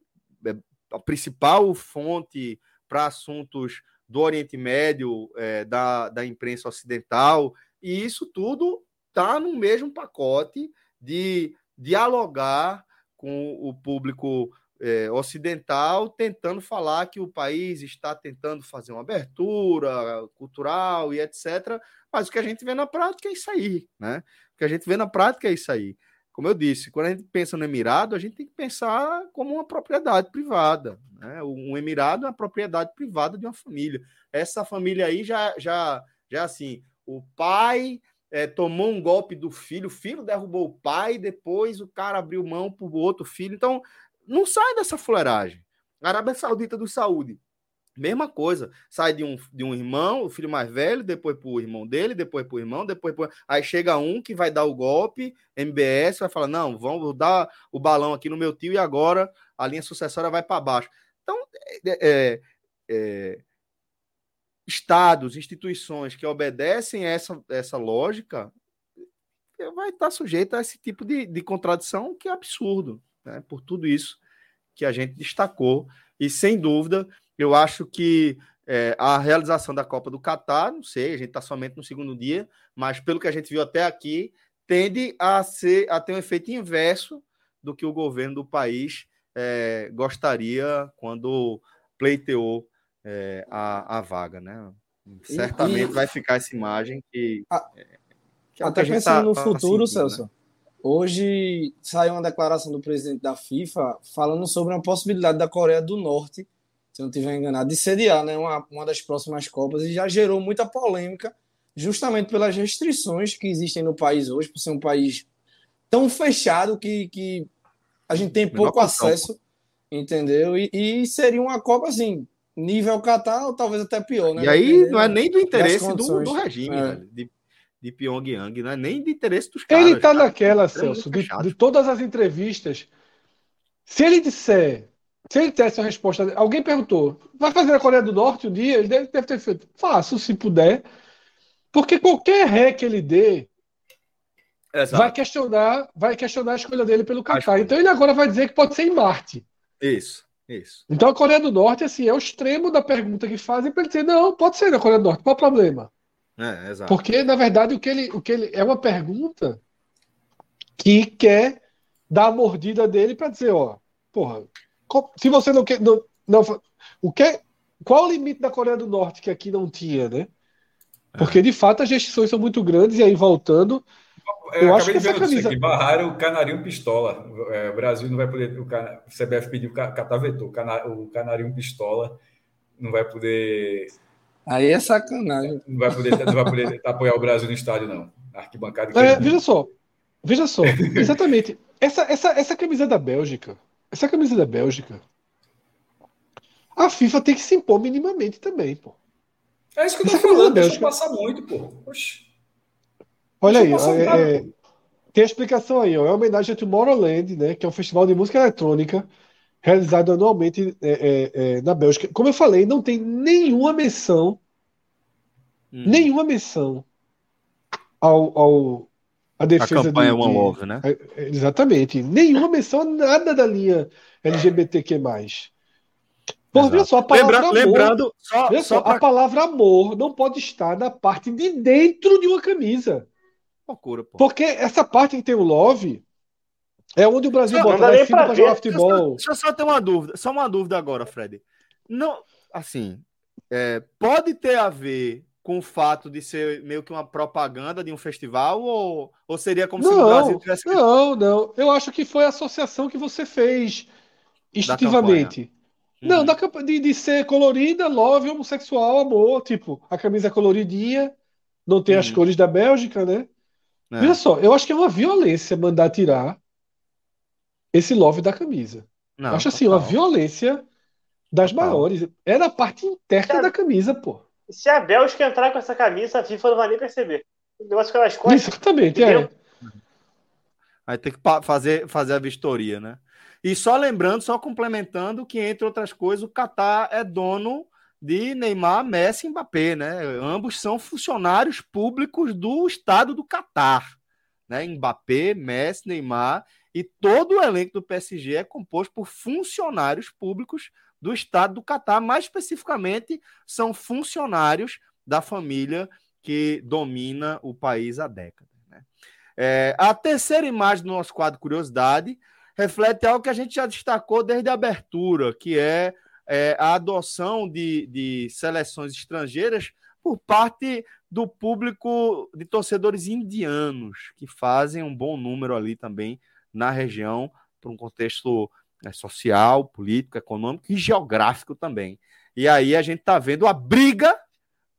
é a principal fonte para assuntos do Oriente Médio, é, da, da imprensa ocidental, e isso tudo está no mesmo pacote de dialogar com o público é, ocidental, tentando falar que o país está tentando fazer uma abertura cultural e etc. Mas o que a gente vê na prática é isso aí, né? O que a gente vê na prática é isso aí. Como eu disse, quando a gente pensa no Emirado, a gente tem que pensar como uma propriedade privada. Né? Um Emirado é uma propriedade privada de uma família. Essa família aí já, já, já assim, o pai é, tomou um golpe do filho, o filho derrubou o pai, depois o cara abriu mão para o outro filho. Então, não sai dessa fuleiragem. Arábia Saudita do Saúde, mesma coisa. Sai de um, de um irmão, o filho mais velho, depois para o irmão dele, depois para o irmão, depois pro... Aí chega um que vai dar o golpe, MBS, vai falar: não, vamos dar o balão aqui no meu tio e agora a linha sucessória vai para baixo. Então, é, é, é, estados, instituições que obedecem essa, essa lógica vai estar sujeito a esse tipo de, de contradição que é absurdo né, por tudo isso que a gente destacou. E sem dúvida, eu acho que é, a realização da Copa do Catar, não sei, a gente está somente no segundo dia, mas pelo que a gente viu até aqui, tende a, ser, a ter um efeito inverso do que o governo do país é, gostaria quando pleiteou é, a, a vaga, né? Certamente e, vai ficar essa imagem que. A,
é, que é até pensando tá, no futuro, né? Celso. Né? Hoje saiu uma declaração do presidente da FIFA falando sobre uma possibilidade da Coreia do Norte, se não estiver enganado, de sediar né, uma, uma das próximas Copas e já gerou muita polêmica, justamente pelas restrições que existem no país hoje, por ser um país tão fechado que, que a gente tem pouco acesso, entendeu? E, e, seria uma Copa assim, nível Catar, ou talvez até pior, né?
E aí não é nem do interesse do, do regime, é. de de Pyongyang, não é nem de interesse dos
caras. Ele está naquela, Celso, de, de, todas as entrevistas. Se ele disser, se ele tivesse uma resposta, alguém perguntou, vai fazer a Coreia do Norte um dia? Ele deve, deve ter feito, faço se puder, porque qualquer ré que ele dê Exato. vai questionar, vai questionar a escolha dele pelo Qatar. Então ele agora vai dizer que pode ser em Marte.
Isso. Isso.
Então a Coreia do Norte assim, é o extremo da pergunta que fazem para ele dizer: não, pode ser na Coreia do Norte, qual o problema? É, exato. Porque, na verdade, o que, ele, o que ele. É uma pergunta que quer dar a mordida dele para dizer, ó, porra, se você não quer. Não, não, o que, qual o limite da Coreia do Norte que aqui não tinha, né? Porque, de fato, as restrições são muito grandes, e aí voltando.
Eu, eu acho que essa camisa. Aqui, barraram o canarinho pistola. É, o Brasil não vai poder. O, cana, o CBF pediu, o Catar vetou. O canarinho pistola não vai poder
Aí é sacanagem.
Não vai poder, não vai poder apoiar o Brasil no estádio, não. Arquibancada.
É, veja só. Veja só. Exatamente. Essa, essa, essa camisa da Bélgica. Essa camisa da Bélgica. A FIFA tem que se impor minimamente também, pô.
É isso que eu tô essa falando. Deixa passar muito, pô. Oxi.
Olha aí. É, é, tem a explicação aí, ó. É uma homenagem a Tomorrowland, né? Que é um festival de música eletrônica realizado anualmente é, é, é, na Bélgica. Como eu falei, não tem nenhuma menção, hum. nenhuma menção ao, ao a defesa a
campanha de, One Love, né?
É, é, exatamente. Nenhuma menção a nada da linha LGBTQ+. Por ver só, a palavra Lembra, amor, lembrando, só, só pra... a palavra amor não pode estar na parte de dentro de uma camisa.
Procura, pô.
Porque essa parte que tem o love é onde o Brasil bota em cima para jogar futebol.
Deixa eu só ter uma dúvida, só uma dúvida agora, Fred. Não, assim, é, pode ter a ver com o fato de ser meio que uma propaganda de um festival ou, ou seria como
não,
se o
Brasil tivesse. Não, não. Eu acho que foi a associação que você fez instintivamente. Não, uhum. da, de, de ser colorida, love, homossexual, amor. Tipo, a camisa é coloridinha, não tem uhum. as cores da Bélgica, né? É. Veja só, eu acho que é uma violência mandar tirar esse love da camisa. Não, acho assim, uma violência das total. maiores. É na parte interna a, da camisa, pô.
Se a Bélgica entrar com essa camisa, a FIFA não vai nem perceber. O negócio pelas costas.
Exatamente, é.
Vai ter que fazer, fazer a vistoria, né? E só lembrando, só complementando que, entre outras coisas, o Catar é dono de Neymar, Messi e Mbappé, né? Ambos são funcionários públicos do Estado do Catar, né? Mbappé, Messi, Neymar e todo o elenco do PSG é composto por funcionários públicos do Estado do Catar, mais especificamente são funcionários da família que domina o país há décadas. Né? É, a terceira imagem do nosso quadro Curiosidade reflete algo que a gente já destacou desde a abertura, que é, é a adoção de, de seleções estrangeiras por parte do público de torcedores indianos, que fazem um bom número ali também na região, para um contexto né, social, político, econômico e geográfico também. E aí a gente está vendo a briga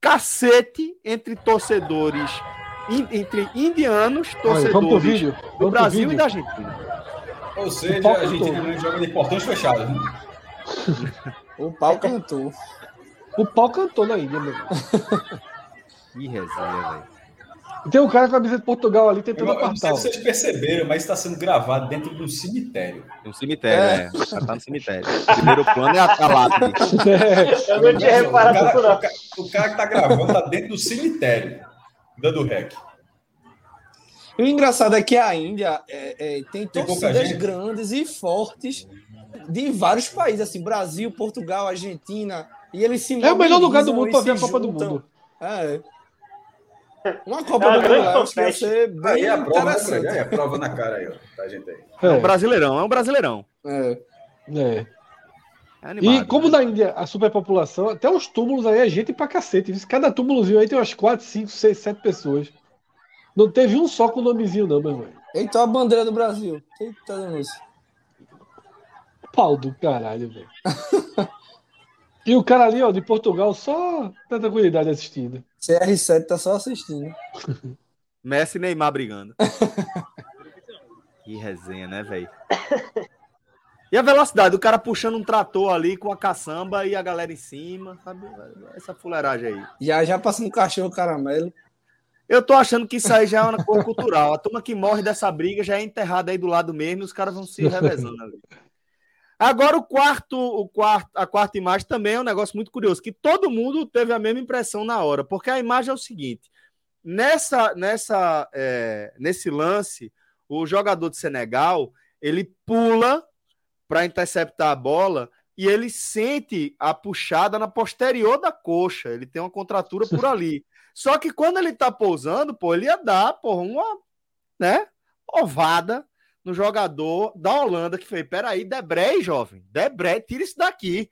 cacete entre torcedores, in, entre indianos, torcedores do Brasil e da Argentina.
Ou seja, a Argentina não joga de portões fechados. Né?
O pau cantou.
O pau cantou na Índia, meu.
Que resenha, velho.
Tem um cara com a camisa de Portugal ali tentando
apartar. Não sei se vocês perceberam, mas está sendo gravado dentro de um cemitério.
Um cemitério, é. é. Tá no cemitério. O primeiro plano é a, a lápide.
É. Eu não tinha reparado
o cara, o, cara, o cara que está gravando está dentro do cemitério, dando rec.
O engraçado é que a Índia é, é, tem torcidas grandes e fortes de vários países, assim, Brasil, Portugal, Argentina, e eles se
É o melhor lugar do mundo para ver a Copa do Mundo.
É. Uma Copa ah, do Mundo acho que ia ser bem aí
a prova, interessante. Aí a prova na cara aí, ó. Tá, gente aí.
É. é um brasileirão, é um brasileirão.
É. É. É e como né? na Índia a superpopulação, até os túmulos aí é gente pra cacete. Cada túmulozinho aí tem umas 4, 5, 6, 7 pessoas. Não teve um só com o nomezinho, não, meu irmão.
Então a bandeira do Brasil. Eita, denúncia.
Pau do caralho, velho. e o cara ali, ó, de Portugal, só na tranquilidade assistindo.
CR7 tá só assistindo.
Messi e Neymar brigando. que resenha, né, velho? E a velocidade, o cara puxando um trator ali com a caçamba e a galera em cima, sabe? Essa fuleiragem aí.
Já já passando um cachorro caramelo.
Eu tô achando que isso aí já é uma coisa cultural. A turma que morre dessa briga já é enterrada aí do lado mesmo e os caras vão se revezando ali. Agora o quarto, o quarto, a quarta imagem também é um negócio muito curioso, que todo mundo teve a mesma impressão na hora, porque a imagem é o seguinte: nessa, nessa, é, nesse lance, o jogador de Senegal ele pula para interceptar a bola e ele sente a puxada na posterior da coxa. Ele tem uma contratura por ali. Só que quando ele tá pousando, pô, ele ia dar, pô, uma, né, ovada no jogador da Holanda que fez: peraí, Debré, jovem, Debré, tira isso daqui.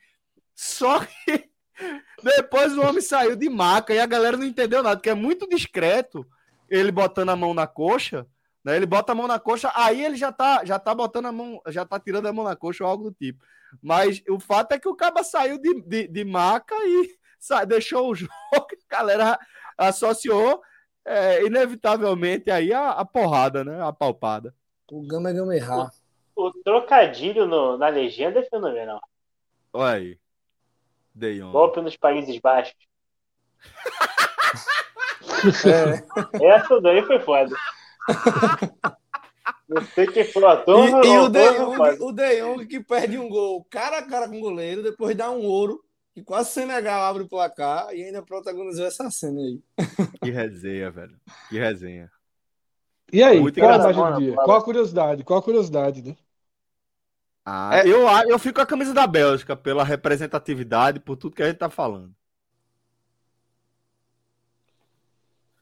Só que depois o homem saiu de maca e a galera não entendeu nada, porque é muito discreto ele botando a mão na coxa. Né? Ele bota a mão na coxa, aí ele já tá, já tá botando a mão, já tá tirando a mão na coxa ou algo do tipo. Mas o fato é que o cara saiu de, de, de maca e sa, deixou o jogo, a galera associou é, inevitavelmente aí a, a porrada, né? A palpada.
O Gama Gama errar.
O, o trocadilho no, na legenda é fenomenal.
Olha aí. Deion.
Golpe nos Países Baixos. é. Essa daí foi foda. Não sei quem foi o ator,
e, e o, De Jong, o De Jong que perde um gol cara a cara com o goleiro, depois dá um ouro e quase Senegal abre o placar e ainda protagonizou essa cena aí.
Que resenha, velho. Que resenha.
E aí, Muito qual a imagem do dia? Qual a curiosidade? Qual a curiosidade, né?
Ah, é, eu, eu fico com a camisa da Bélgica pela representatividade, por tudo que a gente tá falando.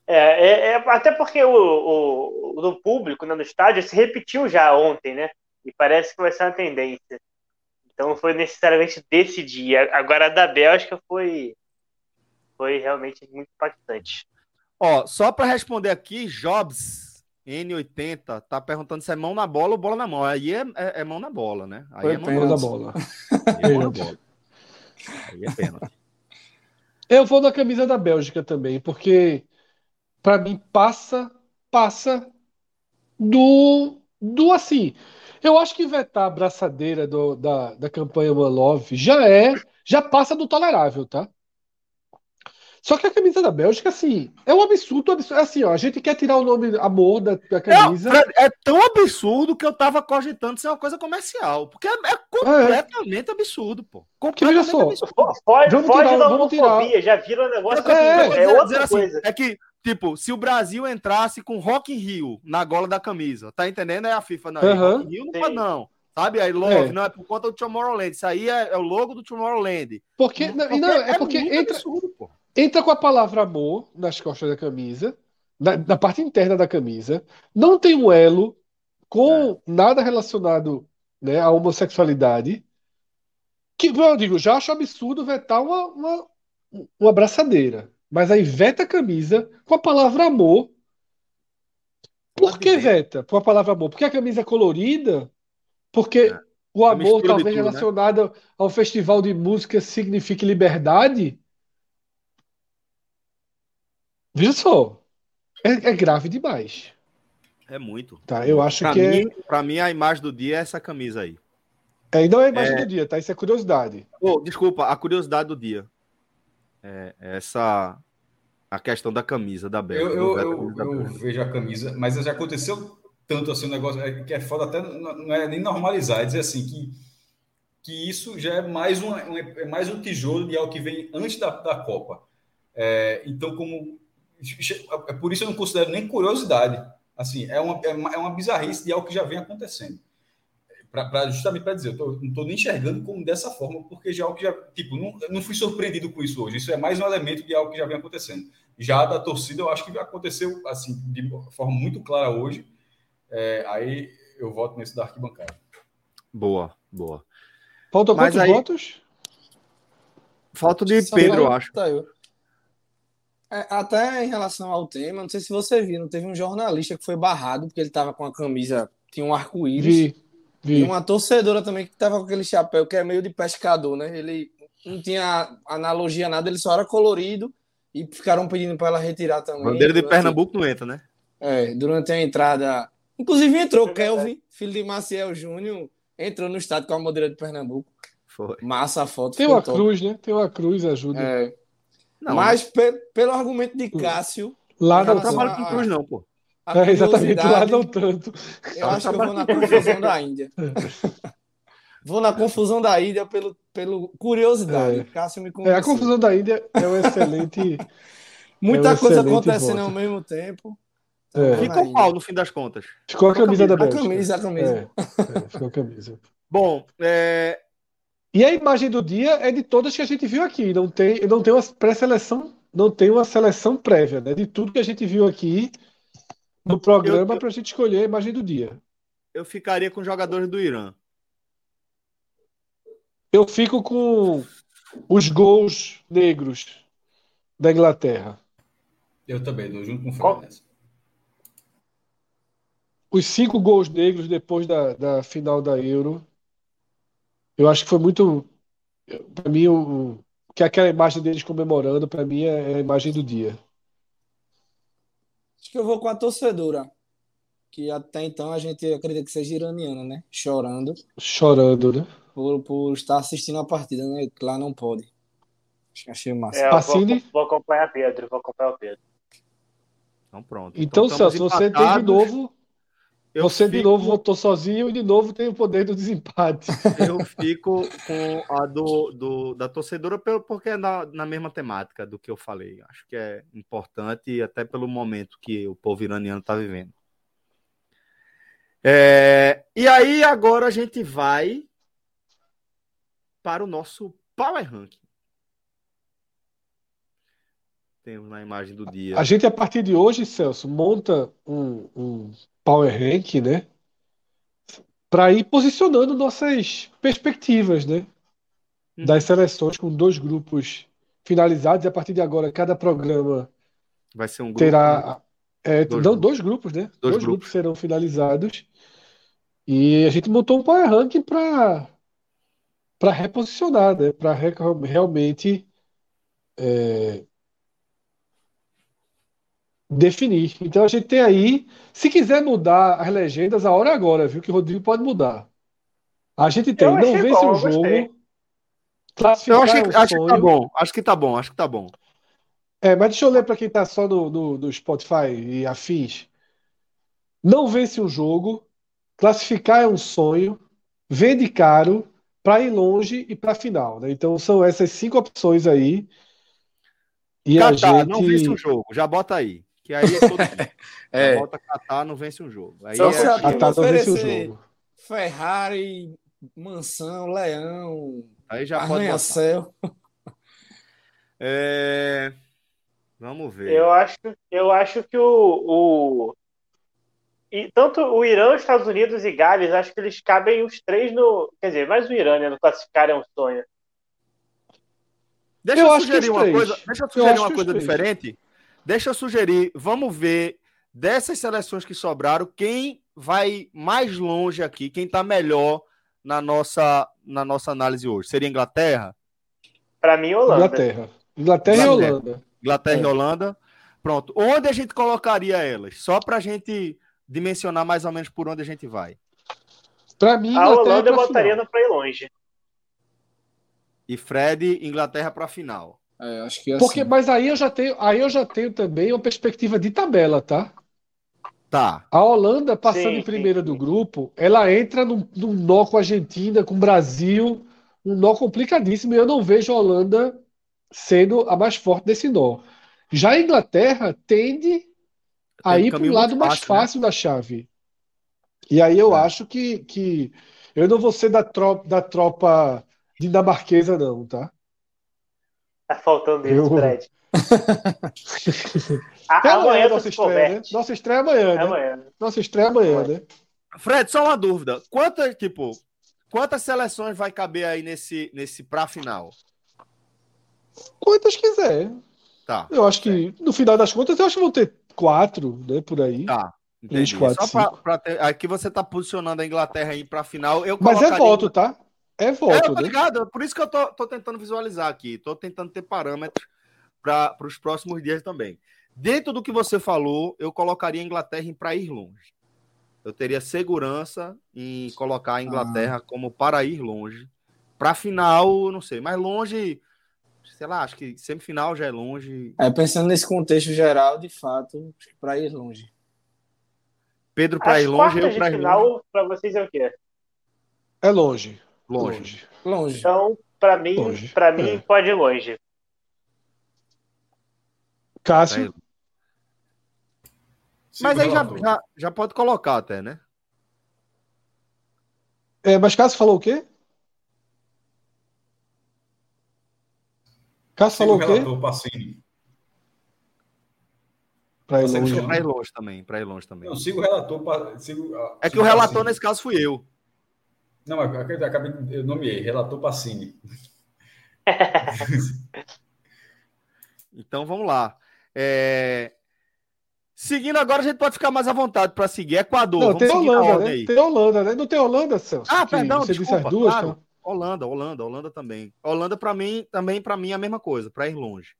É, é, é até porque o, o, o, público né, no estádio se repetiu já ontem, né? E parece que vai ser uma tendência. Então foi necessariamente desse dia. Agora a da Bélgica foi, foi realmente muito impactante.
Ó, só para responder aqui, Jobs N80 tá perguntando se é mão na bola ou bola na mão. Aí é, é, é mão na bola, né? Aí
Foi
é
mão na bola.
Aí é mão na bola. Aí é pênalti.
Eu vou na camisa da Bélgica também, porque para mim passa passa do do assim. Eu acho que vetar a braçadeira do, da, da campanha One Love já é já passa do tolerável, tá? Só que a camisa da Bélgica, assim, é um absurdo, absurdo. Assim, ó, a gente quer tirar o nome amor da, da camisa.
É, é, tão absurdo que eu tava cogitando ser uma coisa comercial. Porque é, é completamente é. absurdo, pô.
Completamente
só,
absurdo.
Foge, vamos foge tirar, da homofobia, já vira um negócio é, é outra
assim, coisa. É que, tipo, se o Brasil entrasse com Rock in Rio na gola da camisa, tá entendendo? É a FIFA, não. Uhum. Rock in Rio não pode, não. Sabe? Aí Love, é. não é por conta do Tomorrowland. Isso aí é, é o logo do Tomorrowland.
Porque, não, não, é, é porque entra, absurdo, pô. Entra com a palavra amor nas costas da camisa, na, na parte interna da camisa. Não tem um elo com é. nada relacionado né, à homossexualidade. Que, eu digo, já acho absurdo vetar uma, uma, uma abraçadeira. Mas aí veta a camisa com a palavra amor. Por que veta com a palavra amor? Porque a camisa é colorida porque é. o amor, talvez tudo, né? relacionado né? ao festival de música, signifique liberdade. Veja só. É, é grave demais.
É muito.
Tá, eu acho
pra
que.
É mim, é... Para mim, a imagem do dia é essa camisa aí.
É, não é a imagem é... do dia, tá? Isso é curiosidade.
Oh, desculpa, a curiosidade do dia. É essa. A questão da camisa da Bela.
Eu, eu, eu, eu vejo a camisa, mas já aconteceu tanto assim o um negócio é, que é foda até não é nem normalizar, é dizer assim que, que isso já é mais um, um é mais um tijolo de algo que vem antes da, da Copa. É, então, como é por isso eu não considero nem curiosidade. Assim, é uma, é uma, é uma bizarrice de algo que já vem acontecendo. Pra, pra justamente para dizer, eu tô, não estou nem enxergando como dessa forma, porque já é algo que já. Tipo, não, não fui surpreendido com isso hoje. Isso é mais um elemento de algo que já vem acontecendo. Já da torcida, eu acho que aconteceu assim, de forma muito clara hoje é, aí eu voto nesse da arquibancada.
Boa, boa.
Faltam quantos aí... votos?
Falta de Pedro, eu acho. Eu.
Até em relação ao tema, não sei se você viu, teve um jornalista que foi barrado porque ele estava com a camisa, tinha um arco-íris. E uma torcedora também que estava com aquele chapéu que é meio de pescador, né? Ele não tinha analogia nada, ele só era colorido e ficaram pedindo para ela retirar também.
Bandeira de Pernambuco não entra, né?
É, durante a entrada Inclusive entrou Kelvin, filho de Maciel Júnior, entrou no estádio com a bandeira de Pernambuco. Foi. Massa a foto.
Tem uma top. cruz, né? Tem uma cruz, ajuda.
É. Não, mas pe pelo argumento de Cássio.
Lá não trabalha com cruz, não, pô. É, exatamente, lá não tanto.
Eu acho que eu vou na confusão da Índia. vou na confusão da Índia pelo, pelo curiosidade. É. Cássio me
convenceu. É, a confusão da Índia é um excelente.
Muita é um coisa excelente acontecendo voto. ao mesmo tempo.
É. Ficou qual no fim das contas?
Ficou a camisa, da Bélgica.
A camisa, a camisa.
É, é, ficou a camisa.
Bom, é...
E a imagem do dia é de todas que a gente viu aqui. Não tem, não tem uma pré-seleção, não tem uma seleção prévia, né? De tudo que a gente viu aqui no programa para a gente escolher a imagem do dia.
Eu ficaria com os jogadores do Irã.
Eu fico com os gols negros da Inglaterra.
Eu também, dou junto com o Fred
os cinco gols negros depois da, da final da Euro, eu acho que foi muito. Para mim, o, que aquela imagem deles comemorando, para mim, é, é a imagem do dia.
Acho que eu vou com a torcedora, que até então a gente acredita que seja iraniana, né? Chorando.
Chorando, né?
Por, por estar assistindo a partida, né? Lá não pode. Achei massa.
É, vou, vou, acompanhar Pedro, vou acompanhar o Pedro.
Então pronto.
Então, então Celso, você tem de novo eu Você fico... de novo votou sozinho e de novo tem o poder do desempate.
Eu fico com a do, do da torcedora porque é na, na mesma temática do que eu falei. Acho que é importante até pelo momento que o povo iraniano está vivendo. É, e aí agora a gente vai para o nosso Power Ranking. Temos na imagem do dia.
A gente, a partir de hoje, Celso, monta um, um Power Rank, né? Para ir posicionando nossas perspectivas, né? Uhum. Das seleções com dois grupos finalizados. E a partir de agora, cada programa
vai ser um grupo,
terá né? é, dois, não, grupos. dois grupos, né? Dois, dois grupos. grupos. serão finalizados. E a gente montou um Power Ranking para para reposicionar, né? Para realmente é, definir. Então a gente tem aí, se quiser mudar as legendas, a hora é agora, viu? Que o Rodrigo pode mudar. A gente tem, não vence bom, o jogo.
Classificar eu acho que, é um acho que tá bom, acho que tá bom, acho que tá bom.
É, mas deixa eu ler para quem está só no, no, no Spotify e afins. Não vence um jogo, classificar é um sonho, vende caro, para ir longe e para final, né? Então são essas cinco opções aí.
E Catar, a gente... não vence um jogo, já bota aí. Que aí é todo é. Já bota Catar, não vence um jogo. Aí
Só é... se Catar não vence um jogo. Ferrari, Mansão, Leão,
aí já Arranha-Céu. É... Vamos ver.
Eu acho, eu acho que o, o, e tanto o Irã, os Estados Unidos e Gales, acho que eles cabem os três no. Quer dizer, mais o Irã, né? No classificar é um sonho.
Deixa eu, eu sugerir uma três. coisa. Deixa eu sugerir eu uma coisa diferente. Deixa eu sugerir. Vamos ver dessas seleções que sobraram, quem vai mais longe aqui, quem está melhor na nossa, na nossa análise hoje? Seria Inglaterra?
Para mim, Holanda.
Inglaterra. Inglaterra, Inglaterra. e Holanda.
Inglaterra é. e Holanda. Pronto. Onde a gente colocaria elas? Só para a gente dimensionar mais ou menos por onde a gente vai.
Para mim,
a Holanda eu botaria no para ir longe.
E Fred, Inglaterra para final.
É, acho que é Porque, assim. mas aí eu já tenho, aí eu já tenho também uma perspectiva de tabela, tá?
Tá.
A Holanda passando sim, em primeira sim, do grupo, ela entra num, num nó com a Argentina, com o Brasil, um nó complicadíssimo. E eu não vejo a Holanda sendo a mais forte desse nó. Já a Inglaterra tende aí para o lado mais fácil né? da chave. E aí eu é. acho que, que eu não vou ser da tropa, da tropa dinamarquesa, não, tá?
Tá faltando isso, eu... Fred.
a, amanhã nossa estreia, né? Nossa estreia é amanhã, é né? amanhã. Nossa estreia é amanhã, né?
Fred, só uma dúvida. Quantas, tipo, quantas seleções vai caber aí nesse, nesse pra final?
Quantas quiser.
Tá.
Eu acho que, no final das contas, eu acho que vão ter quatro, né? Por aí.
Tá. Entendi. Quatro, Só pra, ter, aqui você tá posicionando a Inglaterra aí pra final. Eu
Mas é voto, tá? É voto. É, eu tô
né? ligado. Por isso que eu tô, tô tentando visualizar aqui. Tô tentando ter parâmetros para os próximos dias também. Dentro do que você falou, eu colocaria a Inglaterra para ir longe. Eu teria segurança em colocar a Inglaterra ah. como para ir longe. Para final, não sei, mas longe sei lá, acho que semifinal já é longe.
É, pensando nesse contexto geral, de fato, para ir longe.
Pedro para ir longe, eu para ir
final, para vocês é o quê?
É longe.
Longe.
Longe.
Então, para mim, para mim é. pode ir longe.
Cássio.
Mas aí já, já, já pode colocar até, né?
É, mas Cássio falou o quê? Cássio falou o quê?
Para ir, longe. Pra ir longe também. Para ir longe também.
Não, sigo o relator. Sigo,
é que o relator Pacini. nesse caso fui eu.
Não, eu acabei, eu nomeei, relator Pacini.
então vamos lá. É... Seguindo agora, a gente pode ficar mais à vontade para seguir. Equador.
Não, tem Holanda, né? Tem Holanda, né? Não tem Holanda, Celso?
Ah, perdão, você desculpa, disse as duas, claro. então... Holanda, Holanda, Holanda também. Holanda para mim, também para mim é a mesma coisa, para ir longe.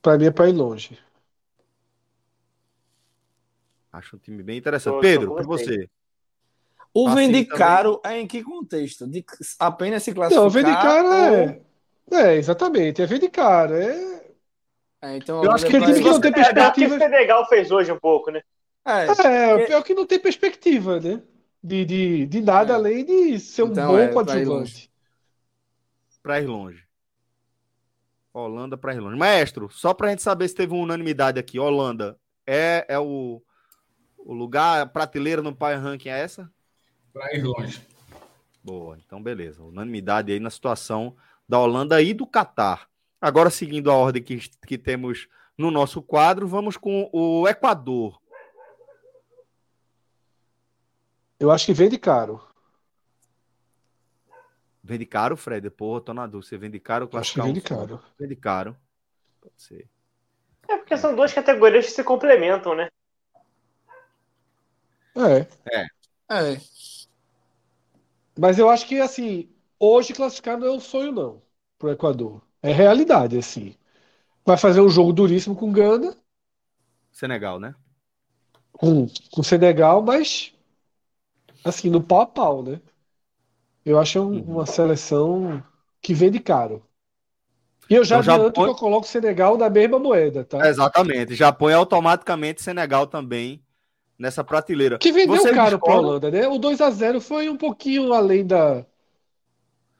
Para mim é para ir longe.
Acho um time bem interessante. Pedro, para você.
O vende caro é em que contexto? De apenas se classificar? Não,
vende caro é. É, exatamente. É vende caro. É.
é então,
eu acho que ele que não tem perspectiva.
É, que o Senegal fez hoje um pouco, né?
É, é pior que não tem perspectiva, né? de, de, de nada é. além de ser um então, bom é, coadjuvante.
Para ir longe. Holanda para ir longe. Maestro, só para a gente saber se teve uma unanimidade aqui. Holanda é, é o, o lugar, a prateleira no Power Ranking é essa?
Para ir longe.
Boa, então beleza. Unanimidade aí na situação da Holanda e do Catar. Agora, seguindo a ordem que, que temos no nosso quadro, vamos com o Equador.
Eu acho que vende caro.
Vende caro, Fred? Pô, tô na dúvida. Você vende caro?
Acho que vende caro.
Vende caro. Pode ser.
É porque são duas categorias que se complementam, né?
É.
É.
É. Mas eu acho que, assim, hoje classificar não é um sonho, não, pro Equador. É realidade, assim. Vai fazer um jogo duríssimo com Gana.
Senegal, né?
Com, com Senegal, mas assim, no pau a pau, né? Eu acho um, uhum. uma seleção que vende caro. E eu já então, adianto Japão... que eu coloco Senegal na mesma moeda, tá?
Exatamente. Já põe automaticamente Senegal também nessa prateleira.
Que vendeu Você caro para a Holanda, né? O 2 a 0 foi um pouquinho além da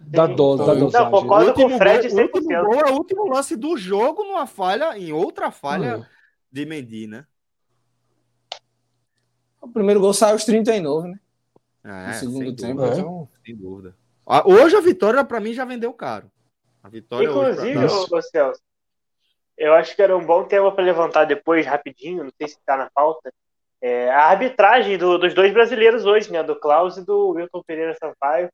da dose, da dosagem. Não,
concordo com o Fred 100%. O último gol é o último lance do jogo numa falha, em outra falha hum. de Mendy, né?
O primeiro gol saiu aos 39, né?
É, no segundo tempo, dúvida, então... Sem dúvida. Hoje a vitória, para mim, já vendeu caro. A vitória
Inclusive, ô, Celso, eu acho que era um bom tema para levantar depois, rapidinho, não sei se está na pauta. É, a arbitragem do, dos dois brasileiros hoje, né? Do Klaus e do Wilton Pereira Sampaio.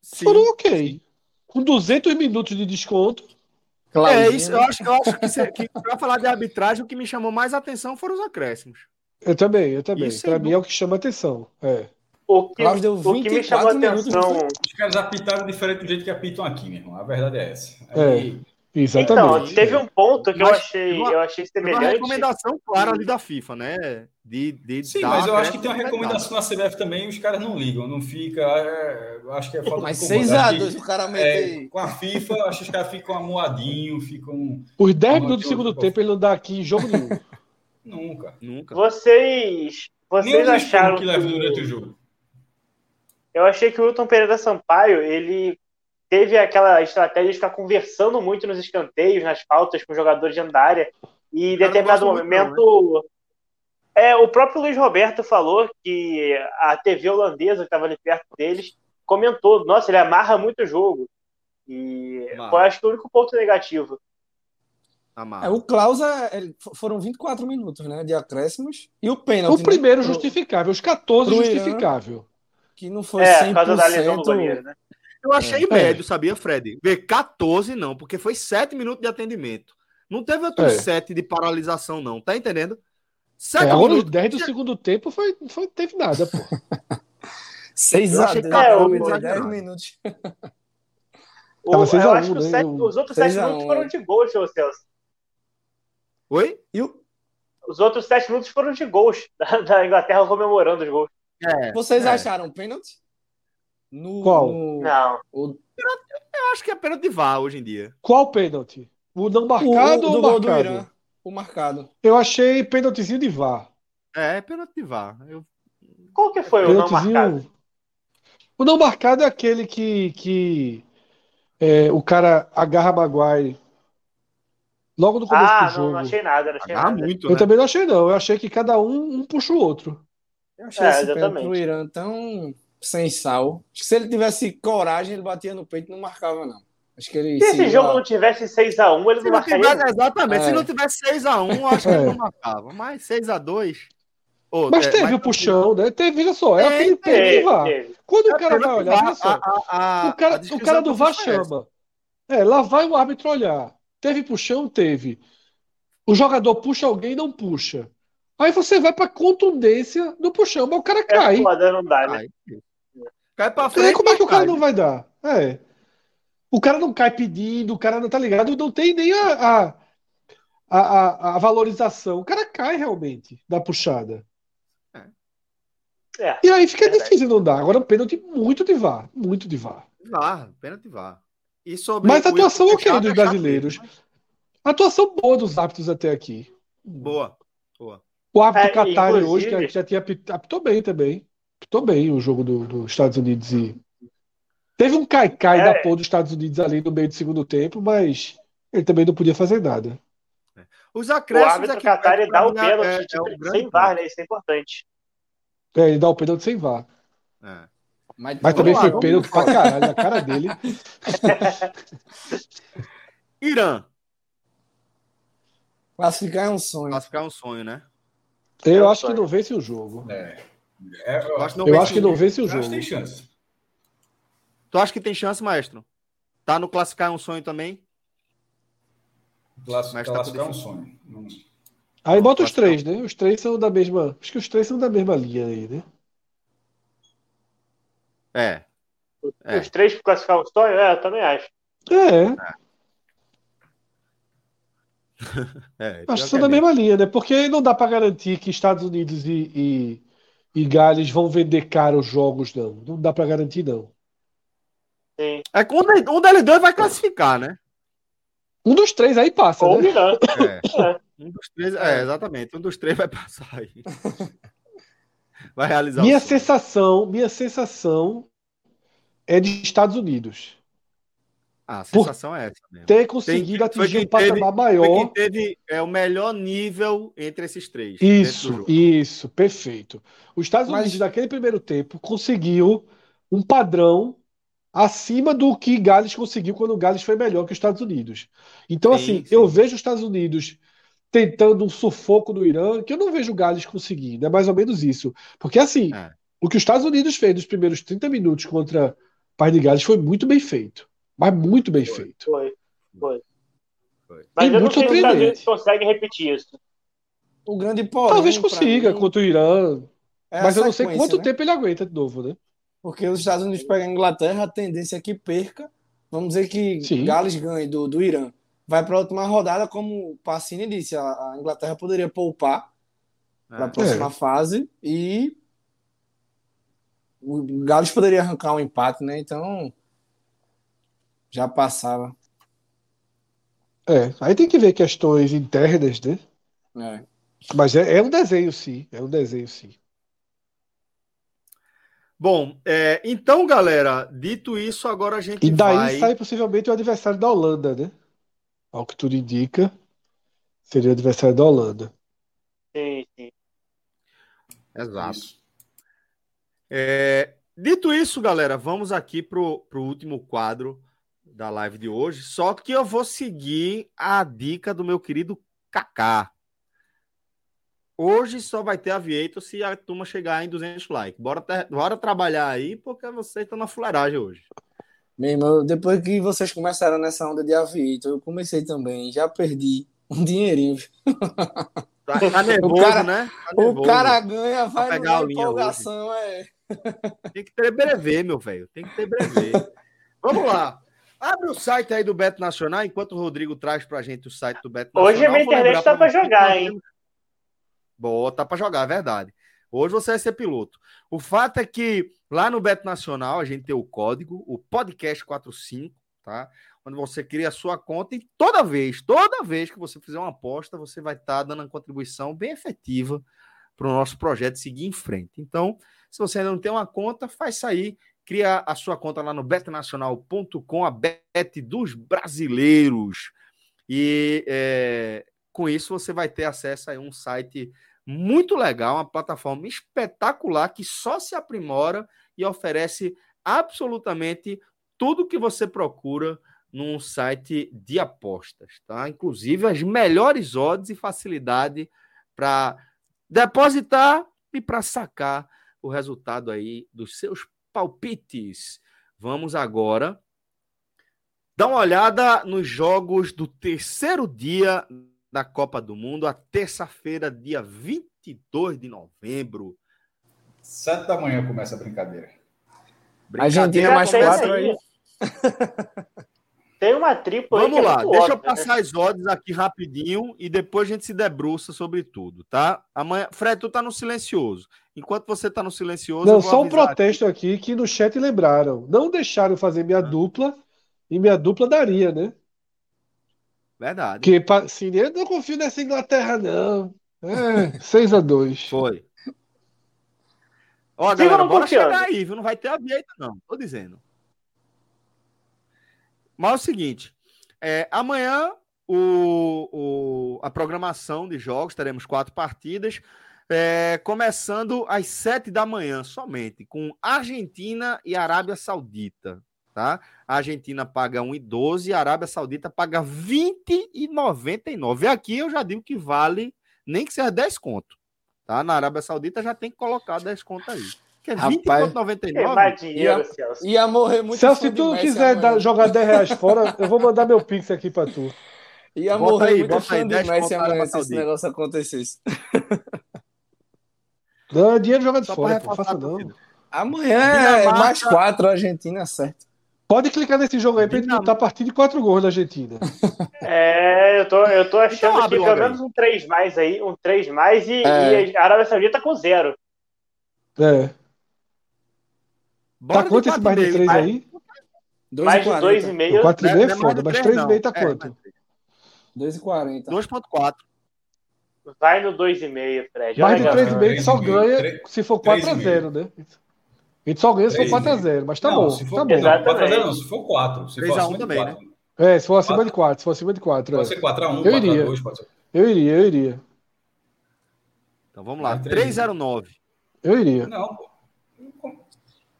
Sim. Foram ok. Com 200 minutos de desconto.
É, isso, eu acho, eu acho que, que para falar de arbitragem, o que me chamou mais atenção foram os acréscimos.
Eu também, eu também. Para mim é o que chama atenção. É.
O que, o que me chamou a atenção.
Os caras apitaram diferente do jeito que apitam aqui, meu irmão. A verdade é essa. Aí...
É. Exatamente.
Então, teve um ponto que mas, eu achei, uma, eu achei semelhante. Uma
recomendação clara ali da FIFA, né? De, de
Sim, mas eu acho que tem uma recomendação na CBF também, os caras não ligam, não fica. É, acho que é falta
Mas 6 a 2 o cara
mete. É, com a FIFA, acho que os caras ficam amuadinho, ficam.
Os 10 minutos do segundo tempo ele não dá aqui em jogo nenhum.
Nunca. Nunca.
Vocês. Vocês acharam.
Que leva durante o jogo.
Eu achei que o Wilton Pereira Sampaio, ele teve aquela estratégia de ficar conversando muito nos escanteios, nas faltas com jogadores de área. E em determinado momento. Não, né? É, o próprio Luiz Roberto falou que a TV holandesa que estava ali perto deles comentou: nossa, ele amarra muito o jogo. E eu acho que o único ponto negativo.
É, o Klaus é, foram 24 minutos né, de acréscimos e o pênalti.
O primeiro né, justificável, os 14 justificável.
que não foi é, 100%. Por causa da lesão do
goleiro, né? Eu achei é. médio, sabia, Fred? Ver 14 não, porque foi 7 minutos de atendimento. Não teve outro é. 7 de paralisação, não. Tá entendendo?
7 é, minutos. Os 10 do segundo tempo foi, foi, teve nada, pô.
6 a 10, é, 10 minutos.
O, eu acho que né? sete, os outros 7 minutos foram de gols, seu Celso.
Oi?
E o...
Os outros 7 minutos foram de gols da, da Inglaterra comemorando os gols.
É, Vocês é. acharam pênalti?
No, Qual?
No... Não. O...
Eu acho que é pênalti de VAR hoje em dia.
Qual pênalti? O não marcado o, ou o marcado? Irã,
o marcado.
Eu achei pênaltizinho de VAR.
É, é pênalti de VAR. Eu...
Qual que foi o não marcado?
O não marcado é aquele que, que é, o cara agarra Maguire logo no começo ah, do jogo. Ah,
não, não achei nada. Não achei nada. Muito,
eu né? também não achei, não. Eu achei que cada um, um puxa o outro.
Eu achei é, esse exatamente. pro Irã tão sem sal. Acho que se ele tivesse coragem, ele batia no peito e não marcava, não. Acho que ele
se esse jogo não tivesse 6x1, ele se não marcaria.
Tivesse, exatamente, é. se não tivesse 6x1, acho que ele não marcava. Mas 6x2.
Oh, mas é, teve mas... o puxão, né? Teve, veja só, é, aquele teve, teve. Quando é, o cara vai olhar, olha só, a, a, o cara, o cara do VAR chama. É, lá vai o árbitro olhar. Teve puxão? Teve. O jogador puxa alguém não puxa. Aí você vai pra contundência do puxão, mas o cara é cai. É
não dá, né?
Cai pra frente. como é que o cara não vai dar? É. O cara não cai pedindo, o cara não tá ligado, não tem nem a, a, a, a valorização. O cara cai realmente da puxada. É. é e aí fica difícil não dar. Agora, pênalti muito de vá. Muito de vá.
Vá, pênalti vá.
E sobre Mas a atuação ok dos brasileiros. A atuação boa dos árbitros até aqui.
Boa, boa.
O árbitro é, Qatar hoje, que já tinha apitou bem também apitou bem o jogo dos do Estados Unidos e. Teve um cai-cai é. da porra dos Estados Unidos ali no meio do segundo tempo, mas ele também não podia fazer nada.
É. Os acréscimos. O
árbitro Qatar ele dá o pênalti é, tipo, é sem VAR, né? Isso é importante.
É, ele dá o pênalti sem VAR. É. Mas, mas também lá, foi pênalti pra caralho na cara dele.
Irã.
Classificar é um sonho.
Classificar é um sonho, né?
Eu é acho sonho. que não vence o jogo. É.
É, eu acho,
eu acho que não vence o jogo.
Acho que tem chance.
Tu acha que tem chance, maestro? Tá no classificar é um sonho também?
Tá classificar é um sonho.
Aí bota os três, né? Os três são da mesma. Acho que os três são da mesma linha aí, né?
É.
é. Os três para classificar um sonho? É, eu também acho.
É. é. acho que são da mesma linha, né? Porque não dá para garantir que Estados Unidos e, e e Gales vão vender caro os jogos, não. Não dá para garantir, não.
Sim. É que um, um deles dois vai classificar, né?
Um dos três aí passa.
Ou
né?
É. é. Um dos três, é, exatamente. Um dos três vai passar aí. Vai realizar
Minha sensação, minha sensação é de Estados Unidos.
Ah, a sensação é essa mesmo.
Ter conseguido Tem, atingir um patamar teve, maior. Foi quem
teve é, o melhor nível entre esses três.
Isso, isso, perfeito. Os Estados Mas... Unidos, naquele primeiro tempo, conseguiu um padrão acima do que Gales conseguiu quando o Gales foi melhor que os Estados Unidos. Então, sim, assim, sim. eu vejo os Estados Unidos tentando um sufoco no Irã, que eu não vejo o Gales conseguindo. É mais ou menos isso. Porque, assim, é. o que os Estados Unidos fez nos primeiros 30 minutos contra o Pai de Gales foi muito bem feito. Mas muito bem
foi,
feito.
Foi, foi. foi. Mas e eu muito não sei se os Estados Unidos conseguem repetir isso.
O grande porém, Talvez consiga mim, contra o Irã. É mas eu não sei quanto né? tempo ele aguenta de novo, né?
Porque os Estados Unidos pegam a Inglaterra, a tendência é que perca. Vamos dizer que Sim. Gales ganhe do, do Irã. Vai para a última rodada, como o Pacini disse, a, a Inglaterra poderia poupar é. para a próxima é. fase e o Gales poderia arrancar um empate, né? Então já passava.
É, aí tem que ver questões internas, né?
É.
Mas é, é um desenho, sim. É um desenho, sim.
Bom, é, então, galera, dito isso, agora a gente
E daí
vai...
sai possivelmente o adversário da Holanda, né? Ao que tudo indica, seria o adversário da Holanda.
Sim, sim.
Exato. É, dito isso, galera, vamos aqui pro, pro último quadro da live de hoje. Só que eu vou seguir a dica do meu querido Kaká. Hoje só vai ter aviator se a turma chegar em 200 likes. Bora, ter, bora trabalhar aí, porque vocês estão na fuleiragem hoje.
Meu irmão, depois que vocês começaram nessa onda de aviator, eu comecei também. Já perdi um dinheirinho.
Tá, tá nervoso,
cara,
né?
Tá nervoso. O cara ganha, vai pegar na empolgação, é.
Tem que ter brevê, meu velho. Tem que ter brevê. Vamos lá. Abre o site aí do Beto Nacional, enquanto o Rodrigo traz pra gente o site do Beto
Nacional. Hoje a minha internet tá pra jogar, hein?
Boa, tá para jogar, é verdade. Hoje você vai ser piloto. O fato é que lá no Beto Nacional a gente tem o código, o podcast 45, tá? Onde você cria a sua conta e toda vez, toda vez que você fizer uma aposta, você vai estar tá dando uma contribuição bem efetiva para o nosso projeto seguir em frente. Então, se você ainda não tem uma conta, faz sair, cria a sua conta lá no betnacional.com, a bet dos brasileiros. E é, com isso você vai ter acesso a um site muito legal, uma plataforma espetacular que só se aprimora e oferece absolutamente tudo que você procura num site de apostas, tá? Inclusive as melhores odds e facilidade para depositar e para sacar o resultado aí dos seus palpites. Vamos agora dar uma olhada nos jogos do terceiro dia da Copa do Mundo, a terça-feira, dia 22 de novembro.
Sete da manhã começa a brincadeira.
brincadeira Argentina mais quatro aí.
Tem uma tripla
Vamos aí lá, é deixa óbvio, eu né? passar né? as odds aqui rapidinho e depois a gente se debruça sobre tudo, tá? Amanhã, Fred, tu tá no silencioso. Enquanto você tá no silencioso.
Não, só um protesto aqui. aqui que no chat lembraram. Não deixaram fazer minha ah. dupla e minha dupla daria, né?
Verdade.
Que, assim, eu não confio nessa Inglaterra, não. É, 6x2.
Foi. Ó, galera, bora chegar aí, viu? Não vai ter a direita, não. Tô dizendo. Mas é o seguinte: é, amanhã o, o, a programação de jogos, teremos quatro partidas. É, começando às sete da manhã somente, com Argentina e Arábia Saudita tá? A Argentina paga 1,12, a Arábia Saudita paga 20,99. Aqui eu já digo que vale nem que seja 10 conto, tá? Na Arábia Saudita já tem que colocar 10 conto aí. Que é 20,99.
Ia, ia morrer muito.
Celso, se tu quiser dar, jogar 10 reais fora, eu vou mandar meu pix aqui para tu.
Ia bota morrer aí, muito fã de Messi amanhã se esse negócio acontecesse.
Não, é dinheiro jogado Só fora, pô, faça não.
Amanhã é mais 4, Argentina, certo.
Pode clicar nesse jogo aí pra gente botar a partir de quatro gols da Argentina.
É, eu tô, eu tô achando então, que pelo menos um 3 mais aí, um 3 mais e, é. e a Arábia Saudita com zero.
É. Bora tá quanto esse mais de 3 aí?
mais de 2,5.
4,5 é foda, mas 3,5 tá quanto?
2,40.
2,4.
Vai no 2,5, Fred.
Mais de 3,5 só ganha se for 4x0, né? A gente só ganha se for 4x0, mas tá não, bom. Se for, tá bom.
Não, 4x0 não, se for 4. Se for acima também, de 4. Né?
É, se for acima 4. de 4, se for acima de 4.
Pode é. ser 4x1,
4x2, pode ser. Eu iria, eu iria.
Então vamos lá, 3,09.
Eu iria.
Não, pô.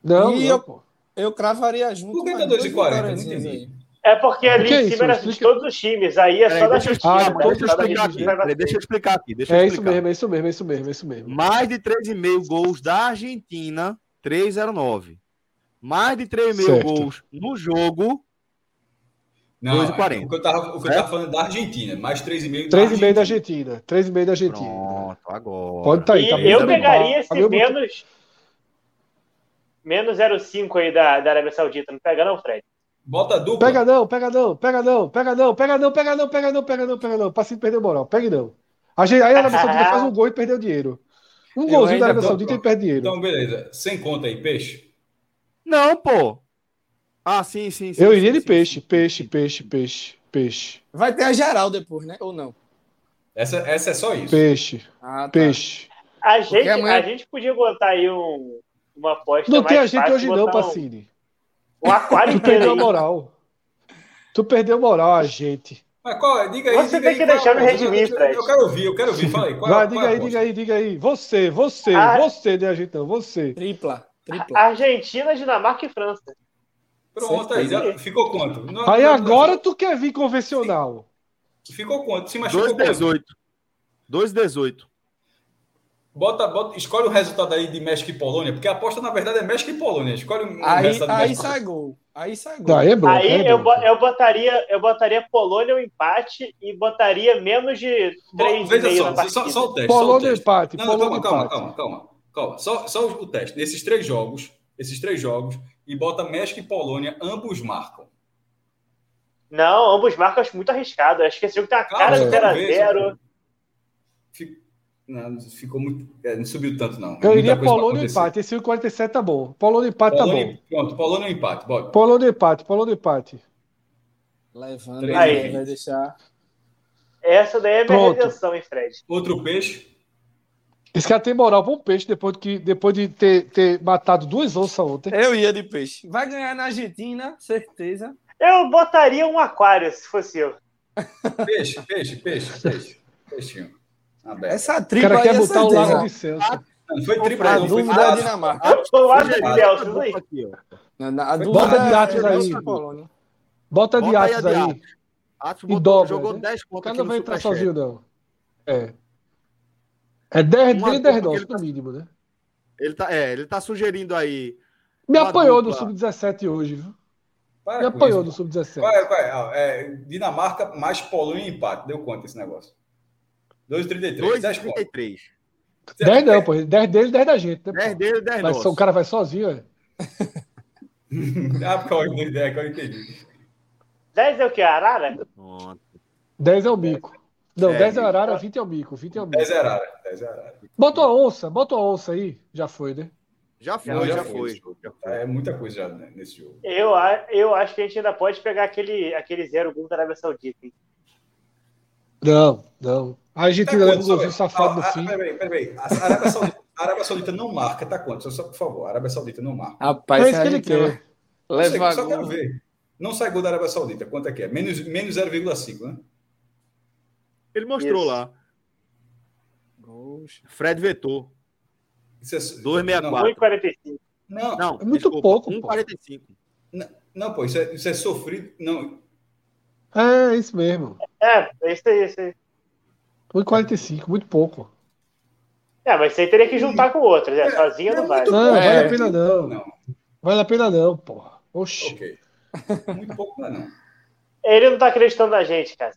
Não,
e
não,
eu, pô. eu cravaria junto.
Por que tá 2,40? Não entendi.
É porque ali em cima era de todos os times, aí é só da Argentina.
Ah, né? deixa, eu explicar aqui, deixa eu explicar aqui. Deixa
é
explicar.
isso mesmo, é isso mesmo, é isso mesmo, é isso mesmo.
Mais de 3,5 gols da Argentina, 3,09. Mais de 3,5 gols no jogo,
não, 2,40. O que eu tava, o que eu tava falando da Argentina, mais 3,5
da 3,5 da Argentina. 3,5 da Argentina.
Pronto, agora.
Pode estar tá aí. Tá
eu pegaria esse menos, menos 0,5 aí da, da Arábia Saudita. Não pega não, Fred?
Bota dupla.
Pega não, pega não, pega não, pega não, pega não, pega não, pega não, pega não, pega não. Passinho perdeu moral. Pegue não. A gente, aí a Arábia Saudita faz um gol e perdeu dinheiro. Um golzinho da Arábia Saudita e perde dinheiro.
Então, beleza. Sem conta aí, peixe?
Não, pô. Ah, sim, sim, sim.
Eu iria
sim,
de peixe, peixe, peixe, peixe, peixe.
Vai ter a geral depois, né? Ou não?
Essa, essa é só isso.
Peixe. Ah, tá. Peixe.
A gente, amanhã... a gente podia botar aí um, uma aposta.
Não tem a gente hoje, não, Pacini.
Um, um aquário
Tu perdeu a moral. Tu perdeu moral a gente.
Mas qual é? Diga aí.
Você
diga
tem que deixar me redimir, Fred.
Eu quero ouvir, eu quero ouvir. Fala aí. Qual,
Vai,
qual
diga aí, diga aí, diga aí. Você, você, ah, você, de agitão, você.
Tripla, tripla.
Argentina, Dinamarca e França.
Pronto, aí já ficou quanto?
Não, aí não, agora não, tu quer vir convencional.
Ficou quanto? Se
machucou 2,18. 2,18.
Bota, bota, escolhe o resultado aí de México e Polônia, porque a aposta na verdade é México e Polônia. Escolhe um
aí, resultado aí sai gol. Aí sai gol.
Aí, é bom,
aí
é
eu, eu, botaria, eu botaria Polônia um empate e botaria menos de 3
Veja só, só, só, o teste.
Polônia
um
empate.
Não, calma, calma, calma, calma, calma. Só, só o teste. Nesses três jogos, esses três jogos, e bota México e Polônia, ambos marcam.
Não, ambos marcam, acho muito arriscado. Acho que esse jogo tem uma cara de 0x0.
Não, ficou muito. É, não subiu tanto, não.
Eu iria Polônia empate. Esse 47 tá bom. Polônia empate tá Polônia, tá bom.
Pronto, Polônia empate. Bora.
Polônia empate, Polônia empate.
Levando aí, vai deixar.
Essa daí é a minha Pronto. redenção, hein, Fred?
Outro peixe.
Esse cara tem moral para um peixe depois de, que, depois de ter, ter matado duas onças ontem.
Eu ia de peixe. Vai ganhar na Argentina, certeza.
Eu botaria um aquário se fosse eu.
Peixe, peixe, peixe, peixe. Peixinho.
Aberto. Essa tripa
o cara quer
é
botar o Lago de Celso.
Não foi tripla, não
foi da Dinamarca.
O Lago de Celso aí.
Bota de Atos aí. Bota de Atos aí.
Atos botou, jogou 10
pontos. O cara não vai entrar sozinho, não. É. É 10 dele e 10 nossos, no mínimo, né?
Ele tá, é, ele tá sugerindo aí.
Me apoiou dupla. no Sub-17 hoje, viu? Para Me apoiou no Sub-17.
É, é, Dinamarca mais Polônia e empate. Deu quanto esse negócio? 2,33.
2,33.
10 não, pô. 10 dele, 10 da gente. Né,
10 dele, 10 Mas
o cara vai sozinho, é?
ah, porque eu entendi, é que eu entendi.
10 é o que? Arara?
10 é o bico. Não, é, 10 é Arara, 20 é o bico. 20 é o bico.
10 é Arara, 10 é Arara.
Bota a onça, bota a onça aí. Já foi, né?
Já foi, já, já, foi. foi. Já
foi. É muita coisa já né, nesse jogo.
Eu, eu acho que a gente ainda pode pegar aquele, aquele zero gol da Arábia Saudita. Hein?
Não, não. A Argentina leva um golzinho safado no fim.
Peraí, peraí. A Arábia, Saudita, a Arábia Saudita não marca, tá quanto? Só, por favor, a Arábia Saudita não marca.
Rapaz, é isso que ele quer.
Leva só quero ver. Não sai gol da Arábia Saudita. Quanto é que é? Menos, menos 0,5, né?
Ele mostrou Isso. lá. Fred vetou.
Isso é
264. 1,45.
Não,
não, é muito desculpa, pouco.
1,45.
Não, não, pô, isso é, isso é sofrido. Não.
É, isso mesmo.
É, é isso aí, isso aí.
1,45, muito pouco.
É, mas você teria que juntar com o outro, né? Sozinho não vai.
Não, é, vale a pena não. não. Vale a pena não, porra. Oxi.
Ok. Muito pouco, não.
Ele não tá acreditando na gente, cara.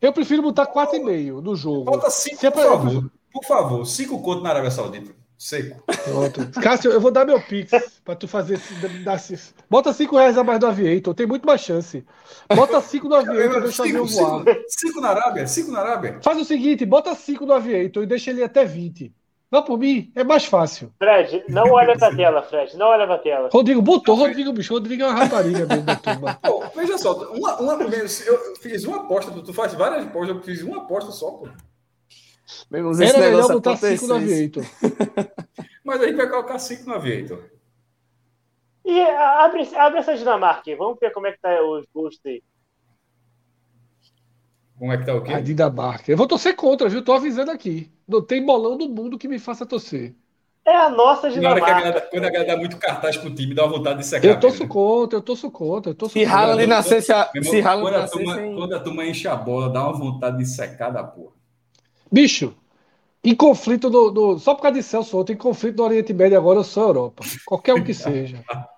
Eu prefiro botar 4,5 no jogo.
Bota 5, é por favor. Por favor, 5 conto na Arábia Saudita. Seco.
Pronto. Cássio, eu vou dar meu pix pra tu fazer. Dar, bota 5 reais a mais do Aviator, tem muito mais chance. Bota 5 no Aviator e deixa o avião voar.
5 na Arábia? 5 na Arábia?
Faz o seguinte, bota 5 no Aviator e deixa ele até 20. Não por mim, é mais fácil.
Fred, não olha pra tela, Fred. Não olha pra tela.
Rodrigo botou, Rodrigo, bicho. Rodrigo é uma rapariga mesmo da turma.
Veja só, uma, uma, eu fiz uma aposta, tu faz várias apostas, eu fiz uma aposta só, pô.
Mesmo Era melhor botar 5 no Aviator.
Mas a gente vai colocar 5 no Aviator.
E abre, abre essa Dinamarca, vamos ver como é que tá os gostos aí.
Como é que tá o quê?
A Dinamarca. Eu vou torcer contra, viu? Tô avisando aqui. Não tem bolão do mundo que me faça torcer.
É a nossa Dinamarca.
Na hora que a galera, quando a galera dá muito cartaz pro time, dá uma vontade de secar.
Eu torço contra, eu torço contra. Eu torço
se Haaland nascesse... A... Se
Haaland quando, a turma, sem... quando a turma enche a bola, dá uma vontade de secar da porra.
Bicho, em conflito no, no, Só por causa de Celso ontem, em conflito no Oriente Médio agora, eu sou Europa. Qualquer um que seja. É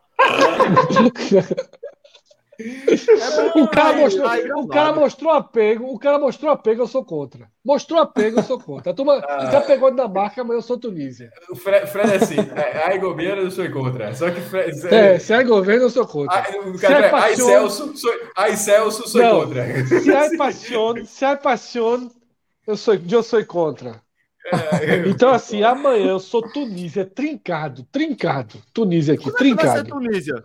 o cara, mostrou, o cara mostrou apego, o cara mostrou apego, eu sou contra. Mostrou apego, eu sou contra. A turma ah. já pegou da marca, mas eu sou Tunísia.
O Fred, Fred é assim, é, aí governo eu sou contra. Só que
Fred, é, se é governo eu sou contra.
Aí, cara, é aí Celso, sou, aí Celso sou Não, contra.
Se é paixão, se é paixão, eu sou, eu sou contra. É, então, assim, amanhã eu sou Tunísia, trincado, trincado. Tunísia aqui, Como trincado. É que vai ser
Tunísia?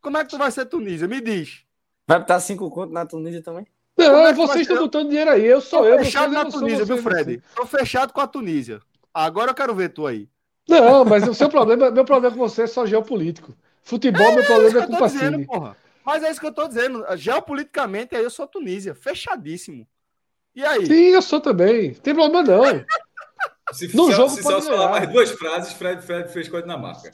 Como é que tu vai ser Tunísia? Me diz.
Vai botar cinco contos na Tunísia também?
Não, é vocês estão botando dinheiro aí. Eu sou Tô eu.
fechado na Tunísia, viu, Fred? Tô fechado com a Tunísia. Agora eu quero ver tu aí.
Não, mas o seu problema, meu problema com você é só geopolítico. Futebol, é, meu problema é, é com o.
Mas é isso que eu tô dizendo. Geopoliticamente, aí eu sou Tunísia. Fechadíssimo. E aí?
Sim, eu sou também. Não tem problema, não.
Se, no se, jogo se Celso falar mais duas frases, Fred, Fred fez coisa na marca.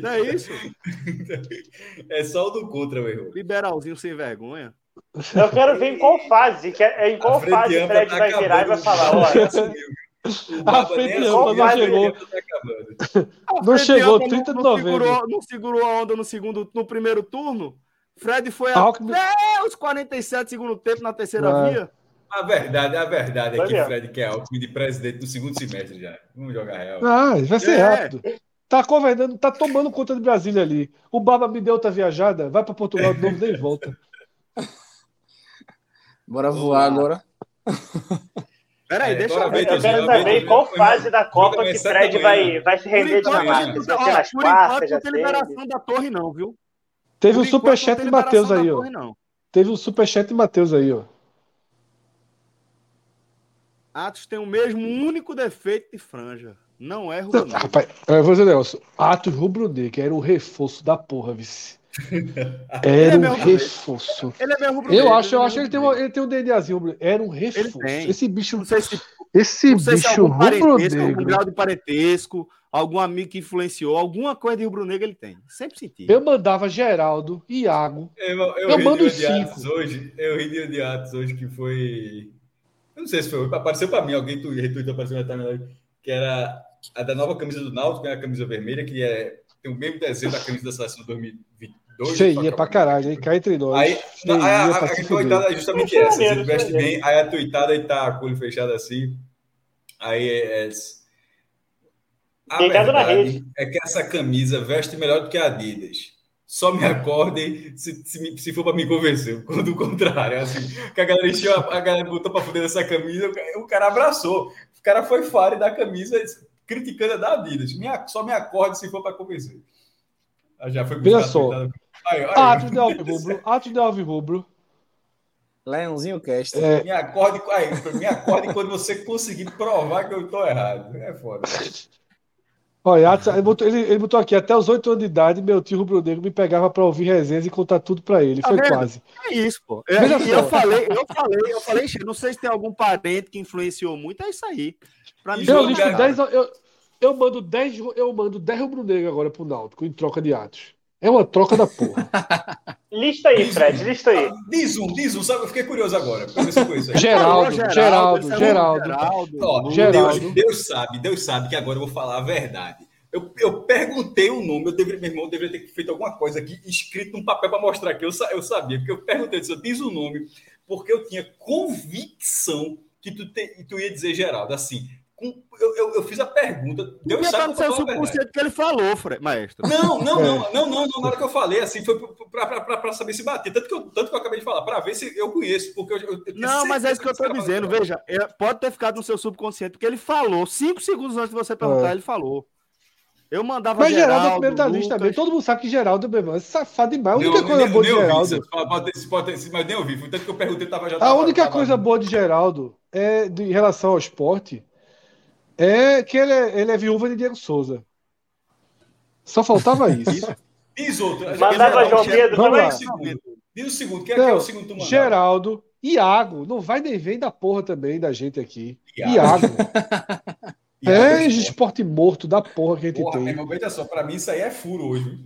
Não é isso?
É só o do contra, meu irmão.
Liberalzinho sem vergonha.
Eu quero ver em qual fase, que é, em qual fase o Fred tá vai virar e vai falar, olha.
A frente ampla não chegou. Não chegou, 30 de novembro.
Segurou, não segurou a onda no, segundo, no primeiro turno? Fred foi até os 47 segundo tempo na terceira é. via.
A verdade, a verdade é que o Fred quer Alckmin de presidente no segundo semestre já. Vamos jogar real.
Ah, vai ser é. rápido. Tá governando, tá tomando conta de Brasília ali. O Baba me deu outra viajada, vai para Portugal de novo, nem volta.
Bora voar agora.
Peraí, é, deixa eu ver. Eu quero saber qual fase da Copa que Fred vai, vai se render de Dinamarca. Se vai ser nas quartas,
Não tem liberação da torre, não, viu?
Teve um superchat de Matheus aí, ó. Teve um superchat de Matheus aí, ó.
Atos tem o mesmo único defeito de franja. Não é rubro-negro.
Rapaz, eu vou dizer, Nelson. Atos rubro-negro era o reforço da porra, vice. Era é um reforço. Ele é meu Eu acho, eu acho que ele tem, um, ele tem um DNAzinho. Era um reforço. Esse bicho. Não sei se, esse não sei bicho se rubro-negro.
Algum grau de parentesco, algum amigo que influenciou, alguma coisa de rubro-negro ele tem. Sempre senti.
Eu mandava Geraldo, Iago.
Eu, eu, eu mando cinco. Hoje, eu ri de Atos hoje que foi eu não sei se foi. Apareceu para mim, alguém tu retweetou apareceu na que era a da nova camisa do Náutico, que é a camisa vermelha, que é, tem o mesmo desenho da camisa da seleção 2022.
Feia pra caralho, hein? Cai entre nós.
Aí, aí a, a, a tuitada é justamente essa. Você veste bem, aí a tuitada aí tá com o olho fechado assim. Aí é. é a verdade é que essa camisa veste melhor do que a Adidas só me acordem se, se, se for para me convencer. Quando o contrário, assim, que a galera encheu, a, galera botou para fuder essa camisa, o cara abraçou. O cara foi fare da camisa criticando a da Adidas. Me, só me acorde se for para convencer.
Ah, já foi Veja só. Atos de Alvirrubro. Atos de Alvirrubro.
Leãozinho Cast.
É... Me, acorde, aí, me acorde quando você conseguir provar que eu estou errado. É foda.
Olha, ele botou, ele, botou aqui, até os oito anos de idade, meu tio Rubro Negro me pegava para ouvir resenhas e contar tudo para ele. Tá Foi vendo? quase.
É isso, pô. Eu, eu, eu, falei, eu falei, eu falei, não sei se tem algum parente que influenciou muito, é isso aí.
Pra mim, eu, listo dez, eu, eu mando 10 eu mando 10 Rubro Negro agora pro Náutico em troca de atos. É uma troca da porra.
lista aí, Fred, lista aí.
Diz um, diz um, sabe? Eu fiquei curioso agora.
Geraldo, Geraldo, Geraldo,
Geraldo. Geraldo. Deus, Deus sabe, Deus sabe que agora eu vou falar a verdade. Eu, eu perguntei o nome, eu deveria, meu irmão deveria ter feito alguma coisa aqui, escrito num papel para mostrar que eu, eu sabia, porque eu perguntei, eu diz o nome, porque eu tinha convicção que tu, te, tu ia dizer Geraldo, assim, eu, eu, eu, fiz a pergunta.
Deus sabe tá no seu subconsciente que ele falou, Fred, maestro.
Não, não, não, não, não, não, na hora que eu falei, assim, foi para saber se bater. Tanto que, eu, tanto que eu acabei de falar, para ver se eu conheço, porque eu, eu
Não, mas é isso que eu estou dizendo, veja, é, pode ter ficado no seu subconsciente, porque ele falou, cinco segundos antes de você perguntar, é. ele falou. Eu mandava
Mas Geraldo, Geraldo é primeiro da lista também. Todo mundo sabe que Geraldo meu irmão, é safado demais. A única
não,
coisa
nem,
boa
de
Geraldo.
Ouvi, mas nem ouvi. Foi tanto que eu perguntei, tava já.
A única tava, coisa boa de Geraldo é de, em relação ao esporte é que ele é, ele é viúva de Diego Souza. Só faltava isso.
Diz outro.
Mandava João Pedro também.
Diz o segundo. Quem é, que é o segundo tu
Geraldo, Iago. Não vai nem vem da porra também da gente aqui. Iago. Iago. É, esporte morto da porra que a gente porra, tem. Meu
irmão, veja só, pra mim isso aí é furo hoje.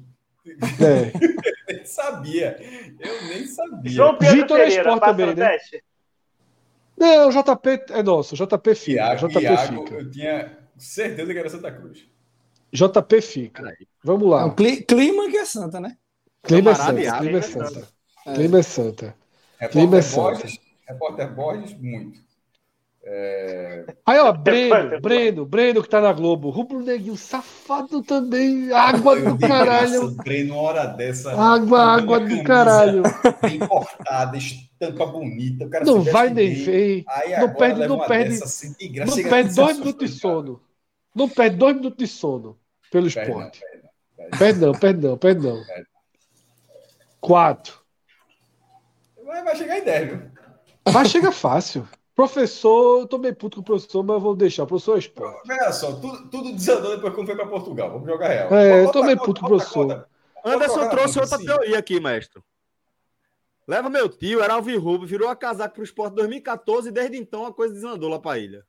É. eu nem sabia. Eu nem sabia.
João Pedro Vitor é Pereira, é esporte também, né?
Teste. Não, o JP é nosso, JP fica. Iago, JP
Iago,
fica.
Eu tinha certeza que era Santa Cruz.
JP fica. Vamos lá.
O clima que é Santa, né?
Clima é Santa. Clima é Santa. Clima é Santa. Clima é Santa.
Repórter Borges, muito. É...
Aí, ó, Breno, Breno, Breno que tá na Globo. Rubro Neguinho, safado também. Água do caralho.
Nossa, Breno, hora dessa.
Água, água do caralho.
Bem cortada, estampa bonita.
não vai nem ver. Não perde, não perde. Assim, não perde dois minutos de sono. Não perde dois minutos de sono pelo esporte. Perdão, perdão, perdão. Quatro.
Vai chegar em 10, viu?
Vai chegar fácil. Professor, eu tô bem puto com o professor, mas vou deixar. O professor é esporte.
Veja só, tudo, tudo desandou depois quando foi para Portugal. Vamos jogar real.
É, eu tô bem puto com o professor.
Anderson trouxe outra sim. teoria aqui, mestre. Leva meu tio, era Alvi Rubio, virou a casaca pro esporte em 2014 e desde então a coisa desandou lá pra ilha.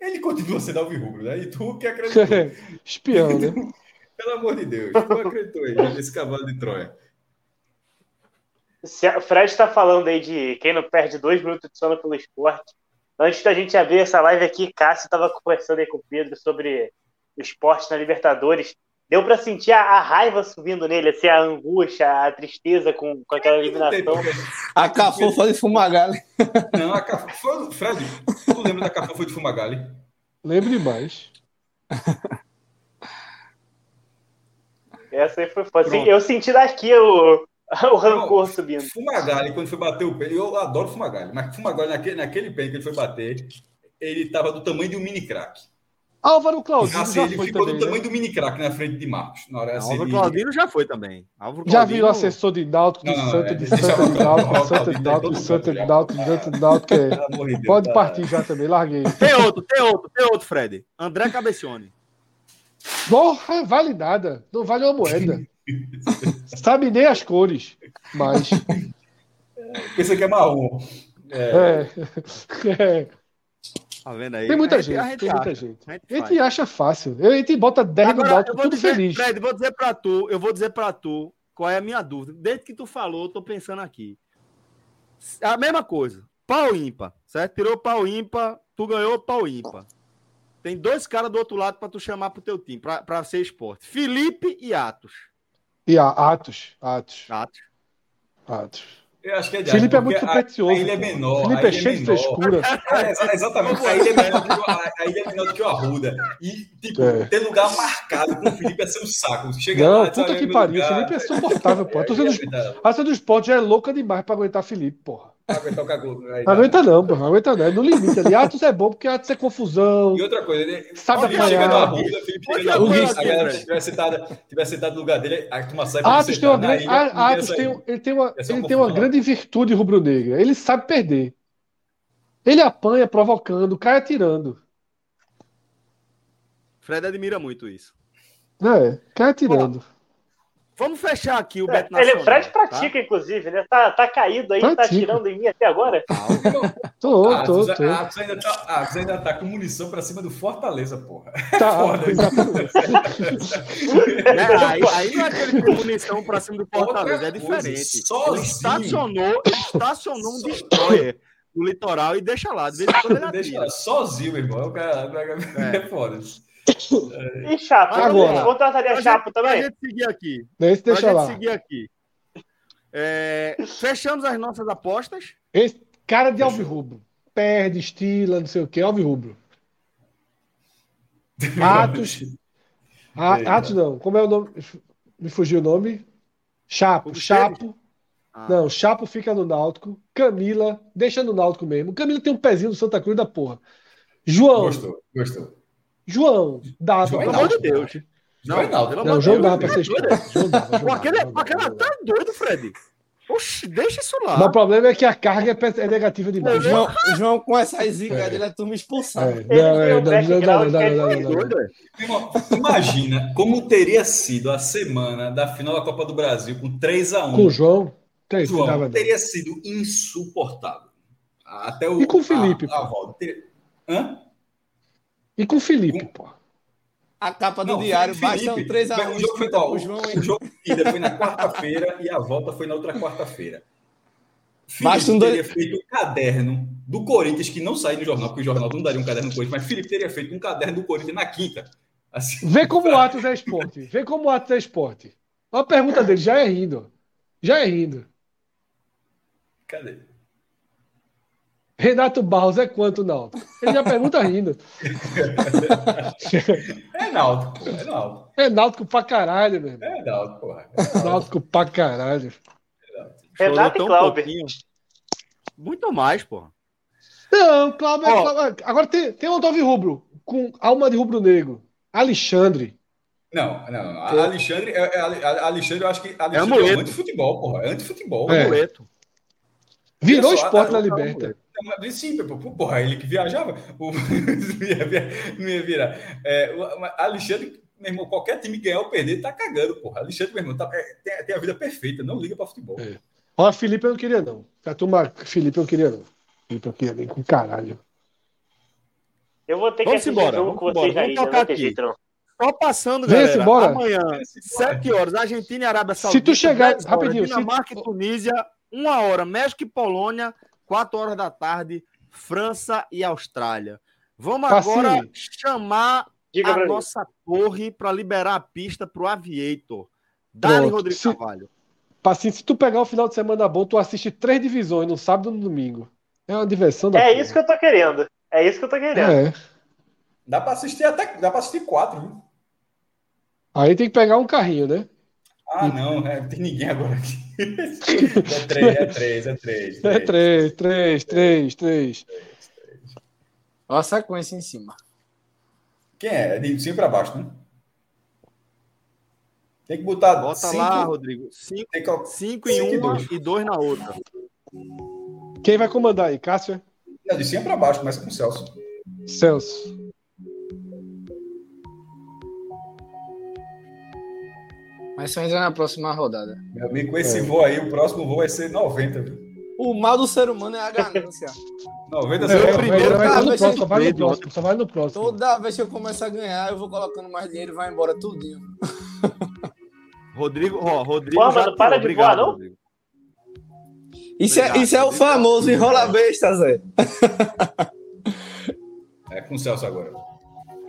Ele continua sendo Alvi Rubio, né? E tu que acreditou.
Espião, né?
Pelo amor de Deus, tu acreditou aí nesse cavalo de Troia.
Se o Fred está falando aí de quem não perde dois minutos de sono pelo esporte. Antes da gente abrir essa live aqui, Cássio estava conversando aí com o Pedro sobre o esporte na Libertadores. Deu para sentir a, a, raiva subindo nele, assim, a angústia, a tristeza com, com aquela eliminação.
A Cafu foi de Fumagalli.
Não, a Cafu foi. Fred, tu lembra da Cafu foi de Fumagalli?
Lembro demais.
Essa aí foi foda. Assim, eu senti daqui o, o rancor subindo.
Fumagalli, quando foi bater o pé, eu adoro Fumagalli, mas Fumagalli, naquele, naquele pé que ele foi bater, ele estava do tamanho de um mini crack.
Álvaro Claudino
assim, já ele foi ficou também, do tamanho né? do mini crack na frente de Marcos. Na hora
assim, Álvaro Claudino já foi também.
Álvaro já viu o assessor de Náutico, de Santo, de Santo de Náutico, de Santo de Náutico, de Santo de Náutico, de Santo de Náutico. Pode partir já também, larguei.
Tem outro, tem outro, tem outro, Fred. André Cabecione.
Porra, vale nada. Não vale uma moeda. Sabe nem as cores, mas.
Pensa que é marrom.
É. é. é.
Tá vendo aí?
Tem muita gente, gente, tem muita gente. A gente, a gente acha fácil. A gente bota 10 no Náutico, tudo
dizer,
feliz.
Fred, vou dizer pra tu, eu vou dizer pra tu qual é a minha dúvida. Desde que tu falou, eu tô pensando aqui. A mesma coisa. Pau ímpar, certo? Tirou pau ímpar, tu ganhou pau ímpar. Tem dois caras do outro lado para tu chamar pro teu time, para ser esporte. Felipe e Atos.
E a Atos. Atos.
Atos.
Atos.
Eu acho que é
Felipe é muito supersticioso. A,
ilha é menor.
Felipe é cheio de frescura.
É, exatamente. A ilha, é menor do que, a, a ilha é menor do que o Arruda. E, tipo, é. ter lugar marcado com o Felipe é ser um saco. Chega
Não,
lá,
puta que pariu. O Felipe é suportável, pô. A torcida do, do esporte já é louca demais pra aguentar Felipe, porra.
Aguentar o cagou.
Aguenta não, porra. Aguenta não. É no limite ali. Atos é bom porque Atos é confusão.
E outra coisa, ele
sabe
Felipe chega no Arruda, Felipe chega no Arruda. A galera tivesse sentado, tivesse sentado no lugar dele, a turma sai
Atos tem uma grande, Atos tem, ele tem uma, ele tem uma grande virtude rubro-negra. Ele sabe perder. Ele apanha provocando, cai atirando.
Fred admira muito isso.
É, cai atirando.
Vamos fechar aqui o
é,
Beto Nacional.
Ele, Fred pratica, tá? inclusive, né? Tá, tá caído aí, pratica. tá tirando em mim até agora.
tô, tô, tô.
A Atos ainda, tá, ainda tá com munição pra cima do Fortaleza, porra.
Tá,
Foda,
é, aí, aí não é aquele com munição pra cima do Fortaleza, é diferente. Sozinho. Ele estacionou, ele estacionou um destroyer no litoral e deixa lá. De vez em quando ele
deixa lá, sozinho, meu irmão. O cara é, é foda.
E Chapo, Agora, contrataria Chapo também?
Pra gente seguir aqui.
Deixa, deixa
pra
lá.
gente seguir aqui. É, fechamos as nossas apostas.
Esse cara de Alvirrubro. Perde, estila, não sei o que, Alvirrubro. Atos. Atos não. Como é o nome? Me fugiu o nome. Chapo. Chapo. Ah. Não, Chapo fica no Náutico. Camila, deixa no Náutico mesmo. Camila tem um pezinho do Santa Cruz da porra. João.
Gostou, gostou.
João, dá
Pelo amor de Deus.
Não, não, não jogo dava pra ser
aquele tá doido, Fred. Oxi, deixa isso lá.
Mas o problema é que a carga é, é negativa demais.
João, João com essa zica é. dele, a turma expulsar. É.
É, não, não, não,
Imagina como teria sido a semana da final da Copa do Brasil com 3x1.
Com o João. Tem,
João teria sido insuportável. Até o,
e com o Felipe.
A, a volta. Teria... Hã?
E com o Felipe, com... pô.
A capa do não, diário, basta um 3x1.
O jogo, foi, ó, o, João, o jogo foi na quarta-feira e a volta foi na outra quarta-feira. Felipe um teria dois... feito um caderno do Corinthians, que não sai no jornal, porque o jornal não daria um caderno do Corinthians, mas Felipe teria feito um caderno do Corinthians na quinta.
Assim, Vê como o Atos é esporte. Vê como o Atos é esporte. Olha a pergunta dele, já é rindo. Já é rindo.
Cadê?
Renato Barros é quanto, Naldo? Ele já pergunta rindo.
é Náutico, é Náutico.
É Náutico pra caralho, meu
irmão. É Náutico, porra.
É Náutico pra caralho.
Renato e Cláudio.
Muito mais, porra.
Não, Cláudio, é Agora tem, tem um Dove Rubro, com alma de rubro negro. Alexandre.
Não, não. Alexandre, é, é, Alexandre, eu acho que Alexandre é, é anti-futebol, porra. É anti-futebol.
É. Amuleto. Virou esporte na Liberta.
Sim, porra, ele que viajava, não ia virar. É, Alexandre, meu irmão, qualquer time ganhar ou perder, tá cagando, porra. Alexandre, meu irmão, tá, é, tem, tem, a vida perfeita, não liga pra futebol. É.
Ó, Felipe eu não queria, não. A turma, Felipe eu não queria, não. Felipe eu queria nem com caralho.
Eu vou ter que assistir embora, jogo com vocês aí, não jeito, não.
Só passando, galera. Vem embora. Amanhã, 7 horas, Argentina e Arábia Saudita.
Se tu chegar, rapidinho.
Dinamarca se... e Tunísia, uma hora. México e Polônia, 4 horas da tarde, França e Austrália. Vamos agora chamar Diga a nossa mim. torre para liberar a pista para o Aviator. Dali, Rodrigo se, Carvalho.
Passinho, se tu pegar o final de semana bom, tu assiste três divisões no sábado e no domingo. É uma diversão
da É porra. isso que eu tô querendo. É isso que eu tô querendo. É.
Dá para assistir até dá para assistir quatro, viu?
Aí tem que pegar um carrinho, né?
Ah, não? Não tem ninguém agora aqui. É três, é três, é três.
É três, três, três, três.
Olha a sequência em cima.
Quem é? É de cima para baixo, né? Tem que botar.
Bota cinco, lá, Rodrigo. Cinco, que... cinco em cinco uma e dois na outra.
Quem vai comandar aí, Cássio?
É de cima para baixo, começa com o Celso.
Celso.
Mas só entra na próxima rodada.
Meu amigo, com esse é. voo aí, o próximo voo vai ser 90, viu?
O mal do ser humano é a ganância.
90 é,
o primeiro. Vai, no próximo, só vai no próximo, só vai no próximo.
Toda vez que eu começo a ganhar, eu vou colocando mais dinheiro e vai embora tudinho.
Rodrigo, ó, Rodrigo.
Pô, mano, para de voar, não?
Isso é, isso é o famoso enrola besta, Zé.
É com o Celso agora.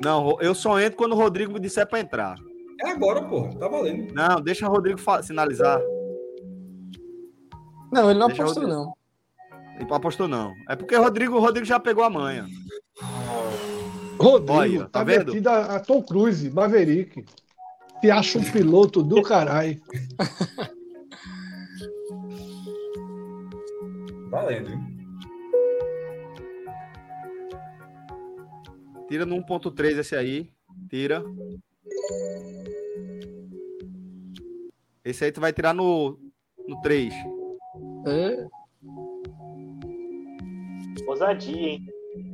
Não, eu só entro quando o Rodrigo me disser para entrar.
É agora, porra. Tá valendo.
Não, deixa o Rodrigo sinalizar.
Não, ele não deixa apostou, não.
Ele apostou, não. É porque o Rodrigo, o Rodrigo já pegou a manha.
Rodrigo, Olha, tá, tá vendo? A, a Tom Cruise, Maverick. Se acha um piloto do caralho.
Valendo, hein?
Tira no 1.3 esse aí. Tira. Esse aí tu vai tirar no, no 3.
É.
Ousadia, hein?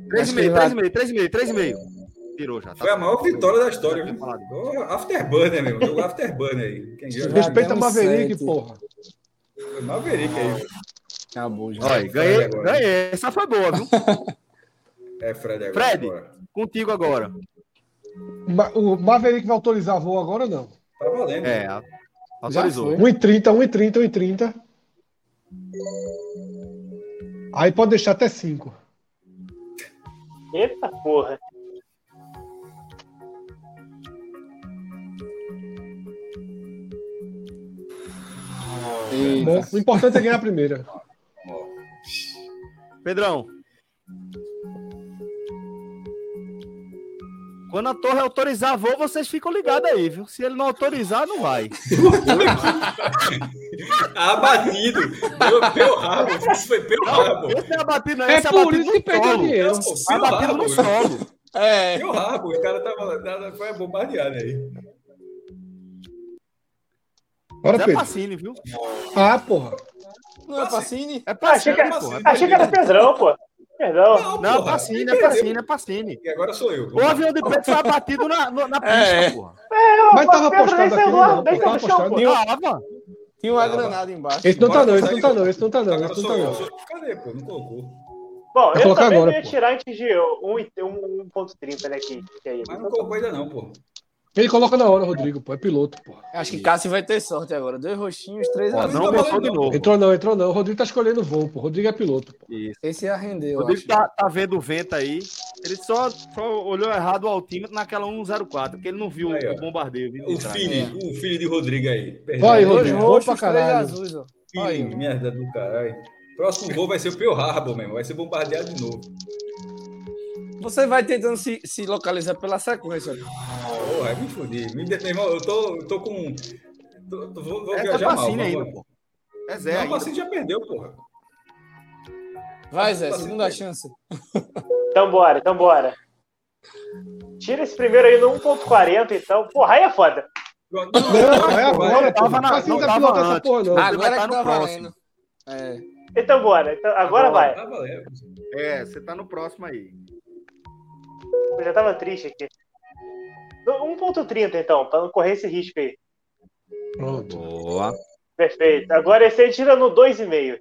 3,5, 3,5, 3,5, 3,5. Tirou já.
Tá Foi a maior vitória da história, viu? Oh, afterburner, meu. Jogo Afterburner aí.
Quem Respeita o Maverick, porra.
Foi Maverick aí.
Acabou já. Olha, ganhei, ganhei. Essa foi boa, viu?
É, Fred
agora. Fred, agora. contigo agora.
O Maverick vai autorizar voo agora ou não?
Tá valendo.
É, autorizou.
1,30, 1,30, 1,30. Aí pode deixar até 5.
Eita porra.
Bom, o importante é ganhar a primeira.
Pedrão, Quando a torre autorizar voo, vocês ficam ligados aí, viu? Se ele não autorizar, não vai.
abatido. Deu, deu rabo. Isso foi pelo rabo.
Esse é abatido, não.
É
esse é
por isso que perdeu dinheiro.
Abatido no solo.
É. Deu rabo. O cara tava. Foi bombardeado aí.
Bora,
é
Pedro.
Pacini, viu?
Ah, porra.
Não é Pacini?
É
Ah, achei,
Pacini,
que era,
porra.
achei que era Pedrão, pô. Perdão.
Não,
porra,
Pacini, é. Pacini, é Pacini.
E agora sou eu.
O avião de Pedro foi abatido na, na, na pista,
É.
porra.
Mas tava apostado
ar,
não. Tava apostado.
Tava.
Tinha uma granada embaixo.
Esse não tá não, esse não tá não, esse não tá não, esse não tá não.
Cadê, pô? Não colocou.
Bom, eu também
agora,
ia
pô.
tirar antes de 1.30, né? Que, que é isso.
Mas não colocou ainda não, pô.
Ele coloca na hora, Rodrigo, pô. É piloto, pô.
Acho que Cássio vai ter sorte agora. Dois roxinhos, três azuis.
não
tá
botou
valendo,
de novo.
Entrou não, entrou não. O Rodrigo tá escolhendo o voo, pô. O Rodrigo é piloto, pô.
Isso.
Esse ia render,
O Rodrigo tá, tá vendo o vento aí. Ele só, só olhou errado o altímetro naquela 104, porque ele não viu
Aí,
o bombardeio.
O filho, o filho de Rodrigo aí.
Vai,
Dois
Rodrigo.
Roxos,
pra
três azuis, ó.
Filho merda do caralho. Próximo gol vai ser o Pearl Harbor mesmo. Vai ser bombardeado de novo.
Você vai tentando se, se localizar pela sequência.
Porra, aí me fudi. Me. Meu irmão, eu tô, eu tô com. tô- tô- vou vou
É, é
viajar mal.
Pacini
vamos
ainda, pô. É Zé
Não, o. Pacini já perdeu, porra.
Vai, Zé, segunda chance.
Então bora, então bora. Tira esse primeiro aí no 1.40, então. Porra, aí é foda.
Não, é agora,
tava na-
Não
não
precisa
tava antes.
porra, não.
Agora
vai
que
tá no
tá
próximo.
valendo. É.
Então bora. Então, agora vai.
Tá.
É, você tá no próximo aí.
Eu já tava triste aqui. No 1.30, então, pra não correr esse risco aí.
Pronto.
Boa.
Perfeito. Agora esse aí tira no 2,5.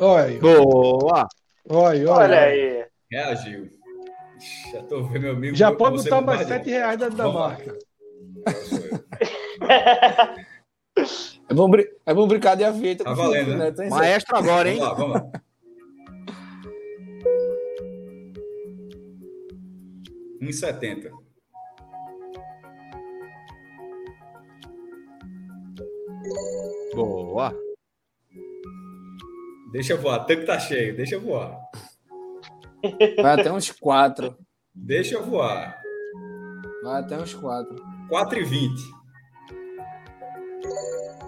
Olha aí.
Boa.
Olha,
Olha
olha.
aí.
Reagiu. Ixi, Já tô vendo meu amigo.
Já pode botar mais
bombardeado.
7 reais da, da marca.
É bom, brin- é bom brincar de avieta
Tá valendo, né?
Zé?
Maestro agora, hein?
Vamos lá, vamos lá. Um setenta.
Boa.
Deixa eu voar. Tanque tá cheio. Deixa eu voar.
Vai até uns quatro.
Deixa eu voar.
Vai até uns quatro.
4 e 20.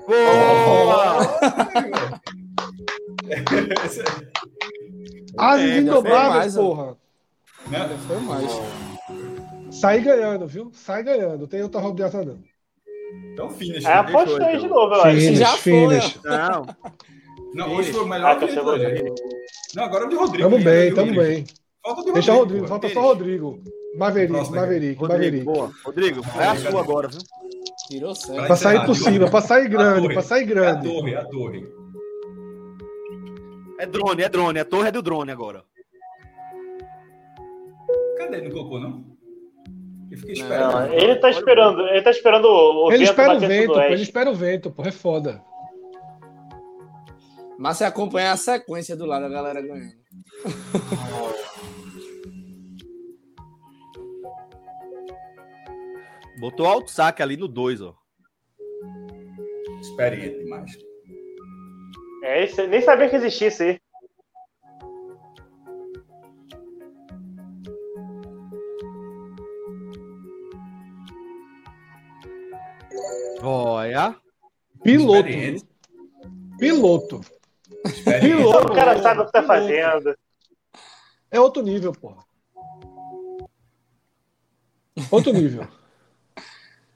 Boa.
Ases
É,
indobráveis,
foi mais,
porra.
Né?
Foi mais.
Sai ganhando, viu? Sai ganhando. Tem outra rodeada, não.
Então, finish.
Aí apostou aí
então.
de novo, eu acho.
Finish,
já foi,
finish.
Não.
Não, hoje foi o
Ah,
melhor
tá
que. Não, agora é o de Rodrigo.
Tamo bem, tamo
Rodrigo.
bem.
Falta o de
Deixa o Rodrigo,
pô.
falta só o Rodrigo. Maverick,
aí.
Maverick,
Rodrigo,
Maverick.
boa. Rodrigo, é a sua agora, viu?
Tirou certo.
Pra sair por cima, pra sair grande, pra sair
É a
grande.
torre, é a torre.
É drone, é drone. A torre é do drone agora.
Cadê? Não colocou, não? Eu fiquei
Não,
esperando.
Não, ele tá esperando, ele tá esperando o, o
Ele
vento
espera o vento, pô, ele espera o vento, pô, é foda.
Mas você acompanhar a sequência do lado, a galera ganhando.
Botou alto saque ali no 2, ó.
Experiente demais.
É, esse, nem sabia que existia isso aí.
Olha.
Piloto. Piloto. Piloto.
O cara sabe o que tá
Piloto.
fazendo.
É outro nível, porra. Outro nível.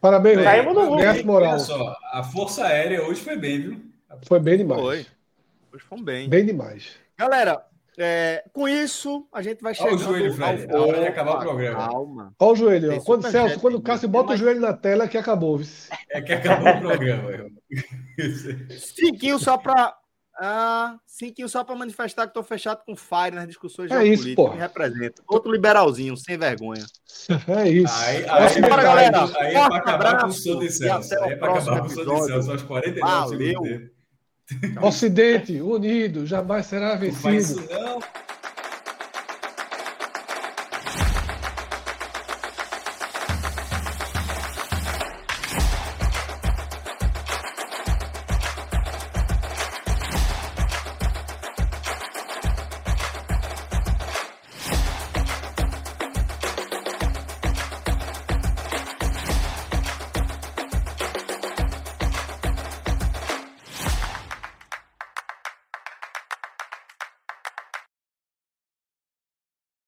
Parabéns, Ganhasse
hein?
moral.
Olha só, a Força Aérea hoje foi bem, viu?
Foi bem demais.
Foi. Hoje foi bem.
Bem demais.
Galera, é, com isso, a gente vai
Olha o joelho, Fred.
ao-
A hora de acabar o programa.
Calma.
Olha o joelho, ó. Quando, Celso, quando o Cássio
muito
bota o
mais.
joelho na tela, que acabou. viu?
É que acabou o programa.
Cinquinho só pra... Ah, cinquinho só pra manifestar que tô fechado com Fire nas discussões
É isso,
geopolíticas.
porra.
Me representa. Outro liberalzinho, sem vergonha.
É isso.
Aí, aí, aí,
galera.
aí é pra
Forte
acabar com o de
e
Celso. Aí é pra acabar com o de
próximo
Celso aos 49
Valeu.
Ocidente, unido, jamais será
Não faz
vencido.
isso não.